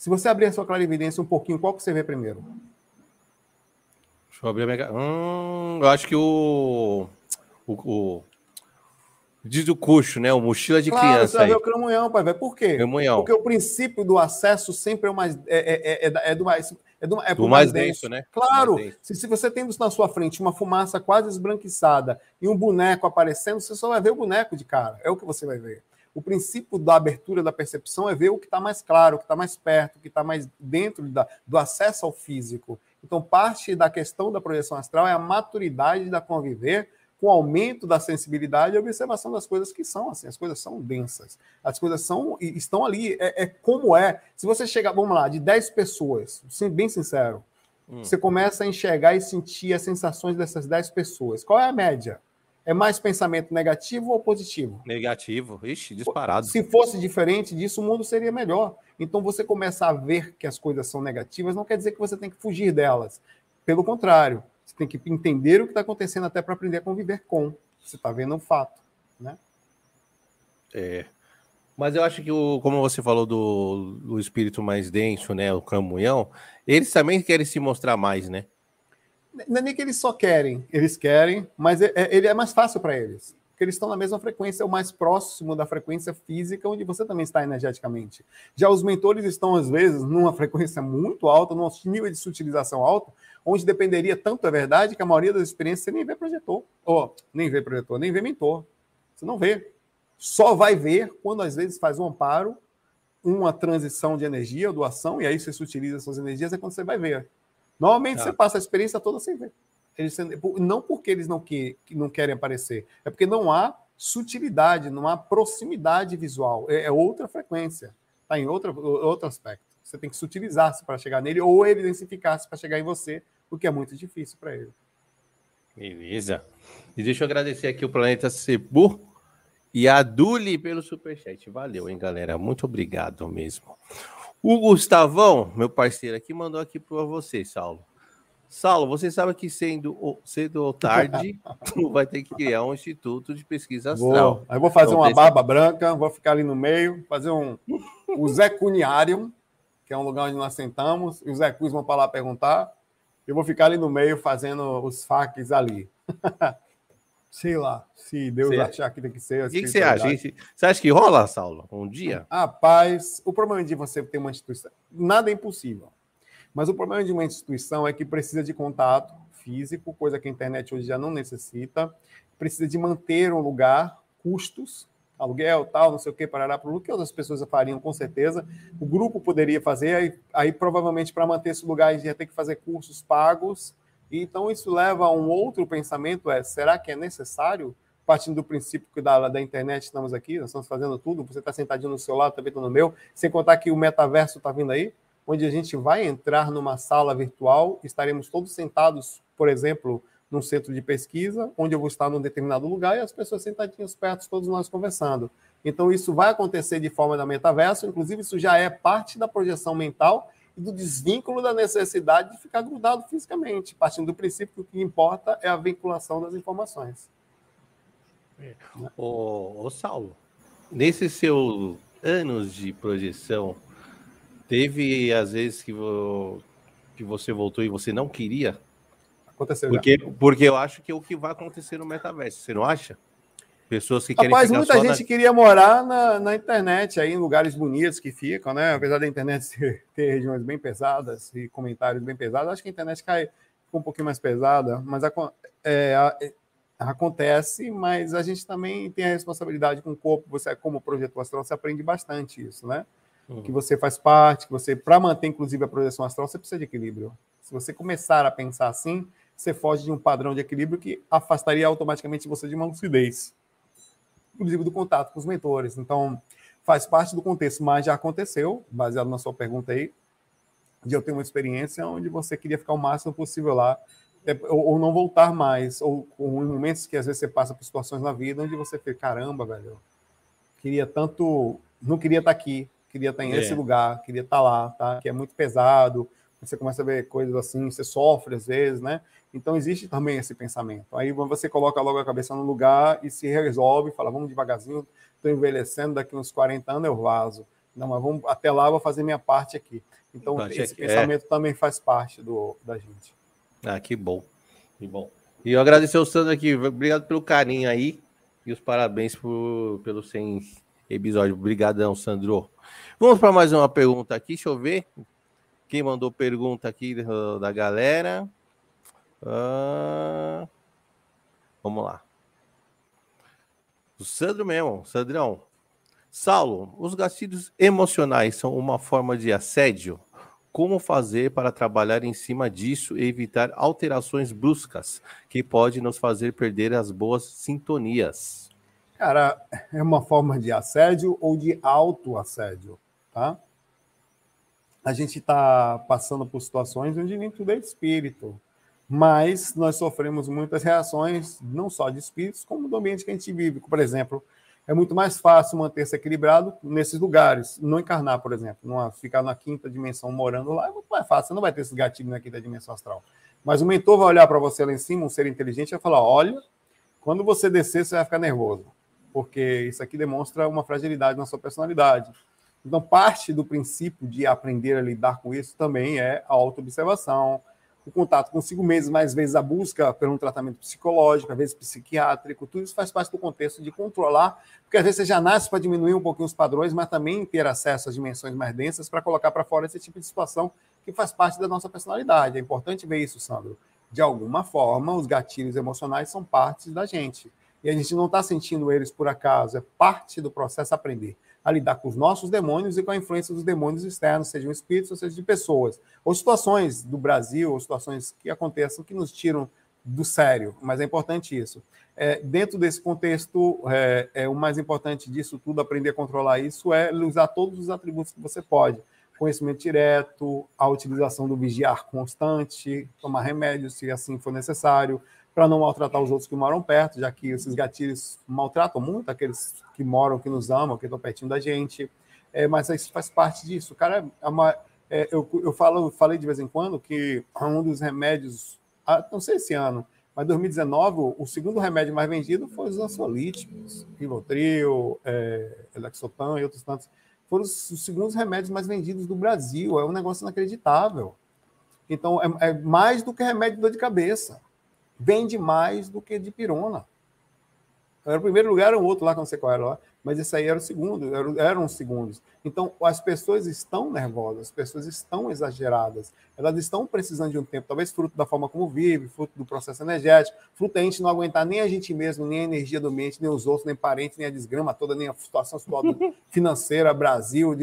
Se você abrir a sua clarividência um pouquinho, qual que você vê primeiro? Deixa eu abrir a minha. Hum, eu acho que o. O. o... Diz o cuxo, né? O mochila de claro, criança. Você vai ver o cramunhão, pai. Por quê? Cramunhão. Porque o princípio do acesso sempre é o mais. É, é, é, é do mais. É do, é do mais, mais denso, né? Claro. Se, se você tem na sua frente uma fumaça quase esbranquiçada e um boneco aparecendo, você só vai ver o boneco de cara. É o que você vai ver. O princípio da abertura da percepção é ver o que está mais claro, o que está mais perto, o que está mais dentro da, do acesso ao físico. Então, parte da questão da projeção astral é a maturidade da conviver com o aumento da sensibilidade e observação das coisas que são assim. As coisas são densas. As coisas são estão ali. É, é como é. Se você chegar, vamos lá, de 10 pessoas, bem sincero, hum. você começa a enxergar e sentir as sensações dessas 10 pessoas. Qual é a média? É mais pensamento negativo ou positivo? Negativo, ixi, disparado. Se fosse diferente disso, o mundo seria melhor. Então você começa a ver que as coisas são negativas, não quer dizer que você tem que fugir delas. Pelo contrário, você tem que entender o que está acontecendo até para aprender a conviver com. Você está vendo um fato, né? É. Mas eu acho que, o, como você falou do, do espírito mais denso, né, o camunhão, eles também querem se mostrar mais, né? Não é nem que eles só querem, eles querem, mas é, é, ele é mais fácil para eles. Porque eles estão na mesma frequência, é o mais próximo da frequência física, onde você também está energeticamente. Já os mentores estão, às vezes, numa frequência muito alta, num nível de sutilização alto, onde dependeria tanto, é verdade, que a maioria das experiências você nem vê projetor. Ou nem vê projetor, nem vê mentor. Você não vê. Só vai ver quando, às vezes, faz um amparo, uma transição de energia, doação, e aí você utiliza essas energias, é quando você vai ver. Normalmente ah. você passa a experiência toda sem ver. Eles, não porque eles não, que, não querem aparecer, é porque não há sutilidade, não há proximidade visual. É, é outra frequência, está em outra, outro aspecto. Você tem que sutilizar-se para chegar nele ou evidencificar-se para chegar em você, o que é muito difícil para ele. Beleza. E deixa eu agradecer aqui o Planeta Cebu e a Duli pelo superchat. Valeu, hein, galera? Muito obrigado mesmo. O Gustavão, meu parceiro aqui, mandou aqui para você, Saulo. Saulo, você sabe que sendo cedo ou tarde, tu vai ter que criar um instituto de pesquisa astral. Vou. Aí vou fazer então, uma barba branca, vou ficar ali no meio, fazer um o Zé Cuniário, que é um lugar onde nós sentamos, e os Zé Cus vão para lá perguntar. Eu vou ficar ali no meio fazendo os faques ali. Sei lá, se Deus achar que tem que ser. O que, que você acha? Você acha que rola, Saulo, um dia? Rapaz, o problema de você ter uma instituição, nada é impossível. Mas o problema de uma instituição é que precisa de contato físico, coisa que a internet hoje já não necessita, precisa de manter um lugar, custos, aluguel, tal, não sei o que, parará para o que outras pessoas fariam, com certeza. O grupo poderia fazer, aí, aí provavelmente para manter esse lugar a gente ia ter que fazer cursos pagos. Então isso leva a um outro pensamento, é, será que é necessário? Partindo do princípio que da, da internet estamos aqui, nós estamos fazendo tudo, você está sentadinho no seu lado, também estou no meu, sem contar que o metaverso está vindo aí, onde a gente vai entrar numa sala virtual, estaremos todos sentados, por exemplo, num centro de pesquisa, onde eu vou estar num determinado lugar e as pessoas sentadinhas perto, todos nós conversando. Então, isso vai acontecer de forma da metaverso, inclusive, isso já é parte da projeção mental do desvínculo da necessidade de ficar grudado fisicamente, partindo do princípio que o que importa é a vinculação das informações. Ô, ô Saulo, nesses seus anos de projeção, teve às vezes que, que você voltou e você não queria Aconteceu porque, já. porque eu acho que é o que vai acontecer no metaverso, você não acha? Pessoas que Rapaz, querem muita gente na... queria morar na, na, internet, aí em lugares bonitos que ficam, né? Apesar da internet ter, ter, regiões bem pesadas e comentários bem pesados, acho que a internet cai um pouquinho mais pesada, mas a, é, a, é, acontece, mas a gente também tem a responsabilidade com o corpo, você como projetor astral, você aprende bastante isso, né? Uhum. Que você faz parte, que você, para manter inclusive a projeção astral, você precisa de equilíbrio. Se você começar a pensar assim, você foge de um padrão de equilíbrio que afastaria automaticamente você de uma lucidez, inclusive do contato com os mentores. Então, faz parte do contexto, mas já aconteceu, baseado na sua pergunta aí, de eu ter uma experiência onde você queria ficar o máximo possível lá, é, ou, não voltar mais, ou com momentos que às vezes você passa por situações na vida onde você fica, caramba, velho, queria tanto, não queria estar aqui, queria estar em é. esse lugar, queria estar lá, tá? Que é muito pesado, você começa a ver coisas assim, você sofre às vezes, né? Então existe também esse pensamento. Aí você coloca logo a cabeça no lugar e se resolve, fala, vamos devagarzinho, estou envelhecendo, daqui uns 40 anos eu vazo. Não, mas vamos, até lá vou fazer minha parte aqui. Então esse pensamento é... também faz parte do, da gente. Ah, que bom. Que bom. E eu agradecer ao Sandro aqui. Obrigado pelo carinho aí. E os parabéns por, pelo 100 episódio. Obrigadão, Sandro. Vamos para mais uma pergunta aqui. Deixa eu ver. Quem mandou pergunta aqui da galera? Uh... Vamos lá. O Sandro mesmo, Sandrão. Saulo, os gatilhos emocionais são uma forma de assédio? Como fazer para trabalhar em cima disso e evitar alterações bruscas que podem nos fazer perder as boas sintonias? Cara, é uma forma de assédio ou de autoassédio, tá? A gente está passando por situações onde nem tudo é espírito mas nós sofremos muitas reações, não só de espíritos, como do ambiente que a gente vive. Por exemplo, é muito mais fácil manter-se equilibrado nesses lugares, não encarnar, por exemplo, numa, ficar na quinta dimensão morando lá, é muito mais fácil, você não vai ter esse gatilho na quinta dimensão astral. Mas o mentor vai olhar para você lá em cima, um ser inteligente, e vai falar: olha, quando você descer, você vai ficar nervoso, porque isso aqui demonstra uma fragilidade na sua personalidade. Então, parte do princípio de aprender a lidar com isso também é a autoobservação, o contato consigo mesmo, mais vezes a busca por um tratamento psicológico, às vezes psiquiátrico, tudo isso faz parte do contexto de controlar, porque às vezes você já nasce para diminuir um pouquinho os padrões, mas também ter acesso às dimensões mais densas para colocar para fora esse tipo de situação que faz parte da nossa personalidade. É importante ver isso, Sandro. De alguma forma, os gatilhos emocionais são parte da gente. E a gente não está sentindo eles por acaso, é parte do processo aprender a lidar com os nossos demônios e com a influência dos demônios externos, sejam espíritos ou seja de pessoas, ou situações do Brasil, ou situações que aconteçam que nos tiram do sério, mas é importante isso. É, dentro desse contexto, é, é, o mais importante disso tudo, aprender a controlar isso, é usar todos os atributos que você pode. Conhecimento direto, a utilização do vigiar constante, tomar remédios se assim for necessário, para não maltratar os outros que moram perto, já que esses gatilhos maltratam muito aqueles que moram, que nos amam, que estão pertinho da gente. É, mas isso faz parte disso. Cara, é uma, é, eu, eu falo, falei de vez em quando que um dos remédios, ah, não sei esse ano, mas 2019, o segundo remédio mais vendido foi os ansiolíticos, Rivotril, é, Lexotan e outros tantos. Foram os, os segundos remédios mais vendidos do Brasil. É um negócio inacreditável. Então, é, é mais do que remédio de dor de cabeça vende mais do que de pirona. Era o primeiro lugar, era um outro lá, não sei qual era lá, mas esse aí era o segundo, eram, eram os segundos. Então, as pessoas estão nervosas, as pessoas estão exageradas, elas estão precisando de um tempo, talvez fruto da forma como vive, fruto do processo energético, fruto da gente não aguentar nem a gente mesmo, nem a energia do ambiente, nem os outros, nem parentes, nem a desgrama toda, nem a situação financeira, Brasil,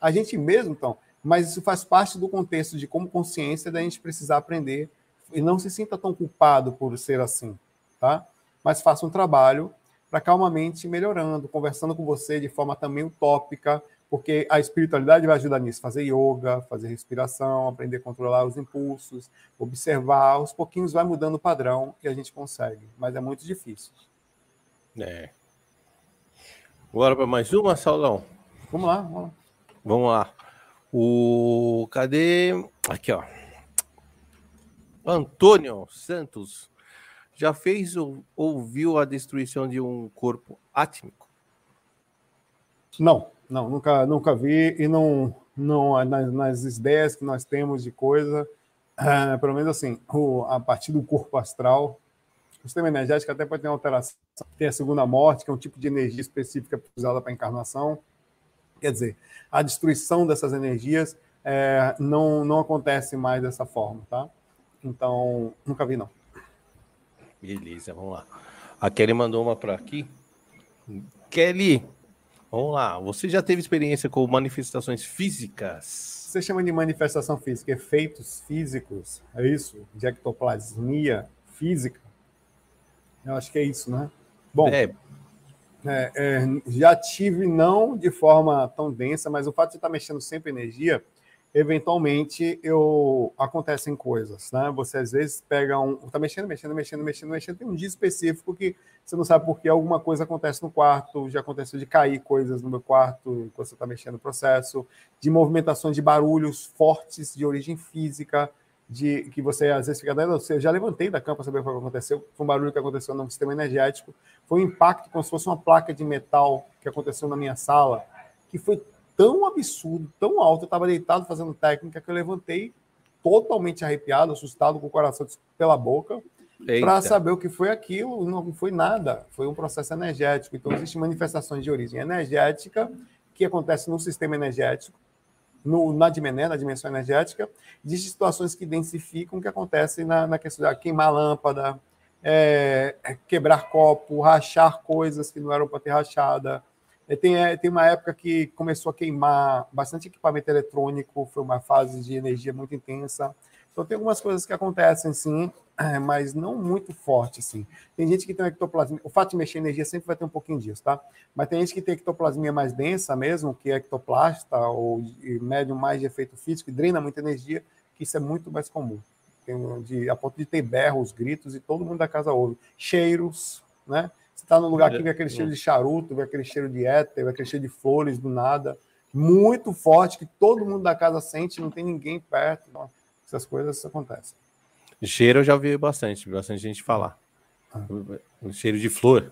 a gente mesmo, então. Mas isso faz parte do contexto de como consciência da gente precisar aprender e não se sinta tão culpado por ser assim, tá? Mas faça um trabalho para calmamente melhorando, conversando com você de forma também utópica, porque a espiritualidade vai ajudar nisso, fazer yoga, fazer respiração, aprender a controlar os impulsos, observar, aos pouquinhos vai mudando o padrão e a gente consegue, mas é muito difícil. É. Bora para mais uma, Saulão? Vamos lá, vamos lá. Vamos lá. O cadê? Aqui, ó. Antônio Santos já fez ou ouviu a destruição de um corpo átmico? Não, não, nunca, nunca vi e não, não nas, nas ideias que nós temos de coisa, é, pelo menos assim, o, a partir do corpo astral, o sistema energético até pode ter alteração, tem a segunda morte, que é um tipo de energia específica usada para encarnação. Quer dizer, a destruição dessas energias é, não, não acontece mais dessa forma, tá? Então, nunca vi, não. Beleza, vamos lá. A Kelly mandou uma para aqui. Kelly, vamos lá. Você já teve experiência com manifestações físicas? Você chama de manifestação física, efeitos físicos, é isso? De ectoplasmia física? Eu acho que é isso, né? Bom, é. É, é, já tive, não de forma tão densa, mas o fato de estar mexendo sempre energia eventualmente eu acontecem coisas, né? Você às vezes pega um, tá mexendo, mexendo, mexendo, mexendo, mexendo, tem um dia específico que você não sabe por que alguma coisa acontece no quarto, já aconteceu de cair coisas no meu quarto enquanto você está mexendo no processo, de movimentações de barulhos fortes de origem física, de que você às vezes fica dando, eu já levantei da cama para saber o que aconteceu, foi um barulho que aconteceu no sistema energético, foi um impacto como se fosse uma placa de metal que aconteceu na minha sala, que foi tão absurdo, tão alto. Eu estava deitado fazendo técnica que eu levantei totalmente arrepiado, assustado, com o coração pela boca, para saber o que foi aquilo. Não foi nada, foi um processo energético. Então, existem manifestações de origem energética que acontecem no sistema energético, no, na, dimensão, na dimensão energética. Existem situações que densificam que acontecem na, na questão de queimar lâmpada, é, quebrar copo, rachar coisas que não eram para ter rachada, tem, é, tem uma época que começou a queimar bastante equipamento eletrônico, foi uma fase de energia muito intensa. Então, tem algumas coisas que acontecem, sim, mas não muito forte, assim. Tem gente que tem ectoplasmia. O fato de mexer em energia sempre vai ter um pouquinho disso, tá? Mas tem gente que tem ectoplasmia mais densa mesmo, que é ectoplasta, ou médium mais de efeito físico, e drena muita energia, que isso é muito mais comum. Tem, de, a ponto de ter berros, gritos, e todo mundo da casa ouve. Cheiros, né? Você está num lugar que vem aquele cheiro de charuto, vem aquele cheiro de éter, vem aquele cheiro de flores do nada, muito forte, que todo mundo da casa sente, não tem ninguém perto. Então, essas coisas acontecem. Cheiro eu já vi bastante, bastante gente falar. Ah. Cheiro de flor,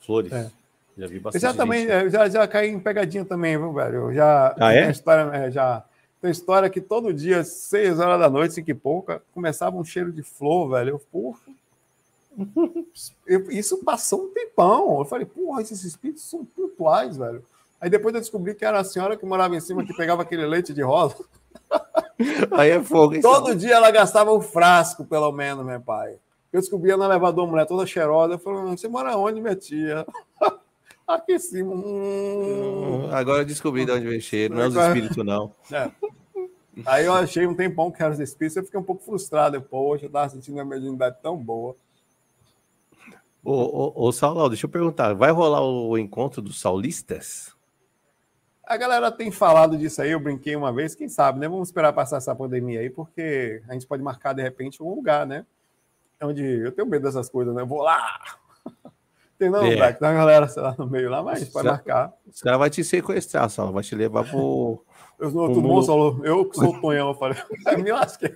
flores. É. Já vi bastante. Eu já também, gente. já, já caí em pegadinha também, viu, velho? Eu já. Ah, é? História, é, já. Tem história que todo dia, seis horas da noite, cinco e pouca, começava um cheiro de flor, velho. Eu, porra, eu, isso passou um tempão. Eu falei, porra, esses espíritos são pontuais, velho. Aí depois eu descobri que era a senhora que morava em cima que pegava aquele leite de rosa. Aí é fogo. Todo dia ela gastava um frasco, pelo menos, meu pai. Eu descobria no elevador, mulher toda cheirosa. Eu falei, você mora onde, minha tia? Aqui em cima. Hum... Agora eu descobri de onde vem cheiro, não é os espíritos, não. É. Aí eu achei um tempão que era os espíritos, eu fiquei um pouco frustrado. Poxa, eu tava sentindo uma mediunidade tão boa. Ô, ô, ô Saulo, deixa eu perguntar, vai rolar o encontro dos saulistas? A galera tem falado disso aí, eu brinquei uma vez, quem sabe, né? Vamos esperar passar essa pandemia aí, porque a gente pode marcar de repente um lugar, né? Onde eu tenho medo dessas coisas, né? Eu vou lá. Tem não, é. Black, tem uma galera sei lá, no meio lá, mas pode marcar. Os caras vão te sequestrar, só vai te levar pro. Eu, no outro mundo... eu que sou o Tonhão, eu falei, me lasquei.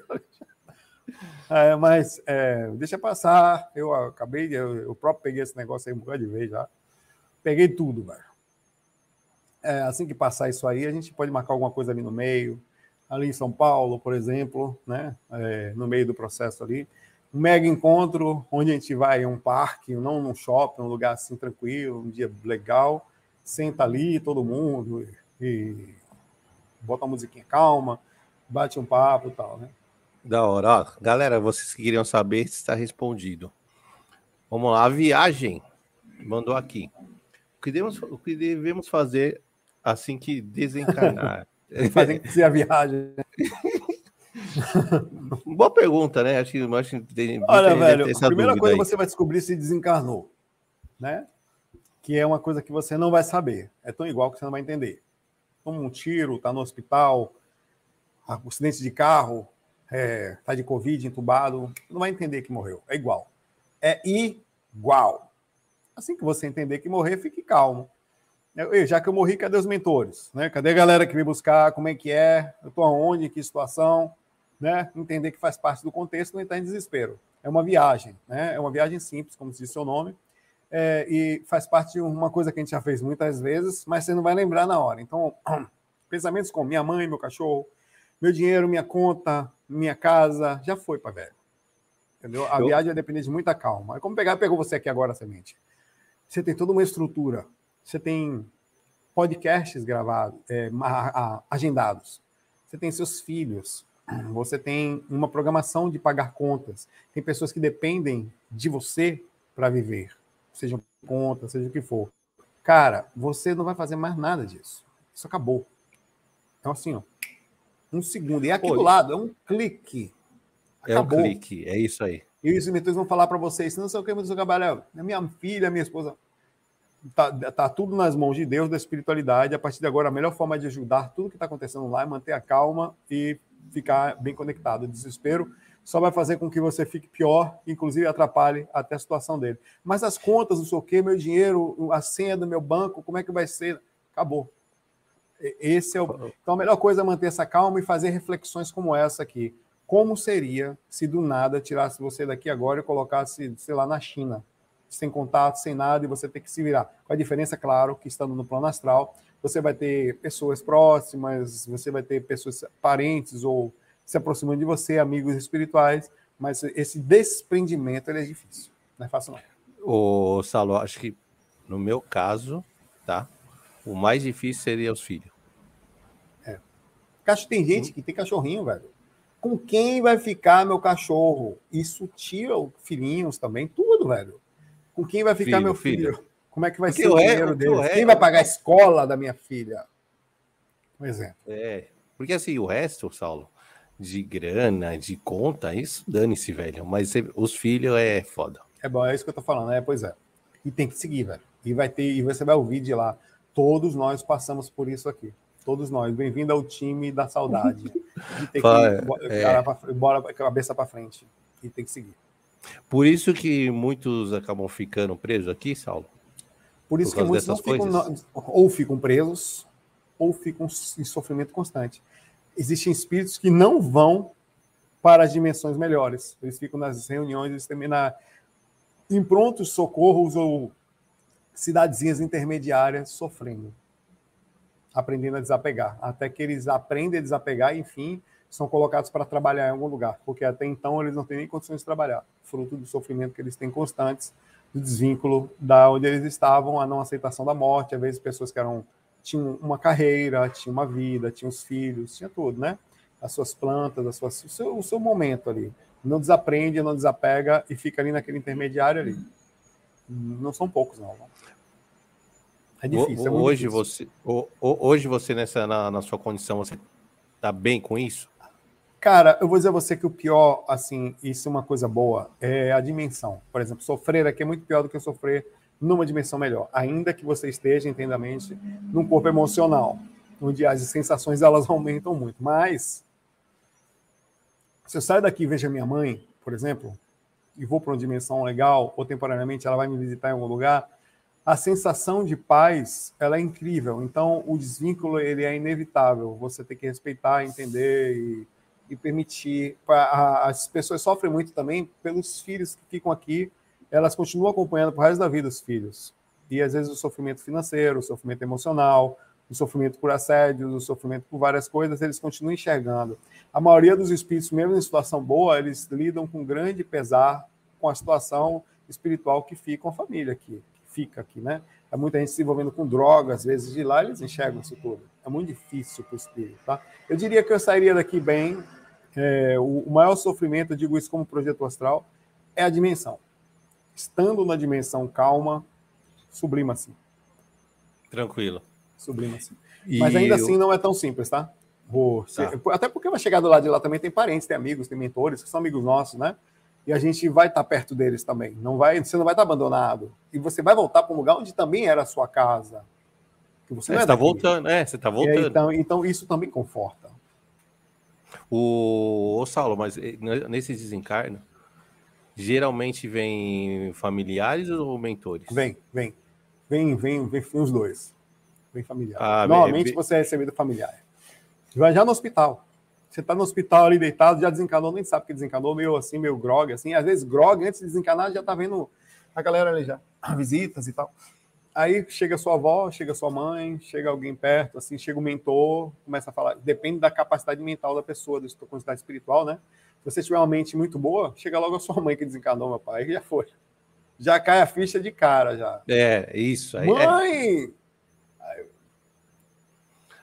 É, mas é, deixa passar. Eu acabei, eu, eu, próprio peguei esse negócio aí um bocado de vez já. Peguei tudo, velho. É, assim que passar isso aí, a gente pode marcar alguma coisa ali no meio. Ali em São Paulo, por exemplo, né? É, no meio do processo ali. um mega encontro onde a gente vai a um parque, não num shopping, um lugar assim tranquilo, um dia legal, senta ali todo mundo e, e bota uma musiquinha calma, bate um papo e tal, né? Da hora. Ó, galera, vocês que queriam saber, está respondido. Vamos lá, a viagem mandou aqui. O que devemos, o que devemos fazer assim que desencarnar? Fazer que a viagem. Boa pergunta, né? Acho que, acho que tem, Olha, velho, a primeira coisa aí. você vai descobrir se desencarnou, né? Que é uma coisa que você não vai saber. É tão igual que você não vai entender. Toma um tiro, tá no hospital, acidente de carro, é, tá de Covid, entubado, não vai entender que morreu. É igual. É igual. Assim que você entender que morrer, fique calmo. Eu, já que eu morri, cadê os mentores? Né? Cadê a galera que veio buscar? Como é que é? Eu estou aonde? Que situação? Né? Entender que faz parte do contexto, não entrar em desespero. É uma viagem, né? É uma viagem simples, como diz seu nome, é, e faz parte de uma coisa que a gente já fez muitas vezes, mas você não vai lembrar na hora. Então, pensamentos como minha mãe, meu cachorro, meu dinheiro, minha conta, minha casa, já foi para velho. Entendeu? A eu... viagem vai depender de muita calma. É como pegar, pegou você aqui agora, semente. Você tem toda uma estrutura você tem podcasts gravados, é, agendados, você tem seus filhos, você tem uma programação de pagar contas, tem pessoas que dependem de você para viver, seja conta, seja o que for. Cara, você não vai fazer mais nada disso. Isso acabou. Então, assim, ó, um segundo. E aqui Oi. do lado é um clique. Acabou. É um clique, é isso aí. E os mentores vão falar para vocês, não sei o que, mas o trabalho é minha filha, minha esposa tá, tá tudo nas mãos de Deus, da espiritualidade. A partir de agora, a melhor forma de ajudar tudo que está acontecendo lá é manter a calma e ficar bem conectado. O desespero só vai fazer com que você fique pior, inclusive atrapalhe até a situação dele. Mas as contas, não sei o quê, meu dinheiro, a senha do meu banco, como é que vai ser? Acabou. Esse é o... Então a melhor coisa é manter essa calma e fazer reflexões como essa aqui. Como seria se do nada tirasse você daqui agora e colocasse, sei lá, na China? sem contato, sem nada, e você tem que se virar. Com a diferença, claro, que estando no plano astral, você vai ter pessoas próximas, você vai ter pessoas parentes ou se aproximando de você, amigos espirituais, mas esse desprendimento ele é difícil, não é fácil não. Ô, Salo, acho que no meu caso, tá? O mais difícil seria os filhos. É. Tem gente que tem cachorrinho, velho. Com quem vai ficar meu cachorro? Isso tira filhinhos também, tudo, velho. Com quem vai ficar filho, meu filho? filho? Como é que vai Porque ser o dinheiro dele? É, quem vai pagar a escola da minha filha? Um exemplo. É, porque assim, o resto, Saulo, de grana, de conta, isso dane-se, velho. Mas os filhos é foda. É bom, é isso que eu tô falando, é, pois é. E tem que seguir, velho. E vai ter, e você vai ouvir de lá. Todos nós passamos por isso aqui. Todos nós. Bem-vindo ao time da saudade. De ter que é. bora, bora cabeça para frente. E tem que seguir. Por isso que muitos acabam ficando presos aqui, Saulo? Por isso Por que muitos não ficam, ou ficam presos, ou ficam em sofrimento constante. Existem espíritos que não vão para as dimensões melhores. Eles ficam nas reuniões, eles terminam em prontos socorros ou cidadezinhas intermediárias sofrendo, aprendendo a desapegar, até que eles aprendem a desapegar e, enfim, são colocados para trabalhar em algum lugar, porque até então eles não têm nem condições de trabalhar, fruto do sofrimento que eles têm constantes, do desvínculo da onde eles estavam, a não aceitação da morte, às vezes pessoas que eram tinham uma carreira, tinham uma vida, tinham os filhos, tinha tudo, né? As suas plantas, as suas, o, seu, o seu momento ali. Não desaprende, não desapega e fica ali naquele intermediário ali. Não são poucos, não. É difícil. É hoje difícil. você, hoje você nessa na, na sua condição, você está bem com isso? Cara, eu vou dizer a você que o pior, assim, isso é uma coisa boa, é a dimensão. Por exemplo, sofrer aqui é muito pior do que sofrer numa dimensão melhor. Ainda que você esteja, entendamente, num corpo emocional, onde as sensações elas aumentam muito. Mas, se eu saio daqui e vejo a minha mãe, por exemplo, e vou para uma dimensão legal, ou temporariamente ela vai me visitar em algum lugar, a sensação de paz ela é incrível. Então, o desvínculo ele é inevitável. Você tem que respeitar, entender e e permitir. As pessoas sofrem muito também pelos filhos que ficam aqui, elas continuam acompanhando por resto da vida os filhos. E às vezes o sofrimento financeiro, o sofrimento emocional, o sofrimento por assédios, o sofrimento por várias coisas, eles continuam enxergando. A maioria dos espíritos, mesmo em situação boa, eles lidam com grande pesar com a situação espiritual que fica com a família aqui, que fica aqui, né? É muita gente se envolvendo com drogas, às vezes de lá eles enxergam isso tudo. É muito difícil para o espírito, tá? Eu diria que eu sairia daqui bem. É, o, maior sofrimento, eu digo isso como projeto astral, é a dimensão. Estando na dimensão calma, sublima-se. Tranquilo. Sublima-se. Mas ainda eu... assim não é tão simples, tá? tá. Até porque vai chegar do lado de lá também tem parentes, tem amigos, tem mentores, que são amigos nossos, né? E a gente vai estar perto deles também. Não vai, você não vai estar abandonado. E você vai voltar para um lugar onde também era a sua casa. Que você é, está voltando, é, você está voltando. Aí, então, então isso também conforta. O, o Saulo, mas eh, nesse desencarno, geralmente vem familiares ou mentores? Vem, vem. Vem, vem, vem, vem os dois. Vem familiar. Ah, Normalmente você é recebido familiar. Vai já no hospital. Você está no hospital ali deitado, já desencanou, nem sabe que desencanou, meio assim, meio grog, assim. Às vezes, grog, antes de desencanar, já tá vendo a galera ali já, visitas e tal. Aí chega sua avó, chega sua mãe, chega alguém perto, assim, chega o mentor, começa a falar. Depende da capacidade mental da pessoa, da sua quantidade espiritual, né? Se você tiver uma mente muito boa, chega logo a sua mãe que desencanou, meu pai, e já foi. Já cai a ficha de cara, já. É, isso aí. Mãe! É...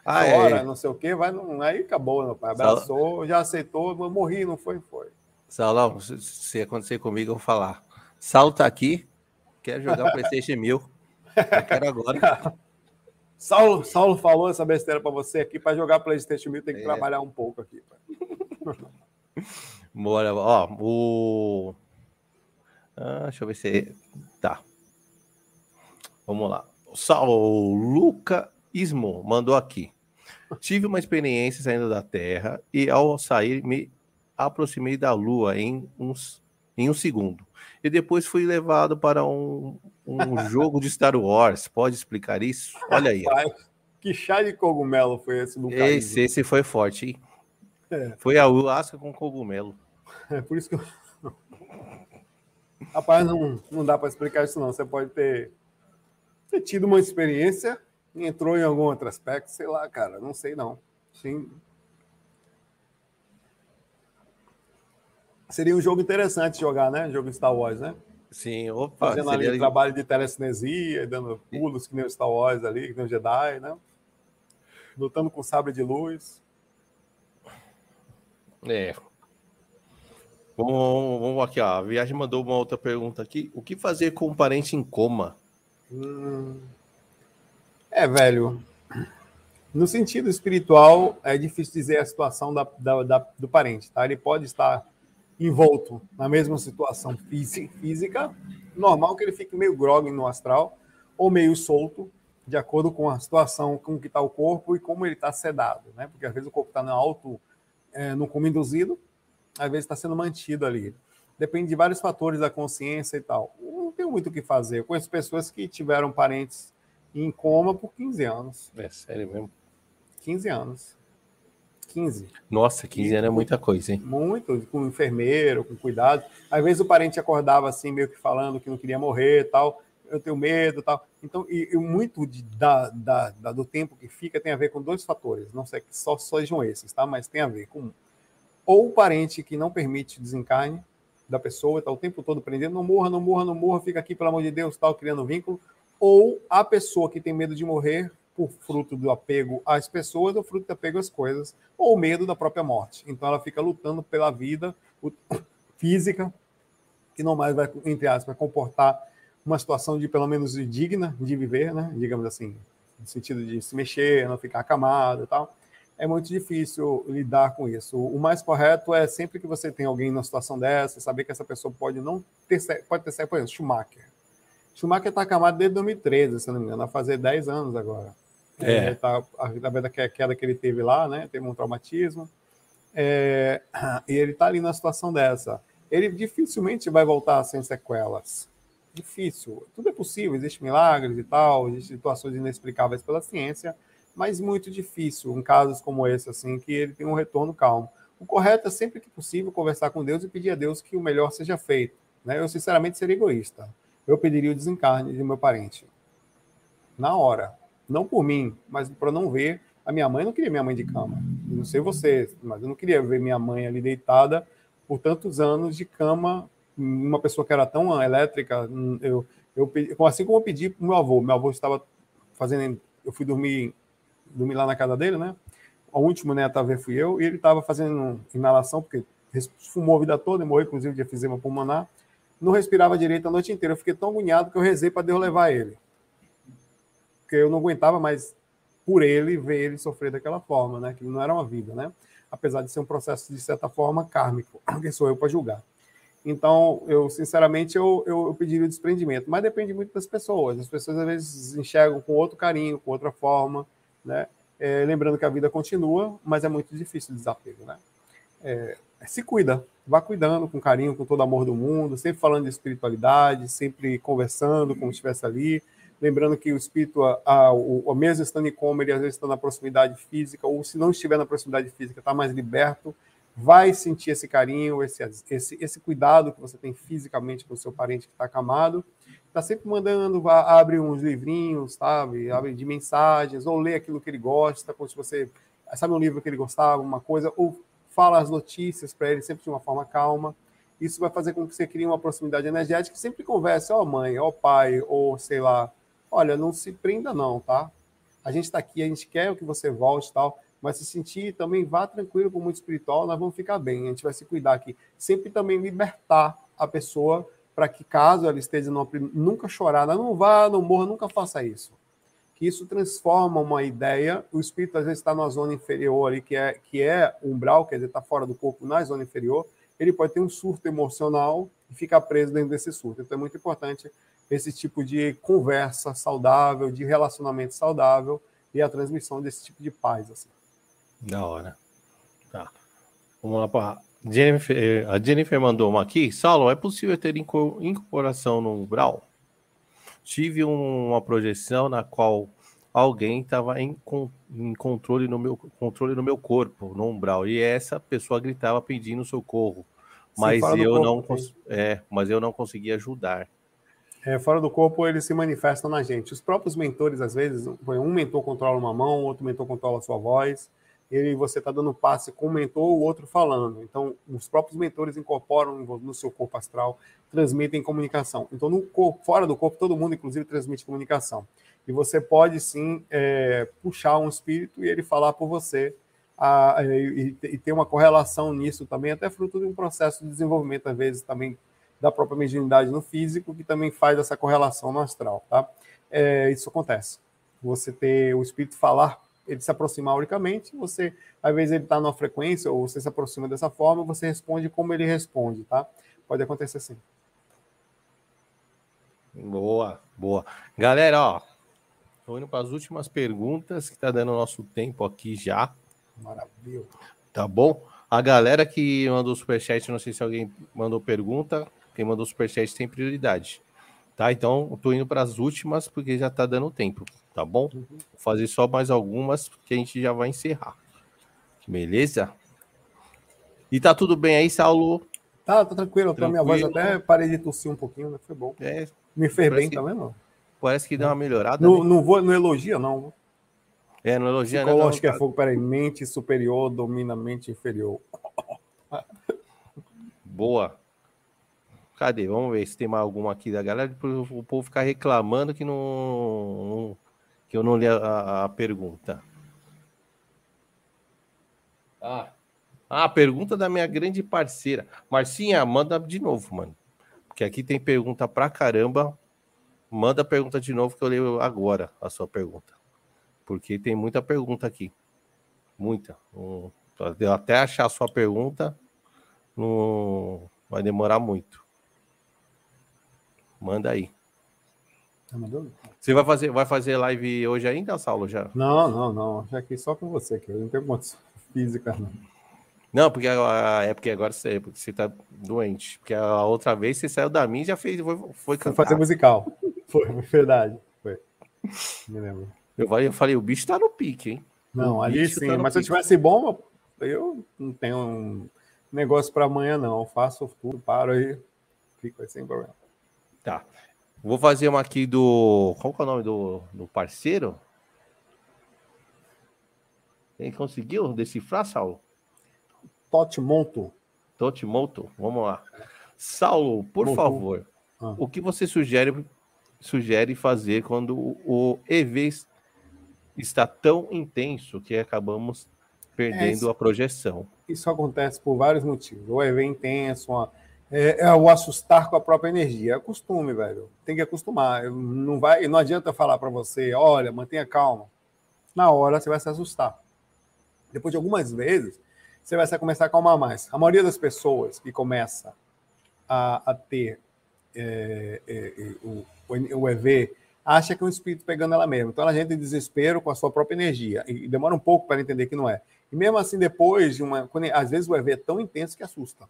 Ah, é. não sei o quê, vai, não, aí acabou, meu pai. Abraçou, Sal... já aceitou, morri, não foi, foi. Salão, se acontecer comigo, eu vou falar. Sal tá aqui, quer jogar o PlayStation 1000. Eu quero agora. Saulo, Saulo falou essa besteira para você aqui, para jogar PlayStation 1000 tem que é. trabalhar um pouco aqui. Bora, ó, o. Ah, deixa eu ver se. Tá. Vamos lá. O Saulo Luca Ismo mandou aqui. Tive uma experiência saindo da Terra e ao sair me aproximei da Lua em, uns, em um segundo. E depois fui levado para um, um jogo de Star Wars. Pode explicar isso? Olha aí. que chá de cogumelo foi esse do Esse, esse foi forte, hein? É. Foi a Uasca com cogumelo. É por isso que eu... Rapaz, não, não dá para explicar isso não. Você pode ter, ter tido uma experiência entrou em algum outro aspecto, sei lá, cara, não sei não. Sim. Seria um jogo interessante jogar, né? Jogo Star Wars, né? Sim, opa. Fazendo ali ali... trabalho de telecinesia, dando pulos que nem o Star Wars ali, que nem o Jedi, né? Lutando com sabre de luz. É. Vamos, vamos aqui, ó. A Viagem mandou uma outra pergunta aqui. O que fazer com um parente em coma? Hum... É, velho. No sentido espiritual, é difícil dizer a situação da, da, da, do parente, tá? Ele pode estar envolto na mesma situação física, normal que ele fique meio grog no astral, ou meio solto, de acordo com a situação, com que está o corpo e como ele está sedado, né? Porque às vezes o corpo está no alto, é, no como induzido, às vezes está sendo mantido ali. Depende de vários fatores da consciência e tal. Não tenho muito o que fazer. Eu conheço pessoas que tiveram parentes em coma por 15 anos. É sério mesmo? 15 anos. 15. Nossa, 15 anos é muita coisa, hein? Muito, com enfermeiro, com cuidado. Às vezes o parente acordava assim, meio que falando que não queria morrer tal. Eu tenho medo tal. Então, e, e muito de, da, da, da, do tempo que fica tem a ver com dois fatores. Não sei que só sejam esses, tá? Mas tem a ver com ou o parente que não permite desencarne da pessoa, está o tempo todo prendendo, não morra, não morra, não morra, fica aqui, pelo amor de Deus, tal, criando vínculo, ou a pessoa que tem medo de morrer por fruto do apego às pessoas ou fruto do apego às coisas, ou medo da própria morte. Então ela fica lutando pela vida física, que não mais vai, entre aspas, comportar uma situação de pelo menos digna de viver, né? digamos assim, no sentido de se mexer, não ficar acamado e tal. É muito difícil lidar com isso. O mais correto é sempre que você tem alguém numa situação dessa, saber que essa pessoa pode não ter, pode ter, por exemplo, Schumacher Schumacher está acamado desde 2013, se não me engano, vai fazer 10 anos agora. É. é tá, a queda que ele teve lá, né? Teve um traumatismo. É, e ele está ali na situação dessa. Ele dificilmente vai voltar sem sequelas. Difícil. Tudo é possível, existem milagres e tal, existem situações inexplicáveis pela ciência, mas muito difícil em casos como esse, assim, que ele tem um retorno calmo. O correto é sempre que possível conversar com Deus e pedir a Deus que o melhor seja feito. Né? Eu, sinceramente, seria egoísta eu pediria o desencarne de meu parente. Na hora. Não por mim, mas para não ver. A minha mãe não queria minha mãe de cama. Eu não sei você, mas eu não queria ver minha mãe ali deitada por tantos anos de cama. Uma pessoa que era tão elétrica, eu, eu assim como eu pedi para meu avô, meu avô estava fazendo, eu fui dormir, dormir lá na casa dele, né? O último neto a ver fui eu, e ele estava fazendo inalação, porque fumou a vida toda e morreu, inclusive, de efizema pulmonar. Não respirava direito a noite inteira. Eu fiquei tão agoniado que eu rezei para Deus levar ele. Porque eu não aguentava mais, por ele, ver ele sofrer daquela forma, né? Que não era uma vida, né? Apesar de ser um processo, de certa forma, kármico. Quem sou eu para julgar? Então, eu, sinceramente, eu, eu, eu pediria o desprendimento. Mas depende muito das pessoas. As pessoas, às vezes, enxergam com outro carinho, com outra forma, né? É, lembrando que a vida continua, mas é muito difícil o desapego, né? É, se cuida, vá cuidando com carinho, com todo amor do mundo, sempre falando de espiritualidade, sempre conversando como estivesse ali, lembrando que o espírito, a, a, o, o mesmo estando em coma, ele às vezes está na proximidade física, ou se não estiver na proximidade física, está mais liberto, vai sentir esse carinho, esse, esse, esse cuidado que você tem fisicamente com o seu parente que está acamado, está sempre mandando, abre uns livrinhos, sabe, abre de mensagens, ou lê aquilo que ele gosta, se você, sabe um livro que ele gostava, uma coisa, ou fala as notícias para ele sempre de uma forma calma. Isso vai fazer com que você crie uma proximidade energética, sempre converse, ó oh, mãe, ó oh, pai, ou sei lá, olha, não se prenda não, tá? A gente está aqui, a gente quer que você volte e tal, mas se sentir também vá tranquilo com o mundo espiritual, nós vamos ficar bem, a gente vai se cuidar aqui. Sempre também libertar a pessoa para que caso ela esteja no, nunca chorar, não vá, não morra, nunca faça isso isso transforma uma ideia. O espírito às vezes está na zona inferior ali, que é que é umbral, quer dizer, está fora do corpo na zona inferior. Ele pode ter um surto emocional e ficar preso dentro desse surto. Então é muito importante esse tipo de conversa saudável, de relacionamento saudável e a transmissão desse tipo de paz. Assim. Da hora. Tá. Vamos lá para Jennifer, eh, a Jennifer mandou uma aqui. Saulo, é possível ter incorporação no umbral? Tive uma projeção na qual alguém estava em, em, controle no meu controle no meu corpo, no umbral, e essa pessoa gritava pedindo socorro, mas Sim, eu não é, mas eu não conseguia ajudar. É, fora do corpo eles se manifestam na gente. Os próprios mentores às vezes, um mentor controla uma mão, outro mentor controla a sua voz ele você está dando passe com o mentor, o outro falando. Então, os próprios mentores incorporam no seu corpo astral, transmitem comunicação. Então, no corpo, fora do corpo, todo mundo, inclusive, transmite comunicação. E você pode sim é, puxar um espírito e ele falar por você. A, e, e ter uma correlação nisso também, até fruto de um processo de desenvolvimento, às vezes, também da própria mediunidade no físico, que também faz essa correlação no astral, tá? É, isso acontece. Você ter o espírito falar ele se aproxima auricamente, você, às vezes ele está numa frequência, ou você se aproxima dessa forma, você responde como ele responde, tá? Pode acontecer sim. Boa, boa. Galera, ó, tô indo para as últimas perguntas, que tá dando nosso tempo aqui já. Maravilha. Tá bom? A galera que mandou superchat, não sei se alguém mandou pergunta, quem mandou superchat tem prioridade. Tá? Então, tô indo para as últimas, porque já tá dando tempo tá bom? Uhum. Vou fazer só mais algumas que a gente já vai encerrar. Beleza? E tá tudo bem aí, Saulo? Tá, tá tranquilo. tranquilo. Minha voz até parei de tossir um pouquinho, mas foi bom. É, Me fez bem que, também, não? Parece que deu uma melhorada. Não, né? não vou, não elogia, não. É, não elogia, Psicológico não. é fogo, peraí. Mente superior domina mente inferior. Boa. Cadê? Vamos ver se tem mais alguma aqui da galera. O povo ficar reclamando que não, que eu não li a, a pergunta. Ah. ah, pergunta da minha grande parceira. Marcinha, manda de novo, mano. Porque aqui tem pergunta pra caramba. Manda a pergunta de novo que eu leio agora a sua pergunta. Porque tem muita pergunta aqui. Muita. Um, até achar a sua pergunta, não vai demorar muito. Manda aí. Tá? Você vai fazer, vai fazer live hoje ainda, Saulo? Já? Não, não, não. Já aqui só com você, que eu não tenho condição física, não. Não, porque é porque agora você, porque você tá doente. Porque a outra vez você saiu da mim já fez, foi, foi cantar. Foi fazer musical. Foi, foi verdade. Foi. Me lembro. Eu falei, eu falei, o bicho tá no pique, hein? Não, o ali sim. Tá mas pique. se eu tivesse bom, eu não tenho um negócio para amanhã, não. Eu faço tudo, paro aí, fico aí sem problema. Tá. Vou fazer uma aqui do. Qual que é o nome do, do parceiro? Quem conseguiu decifrar, Saulo? Totimoto. Totimoto, vamos lá. Saulo, por favor, ah. o que você sugere, sugere fazer quando o EV está tão intenso que acabamos perdendo é, a projeção? Isso acontece por vários motivos. O EV intenso, uma é, é, o assustar com a própria energia. É costume, velho. Tem que acostumar. Não, vai, não adianta falar para você, olha, mantenha calma. Na hora você vai se assustar. Depois de algumas vezes, você vai começar a acalmar mais. A maioria das pessoas que começa a, a ter é, é, é o, o EV acha que é um espírito pegando ela mesma. Então ela entra em desespero com a sua própria energia. E demora um pouco para entender que não é. E mesmo assim, depois de uma. Às vezes o EV é tão intenso que assusta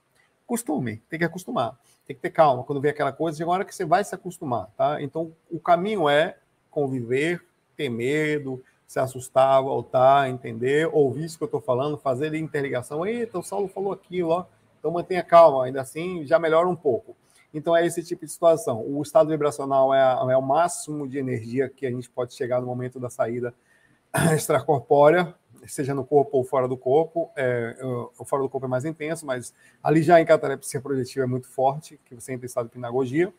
costume, tem que acostumar, tem que ter calma. Quando vê aquela coisa, chega uma hora que você vai se acostumar, tá? Então, o caminho é conviver, ter medo, se assustar, voltar, entender, ouvir isso que eu estou falando, fazer interligação. Eita, o Saulo falou aquilo, ó. Então, mantenha calma, ainda assim já melhora um pouco. Então, é esse tipo de situação. O estado vibracional é, é o máximo de energia que a gente pode chegar no momento da saída extracorpórea, seja no corpo ou fora do corpo. É, o fora do corpo é mais intenso, mas ali já em catalepsia projetiva é muito forte, que você entra em estado de pinagogia,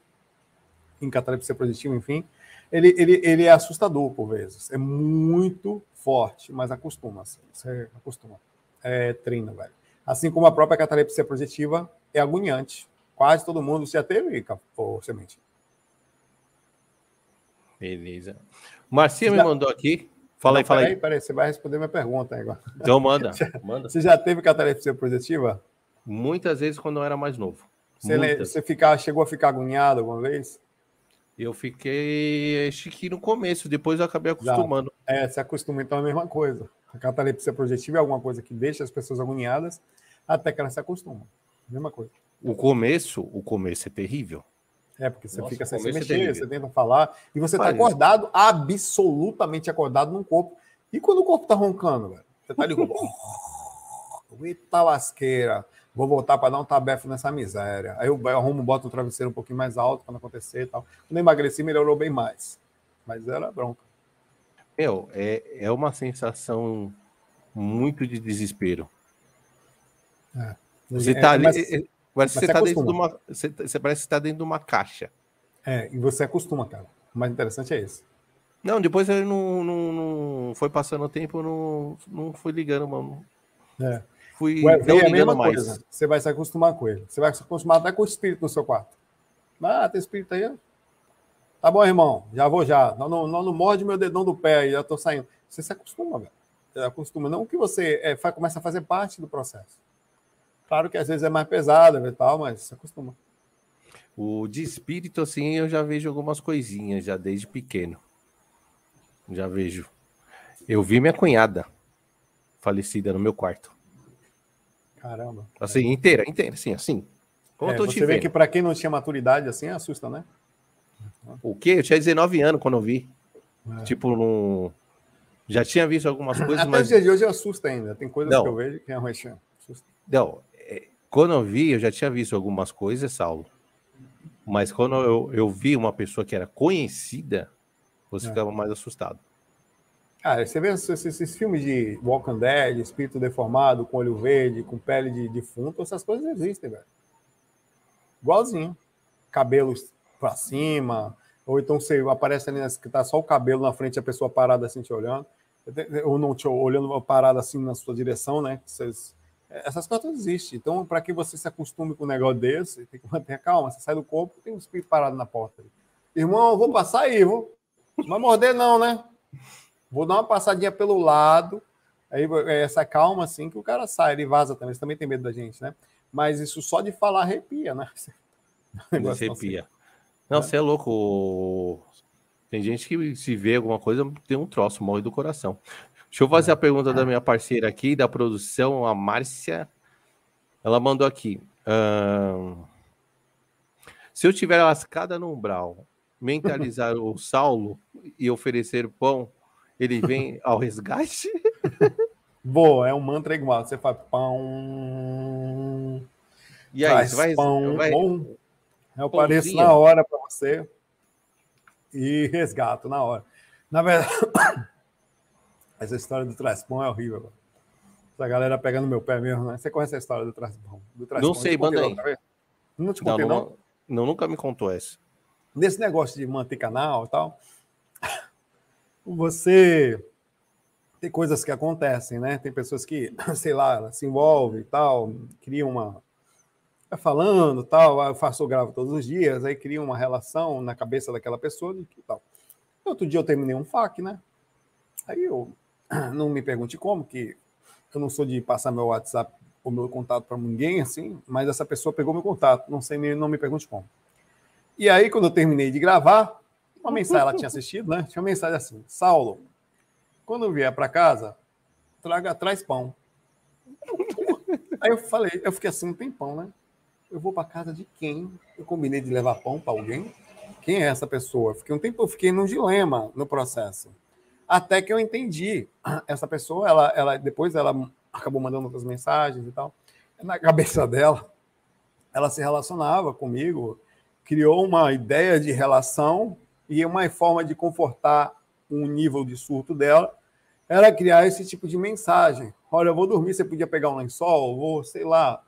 em catalepsia projetiva, enfim. Ele, ele, ele é assustador por vezes, é muito forte, mas acostuma, assim, você acostuma. É treino, velho. Assim como a própria catalepsia projetiva é agoniante. Quase todo mundo já teve, pô, semente. Beleza. Marcia me mandou aqui Fala aí, fala aí. Peraí, você vai responder minha pergunta agora. Então manda, manda. Você já teve catalepsia positiva? Muitas vezes quando eu era mais novo. Você, você ficar, chegou a ficar agoniado alguma vez? Eu fiquei chique no começo, depois eu acabei acostumando. Já. É, se acostuma, então é a mesma coisa. A catalepsia projetiva é alguma coisa que deixa as pessoas agoniadas até que elas se acostumam. Mesma coisa. O começo, o começo é terrível. É, porque você Nossa, fica sem se mexer, você tenta falar, e você está acordado, absolutamente acordado num corpo. E quando o corpo está roncando, velho? Você tá ali, eita lasqueira, vou voltar para dar um tabefe nessa miséria. Aí eu arrumo, boto o travesseiro um pouquinho mais alto não acontecer e tal. Quando eu emagreci, melhorou bem mais. Mas era bronca. Meu, é, é uma sensação muito de desespero. É. Você é, tá ali. Mas... Parece que você, tá dentro de uma, você, você parece que está dentro de uma caixa. É, e você acostuma, cara. O mais interessante é esse. Não, depois ele não, não, não foi passando o tempo, não, não fui ligando, mano. É. Fui não é a mesma mais. coisa. Você vai se acostumar com ele. Você vai se acostumar até com o espírito no seu quarto. Ah, tem espírito aí? Tá bom, irmão. Já vou já. Não, não, não, não morde meu dedão do pé aí, já tô saindo. Você se acostuma, velho. Você acostuma. Não que você é, começa a fazer parte do processo. Claro que às vezes é mais pesado e tal, mas se acostuma. O de espírito, assim, eu já vejo algumas coisinhas, já desde pequeno. Já vejo. Eu vi minha cunhada falecida no meu quarto. Caramba. Assim, inteira, inteira, assim, assim. Como é, você vê que para quem não tinha maturidade, assim, assusta, né? O quê? Eu tinha 19 anos quando eu vi. É. Tipo, no... já tinha visto algumas coisas, Até mas... hoje assusta ainda. Tem coisas não. que eu vejo que realmente assusta. Não, quando eu vi, eu já tinha visto algumas coisas, Saulo. Mas quando eu, eu vi uma pessoa que era conhecida, você é. ficava mais assustado. Cara, você vê esses, esses, filmes de Walking Dead, espírito deformado, com olho verde, com pele de defunto, essas coisas existem, velho. Igualzinho. Cabelos pra cima, ou então você aparece ali que tá só o cabelo na frente, a pessoa parada assim te olhando, ou não te olhando parada assim na sua direção, né? Vocês essas coisas existem. Então, para que você se acostume com um negócio desse, tem que manter a calma. Você sai do corpo, tem um espírito parado na porta. Irmão, vou passar aí, vou. Não vai morder, não, né? Vou dar uma passadinha pelo lado. Aí é essa calma, assim, que o cara sai, ele vaza também. Você também tem medo da gente, né? Mas isso só de falar arrepia, né? Arrepia. Não, você é louco. Tem gente que se vê alguma coisa, tem um troço, morre do coração. Deixa eu fazer a pergunta da minha parceira aqui, da produção, a Márcia. Ela mandou aqui. Se eu tiver lascada no umbral, mentalizar o Saulo e oferecer pão, ele vem ao resgate? Boa, é um mantra igual. Você faz pão. E aí, você vai, pão, vai... Pão, eu apareço na hora para você e resgato na hora. Na verdade. Essa história do Traspão é horrível. Essa galera pegando meu pé mesmo, né? Você conhece a história do Traspão? Do Não sei, manda aí. Não te contei, não, não? não? Nunca me contou essa. Nesse negócio de manter canal e tal, você tem coisas que acontecem, né? Tem pessoas que, sei lá, se envolvem e tal, criam uma. Vai falando tal, eu faço, eu gravo todos os dias, aí cria uma relação na cabeça daquela pessoa e tal. Outro dia eu terminei um FAQ, né? Aí eu não me pergunte como, que eu não sou de passar meu WhatsApp ou meu contato para ninguém, assim, mas essa pessoa pegou meu contato, não sei, não me pergunte como. E aí, quando eu terminei de gravar, uma mensagem, ela tinha assistido, né? Tinha uma mensagem assim: Saulo, quando eu vier para casa, traga, traz pão. Aí eu falei, eu fiquei assim, não tem pão, né? Eu vou para casa de quem? Eu combinei de levar pão para alguém? Quem é essa pessoa? Fiquei um tempo, eu fiquei num dilema no processo. Até que eu entendi. Essa pessoa, ela, ela depois ela acabou mandando outras mensagens e tal. Na cabeça dela, ela se relacionava comigo, criou uma ideia de relação e uma forma de confortar um nível de surto dela era criar esse tipo de mensagem. Olha, eu vou dormir, você podia pegar um lençol, vou, sei lá,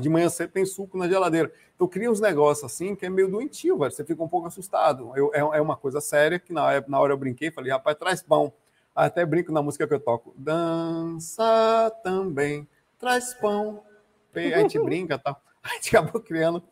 de manhã você tem suco na geladeira. Então cria uns negócios assim que é meio doentio, velho. Você fica um pouco assustado. Eu, é, é uma coisa séria que na, na hora eu brinquei, falei, rapaz, traz pão. Até brinco na música que eu toco. Dança também, traz pão. A gente brinca, tá? A gente acabou criando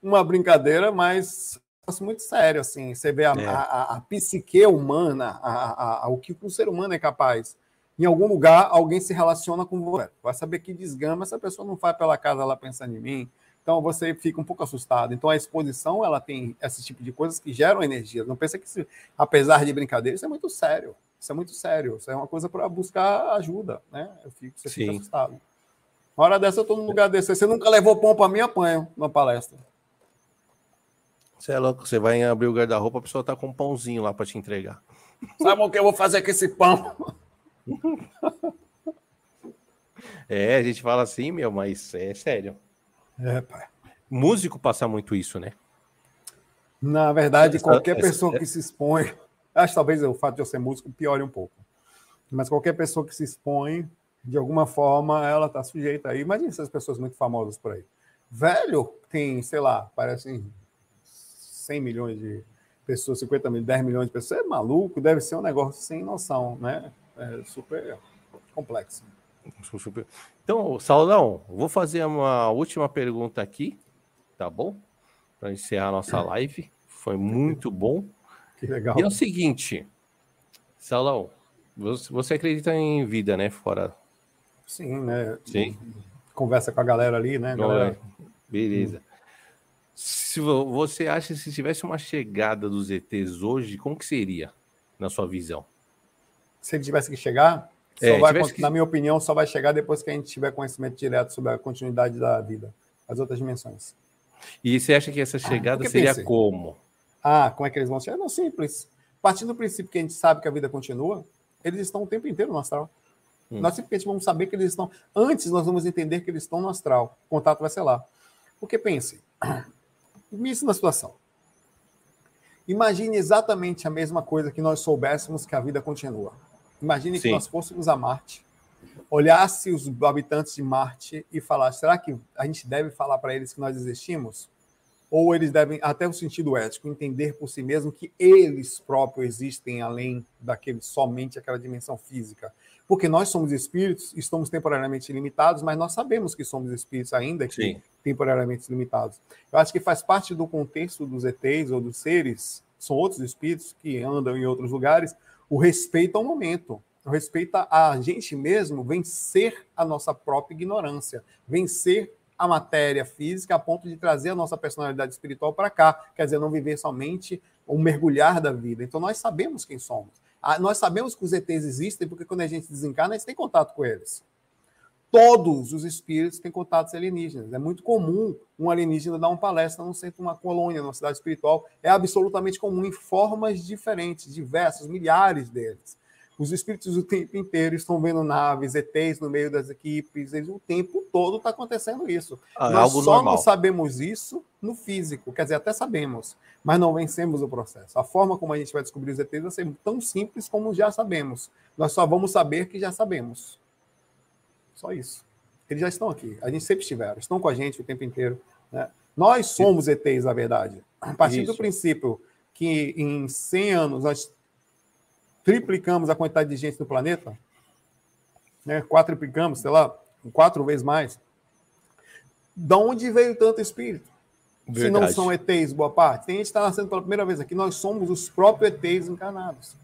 uma brincadeira, mas muito sério, assim. Você vê a, é. a, a, a psique humana, a, o que o ser humano é capaz. Em algum lugar, alguém se relaciona com você. Vai saber que desgama, essa pessoa não vai pela casa lá pensando em mim. Então você fica um pouco assustado. Então a exposição ela tem esse tipo de coisas que geram energia. Não pensa que, se, apesar de brincadeira, isso é muito sério. Isso é muito sério. Isso é uma coisa para buscar ajuda, né? Eu fico, você fica Sim. assustado. Uma hora dessa eu estou num lugar desse. Você nunca levou pão para mim, apanho numa palestra. Você é louco, você vai abrir o guarda-roupa, a pessoa tá com um pãozinho lá para te entregar. Sabe o que eu vou fazer com esse pão? É, a gente fala assim, meu, mas é sério. É, pai. Músico passa muito isso, né? Na verdade, qualquer pessoa que se expõe, acho que talvez o fato de eu ser músico piore um pouco. Mas qualquer pessoa que se expõe, de alguma forma, ela está sujeita aí. Imagina essas pessoas muito famosas por aí. Velho, tem, sei lá, parecem 100 milhões de pessoas, 50 milhões, 10 milhões de pessoas. É maluco, deve ser um negócio sem noção, né? É super complexo. Então, Saulão, vou fazer uma última pergunta aqui, tá bom? Para encerrar a nossa live. Foi muito bom. Que legal. E é o seguinte, Saulão, você acredita em vida, né? Fora. Sim, né? Sim. Conversa com a galera ali, né? Galera... Beleza. Hum. Se você acha que se tivesse uma chegada dos ETs hoje, como que seria, na sua visão? Se ele tivesse que chegar, é, vai, que... na minha opinião, só vai chegar depois que a gente tiver conhecimento direto sobre a continuidade da vida, as outras dimensões. E você acha que essa chegada ah, seria pense? como? Ah, como é que eles vão chegar? Não, simples. Partindo do princípio que a gente sabe que a vida continua, eles estão o tempo inteiro no astral. Hum. Nós simplesmente vamos saber que eles estão. Antes, nós vamos entender que eles estão no astral. O contato vai ser lá. Porque pense, mesma situação. Imagine exatamente a mesma coisa que nós soubéssemos que a vida continua. Imagine Sim. que nós fôssemos a Marte, olhasse os habitantes de Marte e falasse: será que a gente deve falar para eles que nós existimos? Ou eles devem, até o sentido ético, entender por si mesmos que eles próprios existem além daquele somente aquela dimensão física? Porque nós somos espíritos, estamos temporariamente limitados, mas nós sabemos que somos espíritos ainda que Sim. temporariamente limitados. Eu acho que faz parte do contexto dos ETs ou dos seres, são outros espíritos que andam em outros lugares, o respeito ao momento, o respeito a gente mesmo vencer a nossa própria ignorância, vencer a matéria física a ponto de trazer a nossa personalidade espiritual para cá, quer dizer, não viver somente o mergulhar da vida. Então nós sabemos quem somos. Ah, nós sabemos que os ETs existem porque quando a gente desencarna, a gente tem contato com eles. Todos os espíritos têm contatos alienígenas. É muito comum um alienígena dar uma palestra num centro, uma colônia, numa cidade espiritual. É absolutamente comum em formas diferentes, diversas, milhares deles. Os espíritos o tempo inteiro estão vendo naves, ETs no meio das equipes, eles, o tempo todo está acontecendo isso. Ah, é Nós só normal. não sabemos isso no físico, quer dizer, até sabemos, mas não vencemos o processo. A forma como a gente vai descobrir os ETs vai ser tão simples como já sabemos. Nós só vamos saber que já sabemos. Só isso. Eles já estão aqui. A gente sempre estiveram. Estão com a gente o tempo inteiro. Né? Nós somos ETs, na verdade. A partir isso. do princípio que em 100 anos nós triplicamos a quantidade de gente no planeta, né? quadruplicamos, sei lá, quatro vezes mais. Da onde veio tanto espírito? Verdade. Se não são ETs, boa parte. Tem gente que está nascendo pela primeira vez aqui, nós somos os próprios ETs encarnados.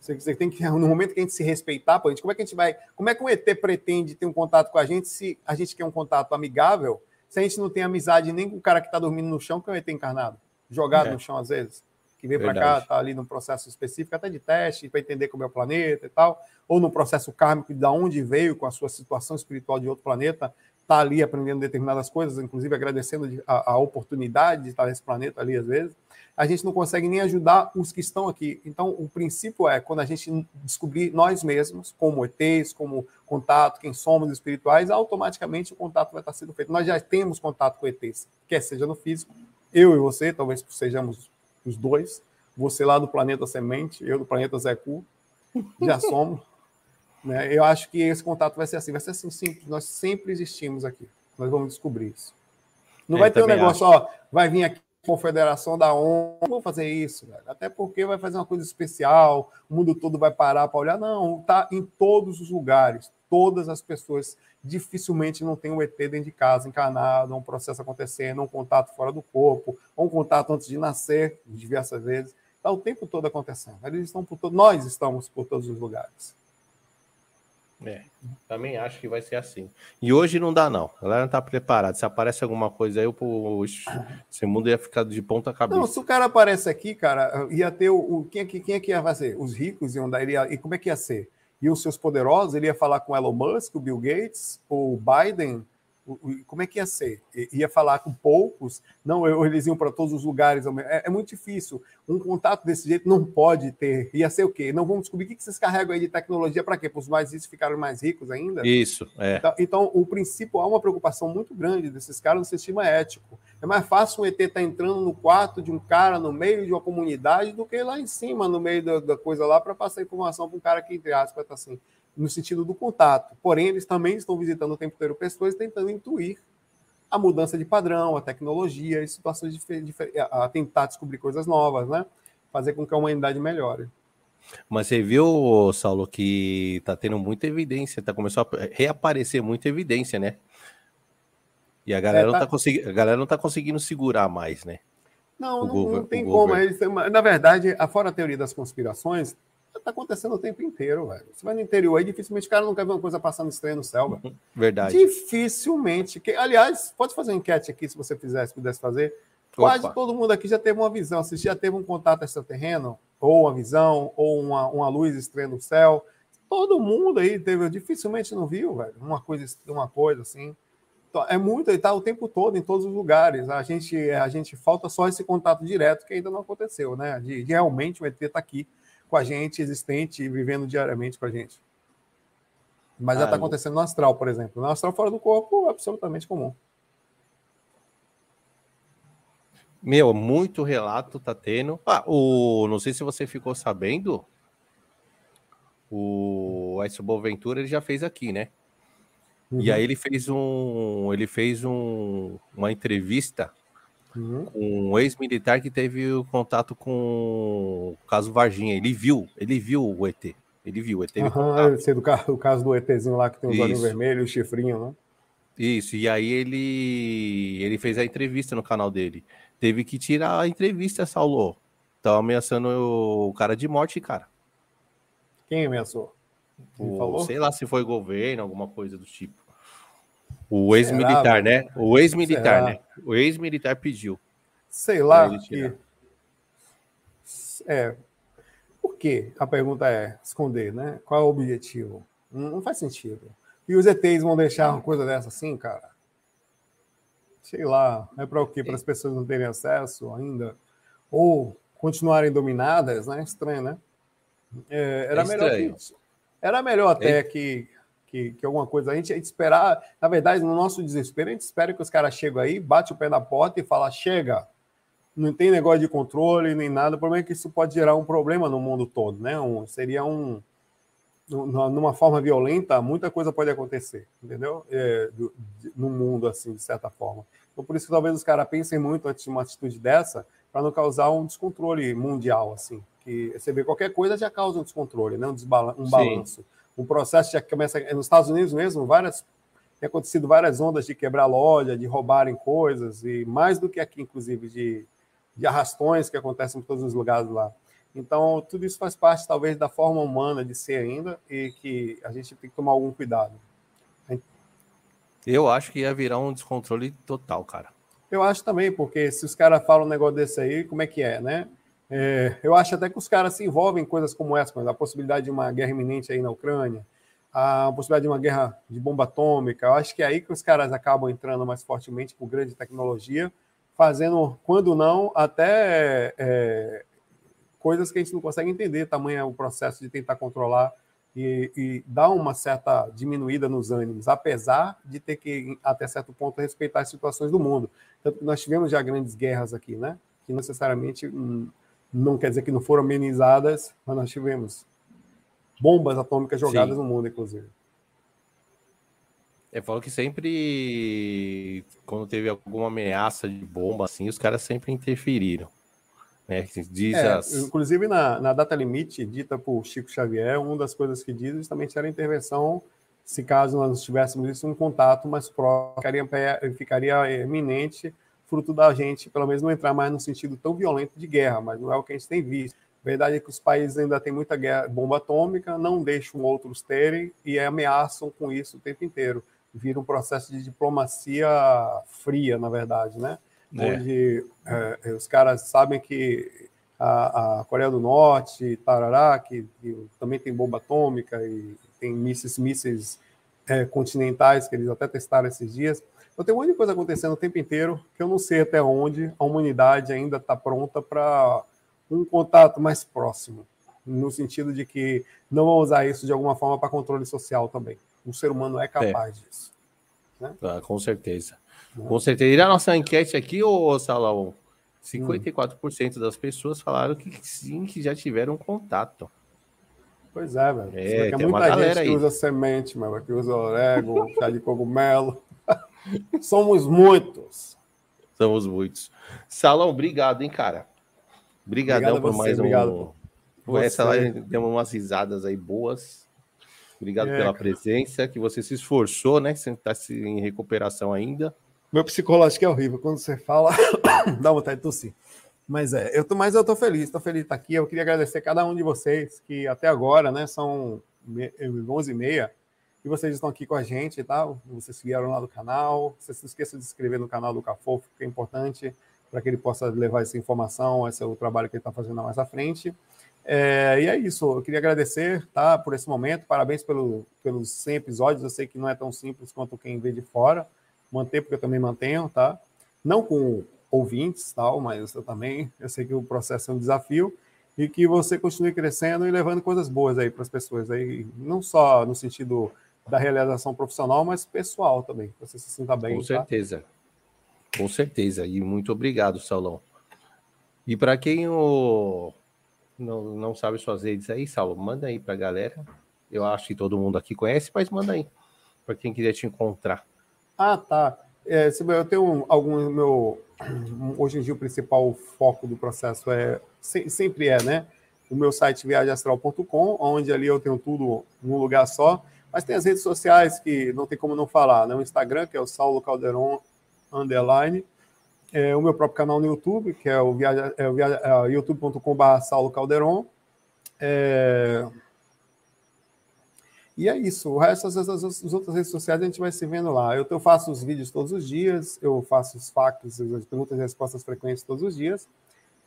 Você tem que, no momento que a gente se respeitar, pô, gente, como é que a gente vai. Como é que um ET pretende ter um contato com a gente se a gente quer um contato amigável, se a gente não tem amizade nem com o cara que está dormindo no chão, que é um ET encarnado, jogado é. no chão às vezes, que vem para cá, está ali num processo específico, até de teste, para entender como é o planeta e tal, ou no processo kármico de onde veio com a sua situação espiritual de outro planeta, está ali aprendendo determinadas coisas, inclusive agradecendo a, a oportunidade de estar nesse planeta ali às vezes a gente não consegue nem ajudar os que estão aqui. Então, o princípio é, quando a gente descobrir nós mesmos, como ETs, como contato, quem somos espirituais, automaticamente o contato vai estar sendo feito. Nós já temos contato com ETs, quer seja no físico, eu e você, talvez sejamos os dois, você lá do planeta Semente, eu do planeta Zecu, já somos. Né? Eu acho que esse contato vai ser assim, vai ser assim simples. Nós sempre existimos aqui. Nós vamos descobrir isso. Não é, vai ter um negócio, acho. ó, vai vir aqui confederação da ONU, vou fazer isso, velho. até porque vai fazer uma coisa especial, o mundo todo vai parar para olhar. Não, tá em todos os lugares, todas as pessoas dificilmente não tem um ET dentro de casa, encarnado, um processo acontecendo, um contato fora do corpo, ou um contato antes de nascer, diversas vezes. Está o tempo todo acontecendo. Eles estão por todo... Nós estamos por todos os lugares. É, também acho que vai ser assim. E hoje não dá, não. A galera não tá preparada. Se aparece alguma coisa aí, o, esse mundo ia ficar de ponta cabeça. Não, se o cara aparece aqui, cara, ia ter o. o quem, é que, quem é que ia fazer? Os ricos iam dar. Ele ia, e como é que ia ser? E os seus poderosos, ele ia falar com Elon Musk, o Bill Gates, o Biden, como é que ia ser? Ia falar com poucos? Não, eles iam para todos os lugares. É, é, muito difícil. Um contato desse jeito não pode ter. Ia ser o quê? Não vamos descobrir o que vocês carregam aí de tecnologia para quê? Para os mais ricos ficarem mais ricos ainda? Isso, é. Então, então, o princípio, há uma preocupação muito grande desses caras no sistema ético. É mais fácil um ET estar tá entrando no quarto de um cara no meio de uma comunidade do que lá em cima, no meio da, da coisa lá, para passar informação para um cara que, entre aspas, está assim no sentido do contato. Porém, eles também estão visitando o tempo inteiro pessoas tentando intuir a mudança de padrão, a tecnologia, as situações diferentes, a tentar descobrir coisas novas, né? Fazer com que a humanidade melhore. Mas você viu, Saulo, que tá tendo muita evidência, tá começou a reaparecer muita evidência, né? E a galera, é, tá... Não, tá consegui... a galera não tá conseguindo segurar mais, né? Não, não, não, tem como. Eles, na verdade, fora a teoria das conspirações, Está acontecendo o tempo inteiro, velho. Você vai no interior aí, dificilmente o cara não quer ver uma coisa passando estranha no céu, velho. Verdade. Dificilmente. Que, aliás, pode fazer uma enquete aqui, se você fizesse, pudesse fazer. Quase Opa. todo mundo aqui já teve uma visão. Se já teve um contato extraterreno, ou uma visão, ou uma, uma luz estranha no céu. Todo mundo aí teve, dificilmente não viu, velho. Uma coisa, uma coisa assim. Então, é muito, ele está o tempo todo em todos os lugares. A gente, a gente falta só esse contato direto que ainda não aconteceu, né? De, de realmente o ET estar tá aqui com a gente, existente e vivendo diariamente com a gente. Mas ah, já está acontecendo no astral, por exemplo. No astral fora do corpo, absolutamente comum. Meu, muito relato tá tendo. Ah, o, não sei se você ficou sabendo. O Edson Boaventura ele já fez aqui, né? Uhum. E aí ele fez um, ele fez um, uma entrevista Uhum. Um ex-militar que teve o contato com o caso Varginha. Ele viu, ele viu o ET. Ele viu, ele teve uhum, sei do caso, o caso do ETzinho lá que tem os Isso. olhinhos vermelhos o chifrinho, né? Isso, e aí ele ele fez a entrevista no canal dele. Teve que tirar a entrevista, Saulo. Tava ameaçando o cara de morte, cara. Quem ameaçou? O, sei lá se foi governo, alguma coisa do tipo. O ex-militar, né? O ex-militar, né? O ex-militar pediu. Sei lá. Que... É. Por quê? A pergunta é esconder, né? Qual é o objetivo? Não, faz sentido. E os ETs vão deixar uma coisa dessa assim, cara? Sei lá. É para o quê? Para as pessoas não terem acesso ainda? Ou continuarem dominadas, né? Estranho, né? É, era é melhor que, Era melhor até é. que que, que alguma coisa. A gente, a gente esperar, na verdade, no nosso desespero, a gente espera que os caras cheguem aí, bate o pé na porta e fala: chega. Não tem negócio de controle nem nada. O problema é que isso pode gerar um problema no mundo todo, né? Um, seria um, numa forma violenta, muita coisa pode acontecer, entendeu? É, do, de, no mundo, assim, de certa forma. Então, por isso que talvez os caras pensem muito antes de uma atitude dessa, para não causar um descontrole mundial, assim. Que você vê qualquer coisa já causa um descontrole, né? um, um balanço. Sim. Um processo já começa. Nos Estados Unidos mesmo, várias. Tem acontecido várias ondas de quebrar loja, de roubarem coisas, e mais do que aqui, inclusive, de, de arrastões que acontecem em todos os lugares lá. Então, tudo isso faz parte, talvez, da forma humana de ser ainda e que a gente tem que tomar algum cuidado. Eu acho que ia virar um descontrole total, cara. Eu acho também, porque se os caras falam um negócio desse aí, como é que é, né? É, eu acho até que os caras se envolvem em coisas como essa, a possibilidade de uma guerra iminente aí na Ucrânia, a possibilidade de uma guerra de bomba atômica. Eu acho que é aí que os caras acabam entrando mais fortemente com grande tecnologia, fazendo, quando não, até é, coisas que a gente não consegue entender, tamanho é o processo de tentar controlar e, e dar uma certa diminuída nos ânimos, apesar de ter que, até certo ponto, respeitar as situações do mundo. Tanto que nós tivemos já grandes guerras aqui, né? Que necessariamente hum, não quer dizer que não foram amenizadas, mas nós tivemos bombas atômicas jogadas Sim. no mundo, inclusive. É, falo que sempre, quando teve alguma ameaça de bomba, assim, os caras sempre interferiram. Né? Diz é, as... Inclusive, na, na data limite dita por Chico Xavier, uma das coisas que diz justamente era a intervenção, se caso nós tivéssemos isso, um contato mais próximo, ficaria, ficaria eminente, fruto da gente, pelo menos, não entrar mais no sentido tão violento de guerra, mas não é o que a gente tem visto. A verdade é que os países ainda têm muita guerra, bomba atômica, não deixam outros terem e ameaçam com isso o tempo inteiro. Vira um processo de diplomacia fria, na verdade, né? é. onde é, os caras sabem que a, a, Coreia do Norte, Tarará, que, que, também tem bomba atômica e tem mísseis, mísseis é, continentais que eles até testaram esses dias. Então tem um monte de coisa acontecendo o tempo inteiro que eu não sei até onde a humanidade ainda está pronta para um contato mais próximo, no sentido de que não vão usar isso de alguma forma para controle social também. O ser humano é capaz é. disso. Né? Ah, com certeza. Com certeza. E a nossa enquete aqui, ô Salão, 54% das pessoas falaram que sim, que já tiveram contato. Pois é, velho. É, tem muita gente que aí. usa semente, meu, que usa orégano, chá de cogumelo. Somos muitos. Somos muitos. Salão, obrigado, hein, cara. Obrigadão obrigado por mais um. Obrigado por essa live deu umas risadas aí boas. Obrigado é, pela cara. presença, que você se esforçou, né? Você está em recuperação ainda. Meu psicológico é horrível. Quando você fala, dá vontade de tossir. Mas é, eu tô, mas eu tô feliz, estou feliz de estar aqui. Eu queria agradecer a cada um de vocês que até agora, né, são 11 e meia, e vocês estão aqui com a gente tá? Vocês vieram lá do canal. Vocês se esqueçam de se inscrever no canal do Cafofo, que é importante para que ele possa levar essa informação, esse é o trabalho que ele está fazendo mais à frente. É, e é isso, eu queria agradecer tá, por esse momento, parabéns pelo, pelos 100 episódios, eu sei que não é tão simples quanto quem vê de fora, manter, porque eu também mantenho, tá? Não com ouvintes, tal, mas eu também, eu sei que o processo é um desafio e que você continue crescendo e levando coisas boas aí para as pessoas aí, não só no sentido da realização profissional, mas pessoal também, você se sinta bem. Com tá? certeza. Com certeza. E muito obrigado, Saulão. E para quem o... não, não sabe suas redes aí, Saulo, manda aí para a galera. Eu acho que todo mundo aqui conhece, mas manda aí para quem quiser te encontrar. Ah, tá. É, eu tenho algum meu hoje em dia o principal foco do processo é sempre é, né? O meu site viagemastral.com, onde ali eu tenho tudo num lugar só, mas tem as redes sociais que não tem como não falar, né? O Instagram, que é o Saulo Calderon underline, é, o meu próprio canal no YouTube, que é o, é o é, youtube.com.br Saulo Calderon. É, e é isso. O resto, as, as, as, outras redes sociais, a gente vai se vendo lá. Eu, eu faço os vídeos todos os dias, eu faço os factos, as perguntas e respostas frequentes todos os dias.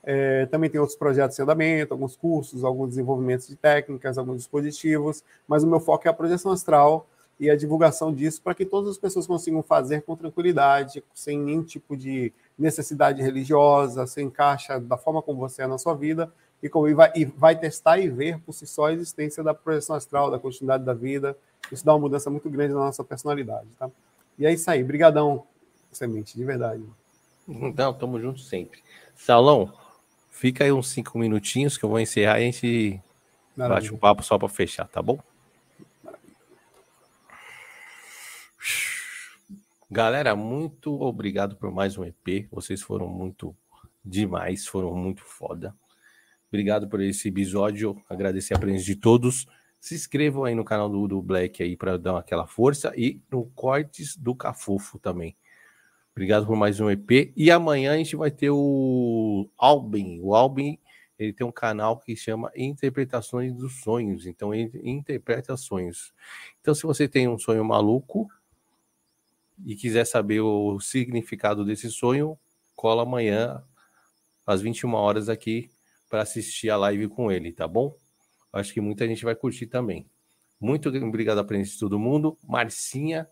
É, também tem outros projetos em andamento, alguns cursos, alguns desenvolvimentos de técnicas, alguns dispositivos, mas o meu foco é a projeção astral e a divulgação disso para que todas as pessoas consigam fazer com tranquilidade, sem nenhum tipo de necessidade religiosa, sem encaixa da forma como você é na sua vida, e, como, e, vai, e vai testar e ver por si só a existência da projeção astral, da continuidade da vida. Isso dá uma mudança muito grande na nossa personalidade, tá? E é isso aí. Brigadão, Semente, de verdade. Não, tamo junto sempre. Salão, Fica aí uns cinco minutinhos que eu vou encerrar e a gente Maravilha. bate um papo só para fechar, tá bom? Maravilha. Galera, muito obrigado por mais um EP. Vocês foram muito demais, foram muito foda. Obrigado por esse episódio. Agradecer a presença de todos. Se inscrevam aí no canal do, do Black aí para dar aquela força e no Cortes do Cafofo também. Obrigado por mais um EP. E amanhã a gente vai ter o Albin. O Albin ele tem um canal que chama Interpretações dos Sonhos. Então ele interpreta sonhos. Então se você tem um sonho maluco e quiser saber o significado desse sonho, cola amanhã às 21 horas aqui para assistir a live com ele, tá bom? Acho que muita gente vai curtir também. Muito obrigado a presença de todo mundo. Marcinha,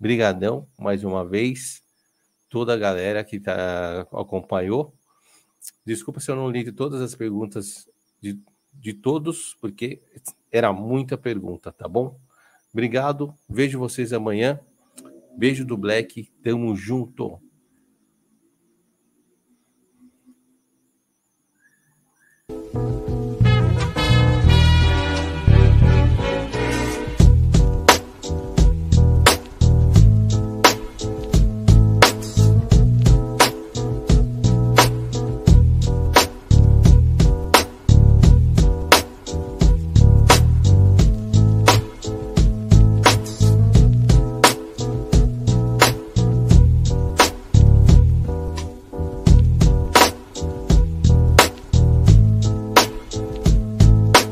brigadão mais uma vez. Toda a galera que tá, acompanhou. Desculpa se eu não li todas as perguntas de, de todos, porque era muita pergunta, tá bom? Obrigado. Vejo vocês amanhã. Beijo do Black. Tamo junto.